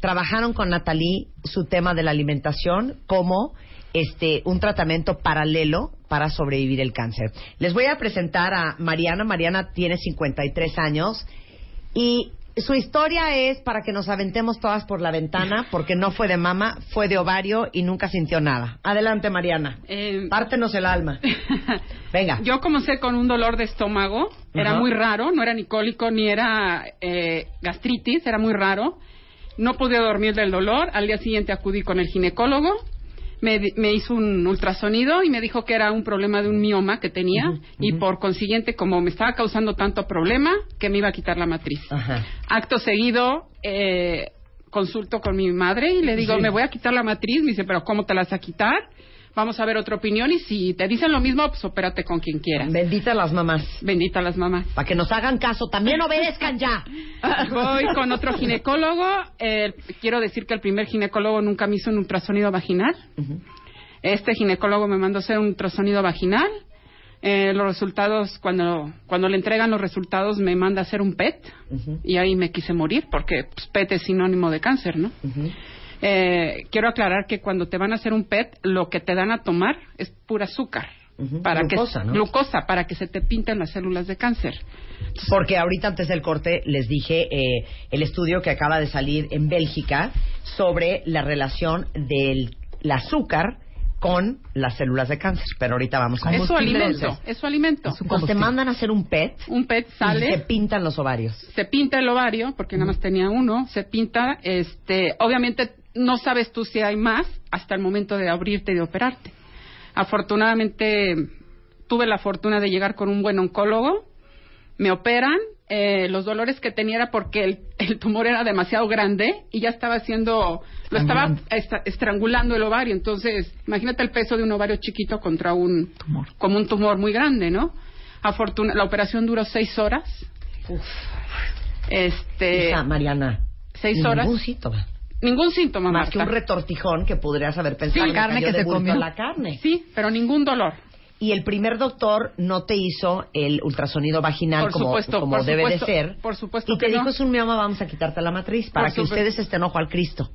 trabajaron con Natalie su tema de la alimentación como este un tratamiento paralelo para sobrevivir el cáncer. Les voy a presentar a Mariana. Mariana tiene 53 años y su historia es para que nos aventemos todas por la ventana porque no fue de mama, fue de ovario y nunca sintió nada. Adelante, Mariana. Pártenos el alma. Venga. Yo comencé con un dolor de estómago, era muy raro, no era ni cólico ni era eh, gastritis, era muy raro. No pude dormir del dolor, al día siguiente acudí con el ginecólogo, me, me hizo un ultrasonido y me dijo que era un problema de un mioma que tenía y por consiguiente como me estaba causando tanto problema que me iba a quitar la matriz. Acto seguido, eh, consulto con mi madre y le digo, Sí. me voy a quitar la matriz. Me dice, pero ¿cómo te la vas a quitar? Vamos a ver otra opinión y si te dicen lo mismo, pues opérate con quien quieras. Bendita las mamás. Bendita las mamás. Para que nos hagan caso, también obedezcan ya. Voy con otro ginecólogo. eh, quiero decir que el primer ginecólogo nunca me hizo un ultrasonido vaginal. Este ginecólogo me mandó hacer un ultrasonido vaginal. Eh, los resultados, cuando, cuando le entregan los resultados, me manda a hacer un PET. Y ahí me quise morir, porque pues, PET es sinónimo de cáncer, ¿no? Eh, quiero aclarar que cuando te van a hacer un PET, lo que te dan a tomar es pura azúcar. Para Glucosa, que, ¿no? Glucosa, para que se te pinten las células de cáncer. Porque ahorita antes del corte les dije eh, el estudio que acaba de salir en Bélgica sobre la relación del el azúcar con las células de cáncer. Pero ahorita vamos a Es su alimento, es su alimento. Entonces te mandan a hacer un PET. Un PET Y sale. se pintan los ovarios. se pinta el ovario, porque nada más tenía uno, se pinta, este, obviamente no sabes tú si hay más hasta el momento de abrirte y de operarte. Afortunadamente tuve la fortuna de llegar con un buen oncólogo me operan, eh, los dolores que tenía era porque el, el tumor era demasiado grande y ya estaba haciendo, lo estaba esta- estrangulando el ovario. Entonces, imagínate el peso de un ovario chiquito contra un tumor, como un tumor muy grande, ¿no? Afortuna la operación duró seis horas. Este, Hija, Mariana. seis horas. Ningún síntoma. Ningún síntoma Más que un retortijón que podrías haber pensado Sí, "Me carne que de se comió". la carne. Sí, pero ningún dolor. Y el primer doctor no te hizo el ultrasonido vaginal Por como, supuesto, como por debe supuesto, de ser. por supuesto y te que dijo, no. es un mioma, vamos a quitarte la matriz para Por que supuesto. ustedes estén ojo al Cristo.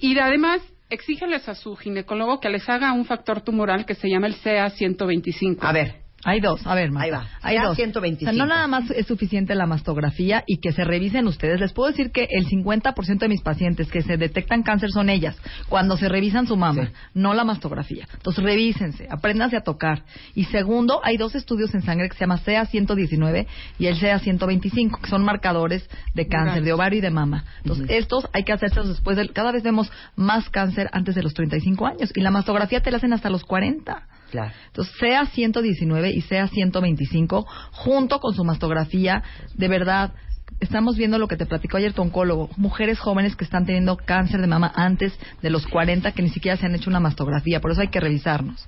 Y de- además, exígeles a su ginecólogo que les haga un factor tumoral que se llama el CA125. A ver. Hay dos, a ver, Marta. Ahí va. Hay dos. 125. O sea, no nada más es suficiente la mastografía y que se revisen ustedes. Les puedo decir que el 50% de mis pacientes que se detectan cáncer son ellas, cuando se revisan su mama, no la mastografía. Entonces, revísense, apréndanse a tocar. Y segundo, hay dos estudios en sangre que se llama CA119 y el CA125, que son marcadores de cáncer de ovario y de mama. Entonces, estos hay que hacerlos después del... Cada vez vemos más cáncer antes de los 35 años y la mastografía te la hacen hasta los 40. Claro. Entonces, sea 119 y sea 125, junto con su mastografía, de verdad, estamos viendo lo que te platicó ayer tu oncólogo, mujeres jóvenes que están teniendo cáncer de mama antes de los 40 que ni siquiera se han hecho una mastografía, por eso hay que revisarnos.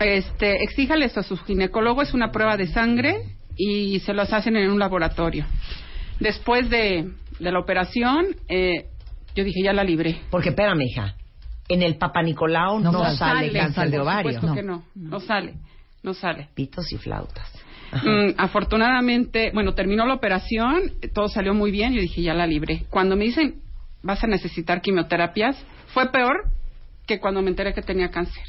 Este, exíjales a su ginecólogo, es una prueba de sangre y se los hacen en un laboratorio. Después de, de la operación, eh, yo dije, ya la libré. Porque espérame, hija. En el Papa Nicolau no, sale, cáncer de por ovario. supuesto que no, no sale, no sale. Pitos y flautas. Mm, afortunadamente, bueno, terminó la operación, todo salió muy bien, yo dije, ya la libré. Cuando me dicen, vas a necesitar quimioterapias, fue peor que cuando me enteré que tenía cáncer.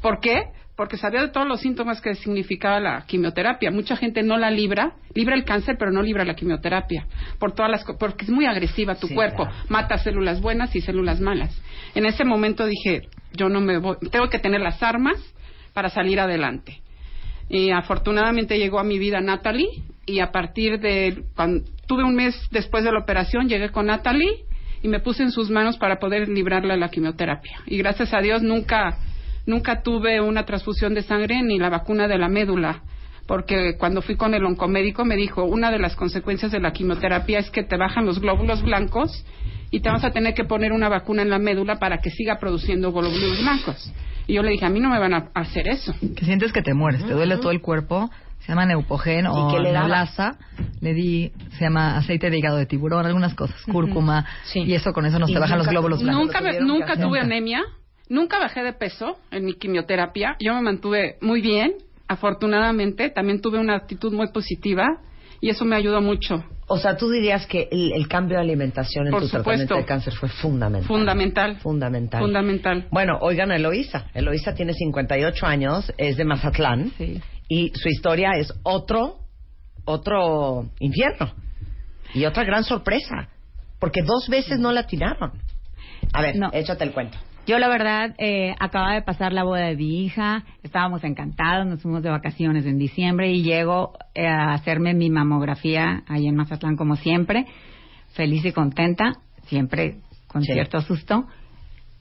¿Por qué? Porque sabía de todos los síntomas que significaba la quimioterapia. Mucha gente no la libra, libra el cáncer, pero no libra la quimioterapia, por todas las, porque es muy agresiva tu Sí, cuerpo, claro. mata células buenas y células malas. En ese momento dije, yo no me voy, tengo que tener las armas para salir adelante. Y afortunadamente llegó a mi vida Natalie y a partir de cuando tuve un mes después de la operación llegué con Natalie y me puse en sus manos para poder librarle la quimioterapia. Y gracias a Dios nunca nunca tuve una transfusión de sangre ni la vacuna de la médula. Porque cuando fui con el oncomédico me dijo, una de las consecuencias de la quimioterapia es que te bajan los glóbulos blancos y te vas a tener que poner una vacuna en la médula para que siga produciendo glóbulos blancos. Y yo le dije, a mí no me van a hacer eso. Que sientes que te mueres, te duele todo el cuerpo, se llama neupogen o qué le le di, se llama aceite de hígado de tiburón, algunas cosas, cúrcuma, y eso con eso nos Y te bajan los glóbulos blancos. Nunca, me- nunca tuve anemia, nunca bajé de peso en mi quimioterapia. Yo me mantuve muy bien, afortunadamente. También tuve una actitud muy positiva y eso me ayudó mucho. O sea, tú dirías que el, el cambio de alimentación en Por tu tratamiento supuesto. de cáncer fue fundamental. Fundamental. Fundamental. Fundamental. Bueno, oigan a Eloísa. Eloísa tiene 58 años, es de Mazatlán. Y su historia es otro, otro infierno. Y otra gran sorpresa. Porque dos veces no la tiraron. A ver, échate el cuento. Yo la verdad eh, acababa de pasar la boda de mi hija, estábamos encantados, nos fuimos de vacaciones en diciembre y llego eh, a hacerme mi mamografía ahí en Mazatlán como siempre, feliz y contenta, siempre con Sí. cierto susto.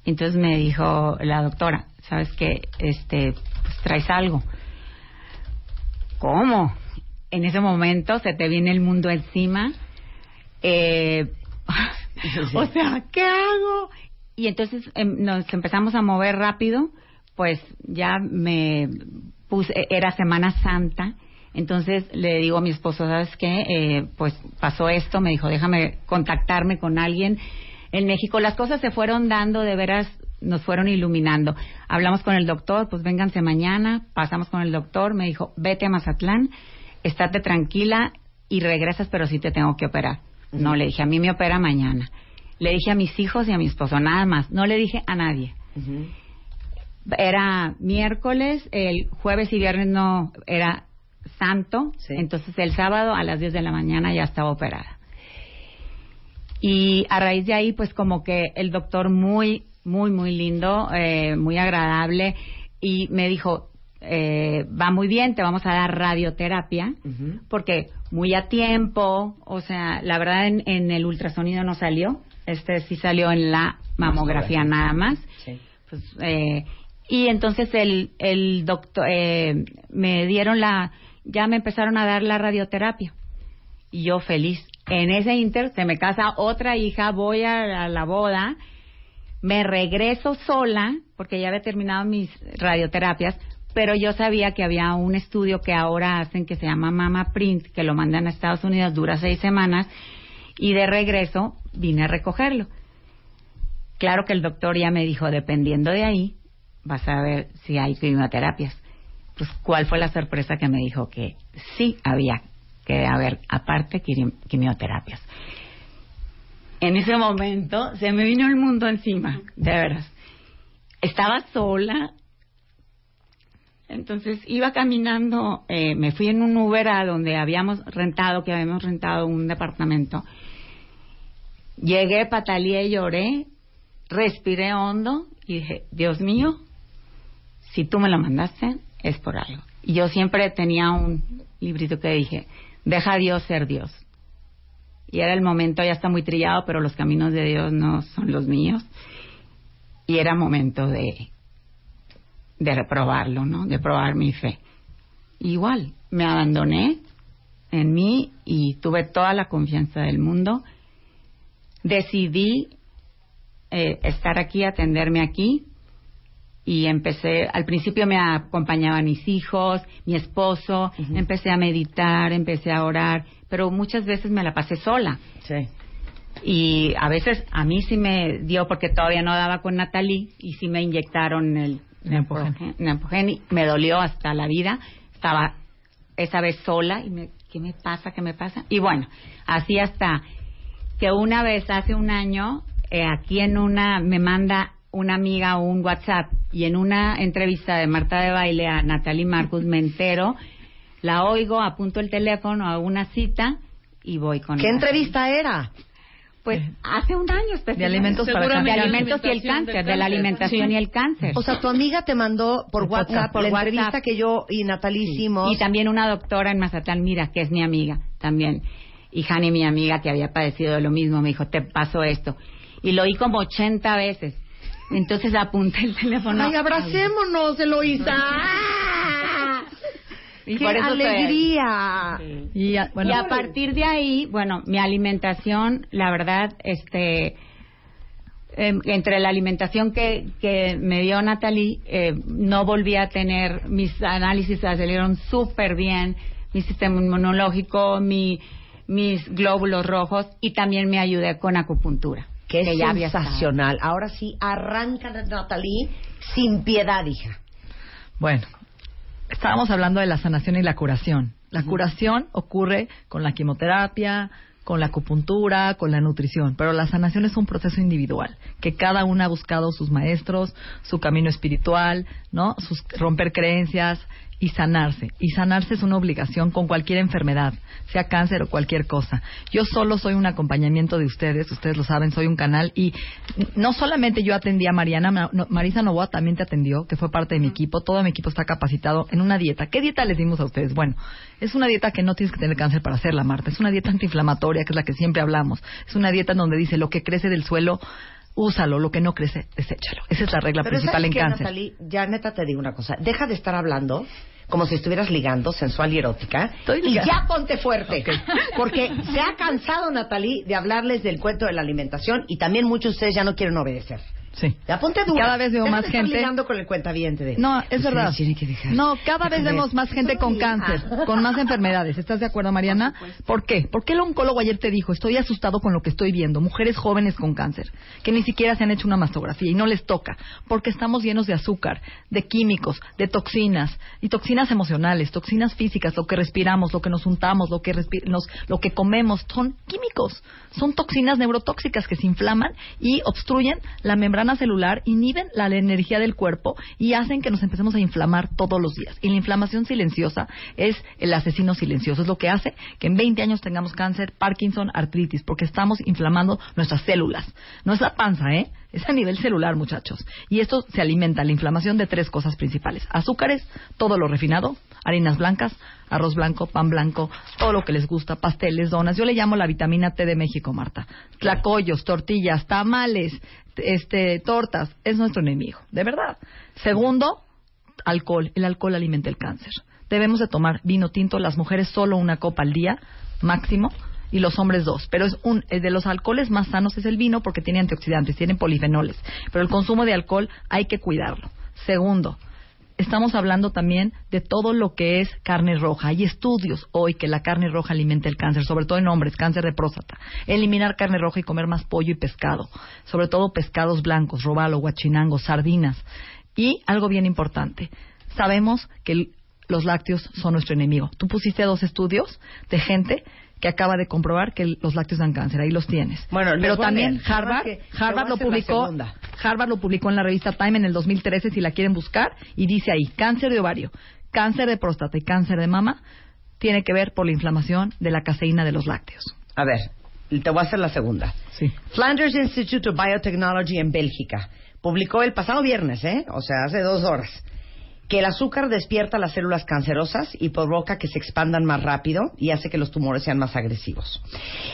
Entonces me dijo la doctora, sabes que este pues traes algo. ¿Cómo? En ese momento se te viene el mundo encima. Eh, o sea, ¿qué hago? Y entonces em, nos empezamos a mover rápido, pues ya me puse, era Semana Santa, entonces le digo a mi esposo, ¿sabes qué? Eh, pues pasó esto, me dijo, déjame contactarme con alguien en México. Las cosas se fueron dando, de veras, nos fueron iluminando. Hablamos con el doctor, pues vénganse mañana, pasamos con el doctor, me dijo, vete a Mazatlán, estate tranquila y regresas, pero sí te tengo que operar. No, le dije, a mí me opera mañana. Le dije a mis hijos y a mi esposo, nada más. No le dije a nadie. Era miércoles, el jueves y viernes no, era santo. Entonces el sábado a las 10 de la mañana ya estaba operada. Y a raíz de ahí, pues como que el doctor muy, muy, muy lindo, eh, muy agradable, y me dijo, eh, va muy bien, te vamos a dar radioterapia, porque muy a tiempo, o sea, la verdad en, en el ultrasonido no salió, este sí salió en la mamografía nada más. Pues, eh, y entonces el, el doctor, eh, me dieron la, ya me empezaron a dar la radioterapia. y yo feliz. En ese inter se me casa otra hija, voy a, a la boda, me regreso sola, porque ya había terminado mis radioterapias, pero yo sabía que había un estudio que ahora hacen que se llama Mama Print, que lo mandan a Estados Unidos, dura seis semanas, y de regreso vine a recogerlo. Claro que el doctor ya me dijo, dependiendo de ahí, vas a ver si hay quimioterapias. Pues, ¿cuál fue la sorpresa que me dijo? Que sí había que haber, aparte, quimi- quimioterapias. En ese momento se me vino el mundo encima, de veras. Estaba sola, entonces iba caminando, eh, me fui en un Uber a donde habíamos rentado, que habíamos rentado un departamento. Llegué, pataleé, lloré, respiré hondo y dije, Dios mío, si tú me lo mandaste, es por algo. Y yo siempre tenía un librito que dije, deja a Dios ser Dios. Y era el momento, ya está muy trillado, pero los caminos de Dios no son los míos. Y era momento de, de reprobarlo, ¿no? De probar mi fe. Igual, me abandoné en mí y tuve toda la confianza del mundo. Decidí eh, estar aquí, atenderme aquí y empecé, al principio me acompañaban mis hijos, mi esposo, empecé a meditar, empecé a orar, pero muchas veces me la pasé sola. Sí. Y a veces a mí sí me dio porque todavía no daba con Natalie y sí me inyectaron el Neupogen y me dolió hasta la vida. Estaba esa vez sola y me, ¿qué me pasa? ¿Qué me pasa? Y bueno, así hasta que una vez hace un año eh, aquí en una me manda una amiga un WhatsApp y en una entrevista de Marta de Baile a Natalie Marcus me entero, la oigo, apunto el teléfono a una cita y voy con ¿Qué ella. entrevista era? Pues hace un año específicamente. De alimentos para. De alimentos y el cáncer, de la alimentación Sí. y el cáncer. O sea, tu amiga te mandó por WhatsApp por la WhatsApp. entrevista que yo y Natalie hicimos. Y también una doctora en Mazatlán, mira, que es mi amiga también. Y Hani, mi amiga, que había padecido de lo mismo, me dijo, te pasó esto. Y lo oí como 80 veces. Entonces apunté el teléfono. Ay, abracémonos, Eloísa. Y ¡Qué por eso alegría! Y a, bueno, y a partir de ahí, bueno, mi alimentación, la verdad, este, em, entre la alimentación que, que me dio Natalie, eh, no volví a tener, mis análisis salieron súper bien, mi sistema inmunológico, mi, mis glóbulos rojos y también me ayudé con acupuntura. Qué que ya había sensacional. Ahora sí, arranca Natalie sin piedad, hija. Bueno, estábamos hablando de la sanación y la curación. La curación ocurre con la quimioterapia, con la acupuntura, con la nutrición, pero la sanación es un proceso individual, que cada una ha buscado sus maestros, su camino espiritual, ¿no? Sus romper creencias y sanarse. Y sanarse es una obligación con cualquier enfermedad, sea cáncer o cualquier cosa. Yo solo soy un acompañamiento de ustedes, ustedes lo saben, soy un canal y no solamente yo atendí a Mariana, Marisa Novoa también te atendió, que fue parte de mi equipo, todo mi equipo está capacitado en una dieta. ¿Qué dieta les dimos a ustedes? Bueno, es una dieta que no tienes que tener cáncer para hacerla, Marta. Es una dieta antiinflamatoria, que es la que siempre hablamos. Es una dieta donde dice lo que crece del suelo, úsalo, lo que no crece, deséchalo. Esa es la regla Pero principal ¿sabes en qué, cáncer. Natalie? Ya neta te digo una cosa. Deja de estar hablando como si estuvieras ligando, sensual y erótica. y ya ponte fuerte. Porque se ha cansado Natalie de hablarles del cuento de la alimentación y también muchos de ustedes ya no quieren obedecer. Sí. Ya ponte dura. Cada vez veo más gente- ligando con el cuentaviente de... No, es "Ustedes verdad. tienen que dejar No, cada vez comer". vemos más gente con cáncer, con más enfermedades. ¿Estás de acuerdo, Mariana? ¿Por qué? Porque el oncólogo ayer te dijo, estoy asustado con lo que estoy viendo, mujeres jóvenes con cáncer, que ni siquiera se han hecho una mastografía y no les toca, porque estamos llenos de azúcar, de químicos, de toxinas, y toxinas emocionales, toxinas físicas, lo que respiramos, lo que nos untamos, lo que, respi- nos- lo que comemos, son químicos, son toxinas neurotóxicas que se inflaman y obstruyen la membrana celular, inhiben la, energía del cuerpo y hacen que nos empecemos a inflamar todos los días. Y la inflamación silenciosa es el asesino silencioso, es lo que hace que en 20 años tengamos cáncer, Parkinson, artritis, porque estamos inflamando nuestras células. No es la panza, ¿eh? Es a nivel celular, muchachos. Y esto se alimenta, la inflamación, de tres cosas principales. Azúcares, todo lo refinado, harinas blancas, arroz blanco, pan blanco, todo lo que les gusta, pasteles, donas. Yo le llamo la vitamina T de México, Marta. Tlacoyos, tortillas, tamales, este, tortas. Es nuestro enemigo, de verdad. Segundo, alcohol. El alcohol alimenta el cáncer. Debemos de tomar vino tinto, las mujeres solo una copa al día máximo y los hombres dos. Pero es un de los alcoholes más sanos es el vino porque tiene antioxidantes, tiene polifenoles. Pero el consumo de alcohol hay que cuidarlo. Segundo, estamos hablando también de todo lo que es carne roja. Hay estudios hoy que la carne roja alimenta el cáncer, sobre todo en hombres, cáncer de próstata. Eliminar carne roja y comer más pollo y pescado, sobre todo pescados blancos, robalo, guachinango, sardinas. Y algo bien importante, sabemos que los lácteos son nuestro enemigo. Tú pusiste dos estudios de gente que acaba de comprobar que los lácteos dan cáncer. Ahí los tienes. Bueno, pero también Harvard, que- Harvard lo publicó. Harvard lo publicó en la revista Time en el 2013, si la quieren buscar, y dice ahí, cáncer de ovario, cáncer de próstata y cáncer de mama tiene que ver por la inflamación de la caseína de los lácteos. A ver, te voy a hacer la segunda. Sí. Flanders Institute of Biotechnology en Bélgica publicó el pasado viernes, ¿eh? o sea, hace dos horas, que el azúcar despierta las células cancerosas y provoca que se expandan más rápido y hace que los tumores sean más agresivos.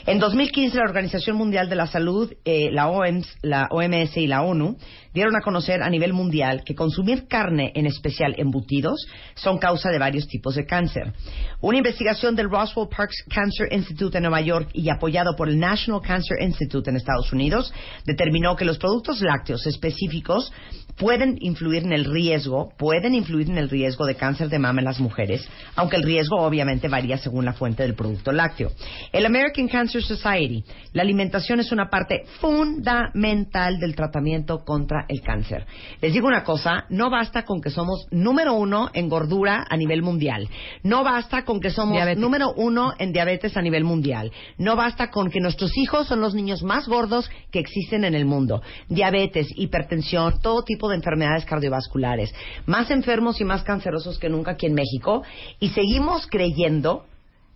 En 2015, la Organización Mundial de la Salud, eh, la, OMS, la OMS y la ONU dieron a conocer a nivel mundial que consumir carne, en especial embutidos, son causa de varios tipos de cáncer. Una investigación del Roswell Parks Cancer Institute en Nueva York y apoyado por el National Cancer Institute en Estados Unidos determinó que los productos lácteos específicos pueden influir en el riesgo, pueden influir en el riesgo de cáncer de mama en las mujeres, aunque el riesgo obviamente varía según la fuente del producto lácteo. El American Cancer Society, la alimentación es una parte fundamental del tratamiento contra el cáncer. Les digo una cosa, no basta con que somos número uno en gordura a nivel mundial, no basta con que somos Diabetes. número uno en diabetes a nivel mundial, no basta con que nuestros hijos son los niños más gordos que existen en el mundo, diabetes, hipertensión, todo tipo de enfermedades cardiovasculares, más enfermos y más cancerosos que nunca aquí en México, y seguimos creyendo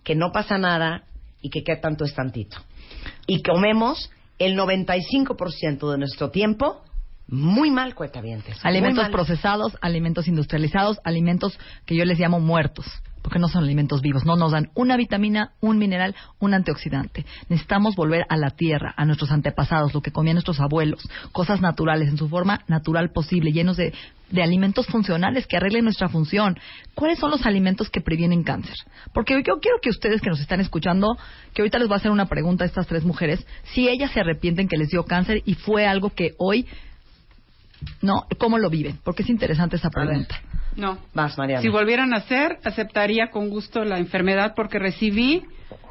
que no pasa nada y que qué tanto es tantito. Y comemos el 95% de nuestro tiempo muy mal, cuetavientes. muy Alimentos procesados, alimentos industrializados, alimentos que yo les llamo muertos, porque no son alimentos vivos, no nos dan una vitamina, un mineral, un antioxidante. Necesitamos volver a la tierra, a nuestros antepasados, lo que comían nuestros abuelos, cosas naturales, en su forma natural posible, llenos de, de alimentos funcionales que arreglen nuestra función. ¿Cuáles son los alimentos que previenen cáncer? Porque yo quiero que ustedes que nos están escuchando, que ahorita les voy a hacer una pregunta a estas tres mujeres, si ellas se arrepienten que les dio cáncer y fue algo que hoy no, ¿cómo lo viven? Porque es interesante esa pregunta. No. Vas, Mariana. Si volvieran a hacer, aceptaría con gusto la enfermedad porque recibí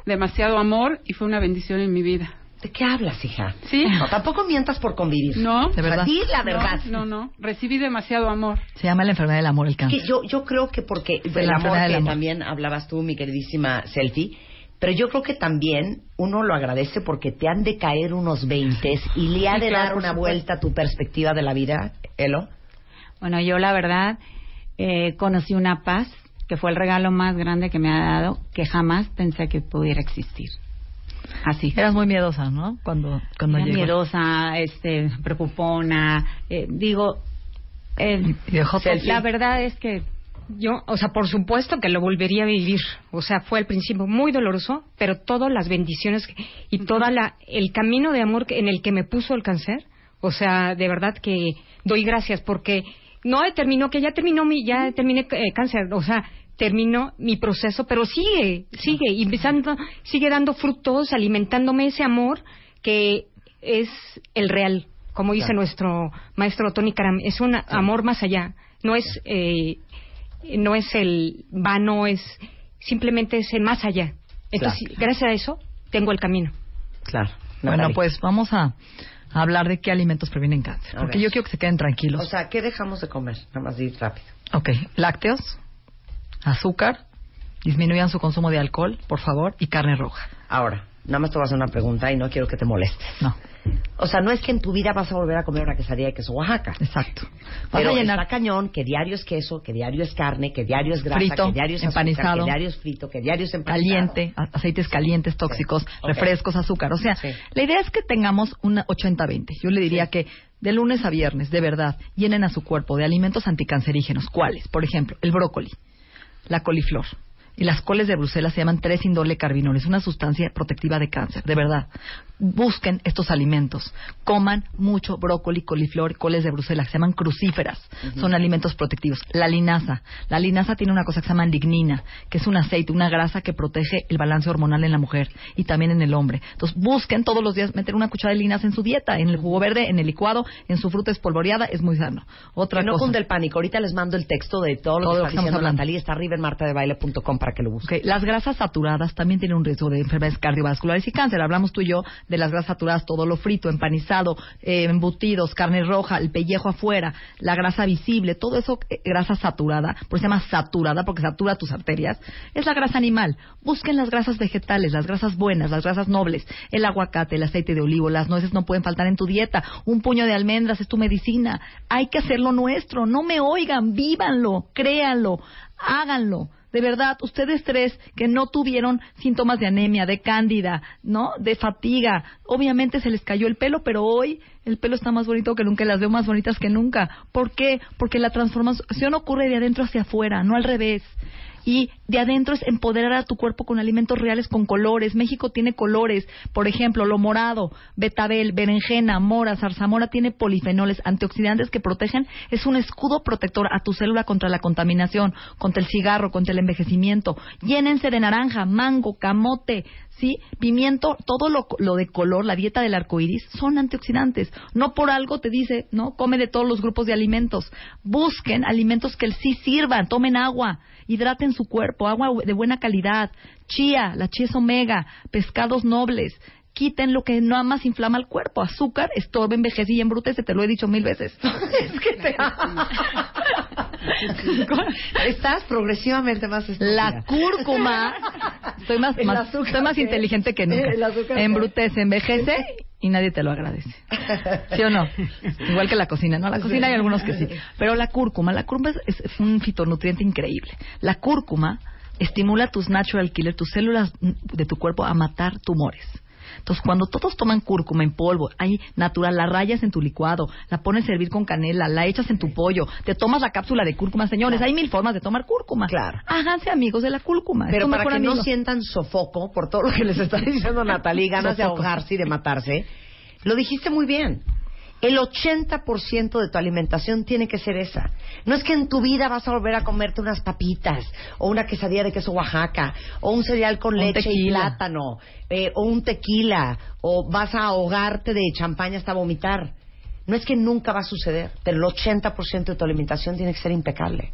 demasiado amor y fue una bendición en mi vida. ¿De qué hablas, hija? Sí. No, tampoco mientas por convivir. No. De verdad. Di la verdad. No, no, no. Recibí demasiado amor. Se llama la enfermedad del amor el cáncer. Que yo, yo creo que porque De el la amor del amor. también hablabas tú, mi queridísima Selfie, pero yo creo que también uno lo agradece porque te han de caer unos veintes y le ha Sí, de claro, dar una vuelta a tu perspectiva de la vida, Elo. Bueno, yo la verdad eh, conocí una paz que fue el regalo más grande que me ha dado, que jamás pensé que pudiera existir. Así. Eras muy miedosa, ¿no? Cuando, cuando Era llegó. miedosa, este, preocupona. eh, digo, eh, Y dejó todo. la verdad es que Yo, o sea, por supuesto que lo volvería a vivir. O sea, fue al principio muy doloroso, pero todas las bendiciones que- y toda la el camino de amor que- en el que me puso el cáncer, o sea, de verdad que doy gracias porque no terminó que ya terminó mi ya terminé eh, cáncer, o sea, terminó mi proceso, pero sigue, sigue y empezando sigue dando frutos, alimentándome ese amor que es el real, como dice Claro. nuestro maestro Tony Karam, es un amor más allá, no es eh, no es el vano, es simplemente es el más allá. Entonces, gracias a eso, tengo el camino. Claro. Bueno, pues vamos a, a hablar de qué alimentos previenen cáncer. A Porque ver. yo quiero que se queden tranquilos. O sea, ¿qué dejamos de comer? Nada más de ir rápido. Ok, lácteos, azúcar, disminuyan su consumo de alcohol, por favor, y carne roja. Ahora, nada más te voy a hacer una pregunta y no quiero que te molestes. No. O sea, no es que en tu vida vas a volver a comer una quesadilla de queso Oaxaca. Exacto. Vas Pero a llenar- está cañón que diario es queso, que diario es carne, que diario es grasa, Frito, que diario es azúcar, empanizado. que diario es frito, que diario es empanizado. caliente, aceites calientes, tóxicos, refrescos, azúcar. O sea, la idea es que tengamos una 80-20. Yo le diría que de lunes a viernes, de verdad, llenen a su cuerpo de alimentos anticancerígenos. ¿Cuáles? Por ejemplo, el brócoli, la coliflor. Y las coles de Bruselas se llaman 3 indole carbinoles, una sustancia protectiva de cáncer, de verdad. busquen estos alimentos. Coman mucho brócoli, coliflor y coles de Bruselas, se llaman crucíferas. Son alimentos protectivos. La linaza. La linaza tiene una cosa que se llama lignina, que es un aceite, una grasa que protege el balance hormonal en la mujer y también en el hombre. Entonces, busquen todos los días meter una cuchara de linaza en su dieta, en el jugo verde, en el licuado, en su fruta espolvoreada, es muy sano. Otra que no cosa. cunde el pánico. Ahorita les mando el texto de todo lo Todo que lo está que diciendo. Natalie. Está arriba en martadebaile.com para que lo busquen. Ok, Las grasas saturadas también tienen un riesgo de enfermedades cardiovasculares y cáncer. Hablamos tú y yo de las grasas saturadas, todo lo frito, empanizado, eh, embutidos, carne roja, el pellejo afuera, la grasa visible, todo eso, eh, grasa saturada, por eso se llama saturada porque satura tus arterias, es la grasa animal. Busquen las grasas vegetales, las grasas buenas, las grasas nobles, el aguacate, el aceite de olivo, las nueces no pueden faltar en tu dieta, un puño de almendras es tu medicina. Hay que hacerlo nuestro, no me oigan, vívanlo, créanlo, háganlo. De verdad, ustedes tres que no tuvieron síntomas de anemia, de cándida, ¿no? De fatiga, obviamente se les cayó el pelo, pero hoy el pelo está más bonito que nunca, las veo más bonitas que nunca. ¿Por qué? Porque la transformación ocurre de adentro hacia afuera, no al revés. Y de adentro es empoderar a tu cuerpo con alimentos reales, con colores. México tiene colores, por ejemplo, lo morado, betabel, berenjena, mora, zarzamora tiene polifenoles, antioxidantes que protegen. Es un escudo protector a tu célula contra la contaminación, contra el cigarro, contra el envejecimiento. Llénense de naranja, mango, camote, ¿sí? Pimiento, todo lo, lo de color, la dieta del arco iris, son antioxidantes. No por algo te dice, ¿no? Come de todos los grupos de alimentos. Busquen alimentos que sí sirvan, tomen agua, hidraten su cuerpo, agua de buena calidad, chía, la chía omega, pescados nobles. Quiten lo que nada más inflama el cuerpo. Azúcar, estorba, envejece y embrutece. Te lo he dicho mil veces. es que te Estás progresivamente más estúpida. La cúrcuma. Estoy más, más- estoy más inteligente que nunca. El azúcar, ¿qué? Embrutece, envejece y nadie te lo agradece. ¿Sí o no? Igual que la cocina. No, la cocina hay algunos que sí. Pero la cúrcuma, la cúrcuma es, es un fitonutriente increíble. La cúrcuma estimula tus natural killer, tus células de tu cuerpo a matar tumores. Entonces, cuando todos toman cúrcuma en polvo, hay natural, la rayas en tu licuado, la pones a hervir con canela, la echas en tu pollo, te tomas la cápsula de cúrcuma, señores, hay mil formas de tomar cúrcuma. Claro. Háganse amigos de la cúrcuma. Pero para que no sientan sofoco por todo lo que les está diciendo Natalie, ganas de ahogarse y de matarse, lo dijiste muy bien. El 80% de tu alimentación tiene que ser esa. No es que en tu vida vas a volver a comerte unas papitas, o una quesadilla de queso Oaxaca, o un cereal con Un leche y plátano, eh, o un tequila, o vas a ahogarte de champaña hasta vomitar. No es que nunca va a suceder, pero el 80% de tu alimentación tiene que ser impecable.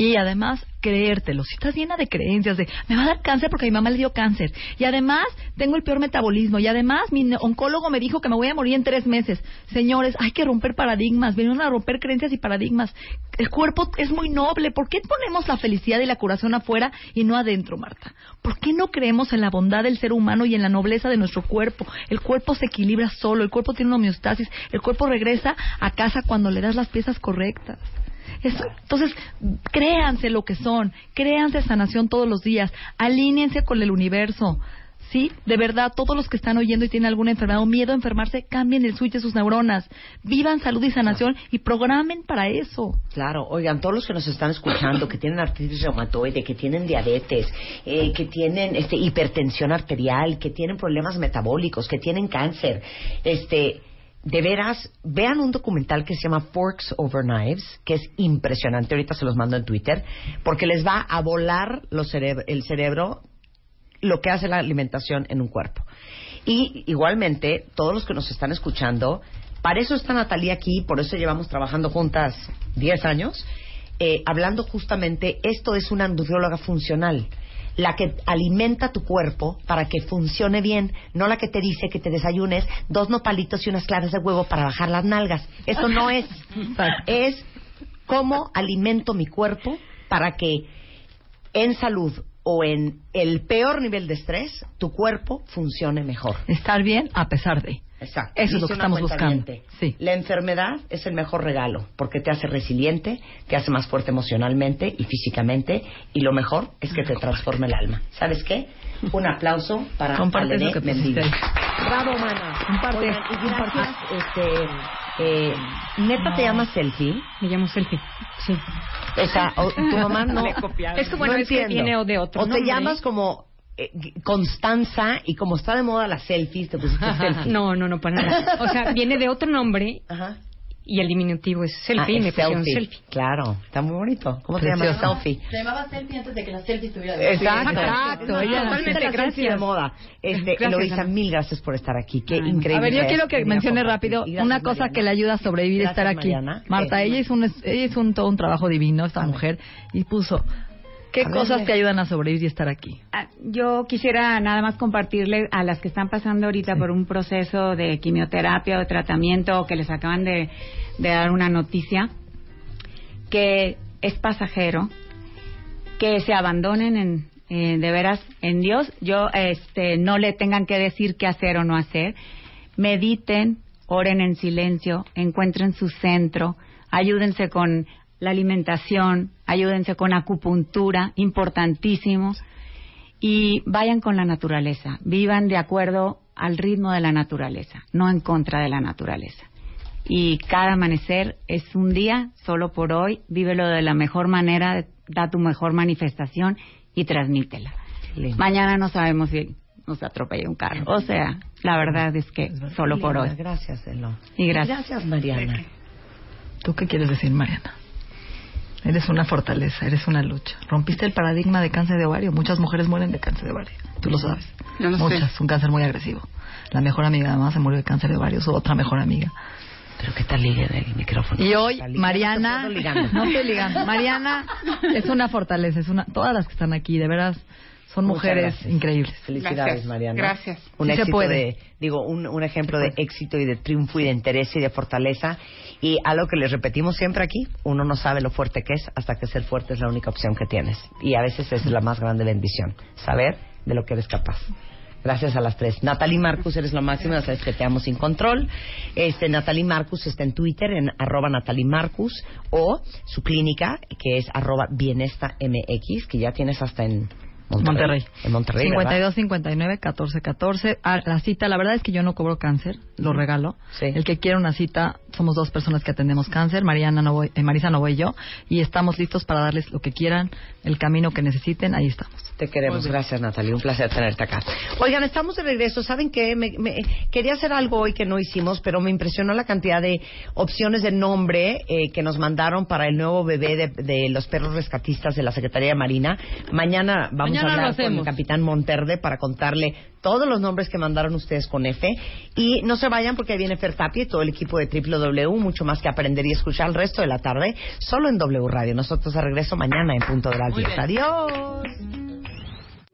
Y además, creértelo. Si estás llena de creencias de, me va a dar cáncer porque mi mamá le dio cáncer. Y además, tengo el peor metabolismo. Y además, mi oncólogo me dijo que me voy a morir en tres meses. Señores, hay que romper paradigmas. Vinieron a romper creencias y paradigmas. El cuerpo es muy noble. ¿Por qué ponemos la felicidad y la curación afuera y no adentro, Marta? ¿Por qué no creemos en la bondad del ser humano y en la nobleza de nuestro cuerpo? El cuerpo se equilibra solo. El cuerpo tiene una homeostasis. El cuerpo regresa a casa cuando le das las piezas correctas. Eso- entonces, créanse lo que son, créanse sanación todos los días, alíñense con el universo. Sí, de verdad, todos los que están oyendo y tienen alguna enfermedad o miedo a enfermarse, cambien el switch de sus neuronas, vivan salud y sanación y programen para eso. Claro, oigan, todos los que nos están escuchando, que tienen artritis reumatoide, que tienen diabetes, eh, que tienen este, hipertensión arterial, que tienen problemas metabólicos, que tienen cáncer, este, de veras, vean un documental que se llama Forks Over Knives, que es impresionante, ahorita se los mando en Twitter, porque les va a volar los el cerebro lo que hace la alimentación en un cuerpo. Y igualmente, todos los que nos están escuchando, para eso está Natalia aquí, por eso llevamos trabajando juntas 10 años, eh, hablando justamente, esto es una nutrióloga funcional, la que alimenta tu cuerpo para que funcione bien, no la que te dice que te desayunes dos nopalitos y unas claras de huevo para bajar las nalgas. Eso no es. es cómo alimento mi cuerpo para que en salud o en el peor nivel de estrés, tu cuerpo funcione mejor. Estar bien a pesar de. Exacto. Eso es lo que estamos buscando. La enfermedad es el mejor regalo porque te hace resiliente, te hace más fuerte emocionalmente y físicamente y lo mejor es que te transforma el alma. ¿Sabes qué? Un aplauso para Comparte Alené que Mendigo. pusiste. Bravo, mana. Comparte. Oigan, y gracias, este, eh, ¿Neta te llamas Selfie? Me llamo Selfie, sí. O sea, o- tu mamá no... Es que bueno, no es que entiendo. viene de otro O te nombre. llamas como Constanza y como está de moda las selfies, te pusiste selfie. No, no, no, para nada. O sea, viene de otro nombre y el diminutivo es selfie Ah, y me pusieron selfie. selfie. Claro, está muy bonito. ¿Cómo se llama? Precioso. Selfie. Se llamaba selfie antes de que la selfie estuviera Exacto, Exacto, ella- totalmente la gracias. de moda. Este, Gracias, Eloisa, mil gracias por estar aquí. Qué increíble. A ver, yo quiero que mencione rápido gracias, una cosa Mariana. que le ayuda a sobrevivir Gracias, estar aquí. Mariana. Marta, ella hizo un, ella hizo un, todo un trabajo divino, esta mujer, y puso, ¿qué A cosas te ayudan a sobrevivir y estar aquí? Ah, Yo quisiera nada más compartirle a las que están pasando ahorita por un proceso de quimioterapia o de tratamiento o que les acaban de, de dar una noticia que es pasajero, que se abandonen en, eh, de veras en Dios. Yo este, no le tengan que decir qué hacer o no hacer. Mediten, oren en silencio, encuentren su centro, ayúdense con la alimentación, ayúdense con acupuntura, importantísimo, y vayan con la naturaleza, vivan de acuerdo al ritmo de la naturaleza, no en contra de la naturaleza. Y cada amanecer es un día, solo por hoy, vívelo de la mejor manera, da tu mejor manifestación y transmítela. Lindo. Mañana no sabemos si nos atropella un carro. O sea, la verdad es que solo por hoy. Gracias, Elo. Y gracias. Gracias, Mariana. ¿Tú qué quieres decir, Mariana? Eres una fortaleza, eres una lucha. Rompiste el paradigma de cáncer de ovario. Muchas mujeres mueren de cáncer de ovario. Tú lo sabes. Yo lo sé. Muchas, un cáncer muy agresivo. La mejor amiga de mamá se murió de cáncer de ovario, su otra mejor amiga. Pero qué tal ligue del micrófono. Y hoy, Mariana, no estoy ligando. Mariana es una fortaleza, es una, todas las que están aquí, de veras, son Muchas mujeres gracias. increíbles. Felicidades, Gracias. Mariana. Gracias. Un Sí se éxito puede. de, digo, un, un ejemplo de éxito y de triunfo y de interés y de fortaleza. Y algo que les repetimos siempre aquí, uno no sabe lo fuerte que es hasta que ser fuerte es la única opción que tienes. Y a veces es la más grande bendición, saber de lo que eres capaz. Gracias a las tres. Natalie Marcus, eres lo máximo, ya sabes que te amo sin control. Este, Natalie Marcus está en Twitter, en arroba Natalie Marcus, o su clínica, que es arroba Bienesta MX, que ya tienes hasta en Monterrey. Monterrey. En Monterrey, ¿verdad? 52 59 14 14. Ah, la cita, la verdad es que yo no cobro cáncer, lo regalo. El que quiera una cita, somos dos personas que atendemos cáncer, Mariana no voy, eh, Marisa no voy yo, y estamos listos para darles lo que quieran, el camino que necesiten, ahí estamos. Te queremos. Gracias, Natalie. Un placer tenerte acá. Oigan, estamos de regreso. ¿Saben qué? Me, me- quería hacer algo hoy que no hicimos, pero me impresionó la cantidad de opciones de nombre eh, que nos mandaron para el nuevo bebé de, de los perros rescatistas de la Secretaría de Marina. Mañana vamos Mañana a hablar con el capitán Monterde para contarle todos los nombres que mandaron ustedes con F. Y no se vayan porque ahí viene Fer Tapia y todo el equipo de W, mucho más que aprender y escuchar el resto de la tarde, solo en W Radio. Nosotros de regreso mañana en punto de las 10. Adiós.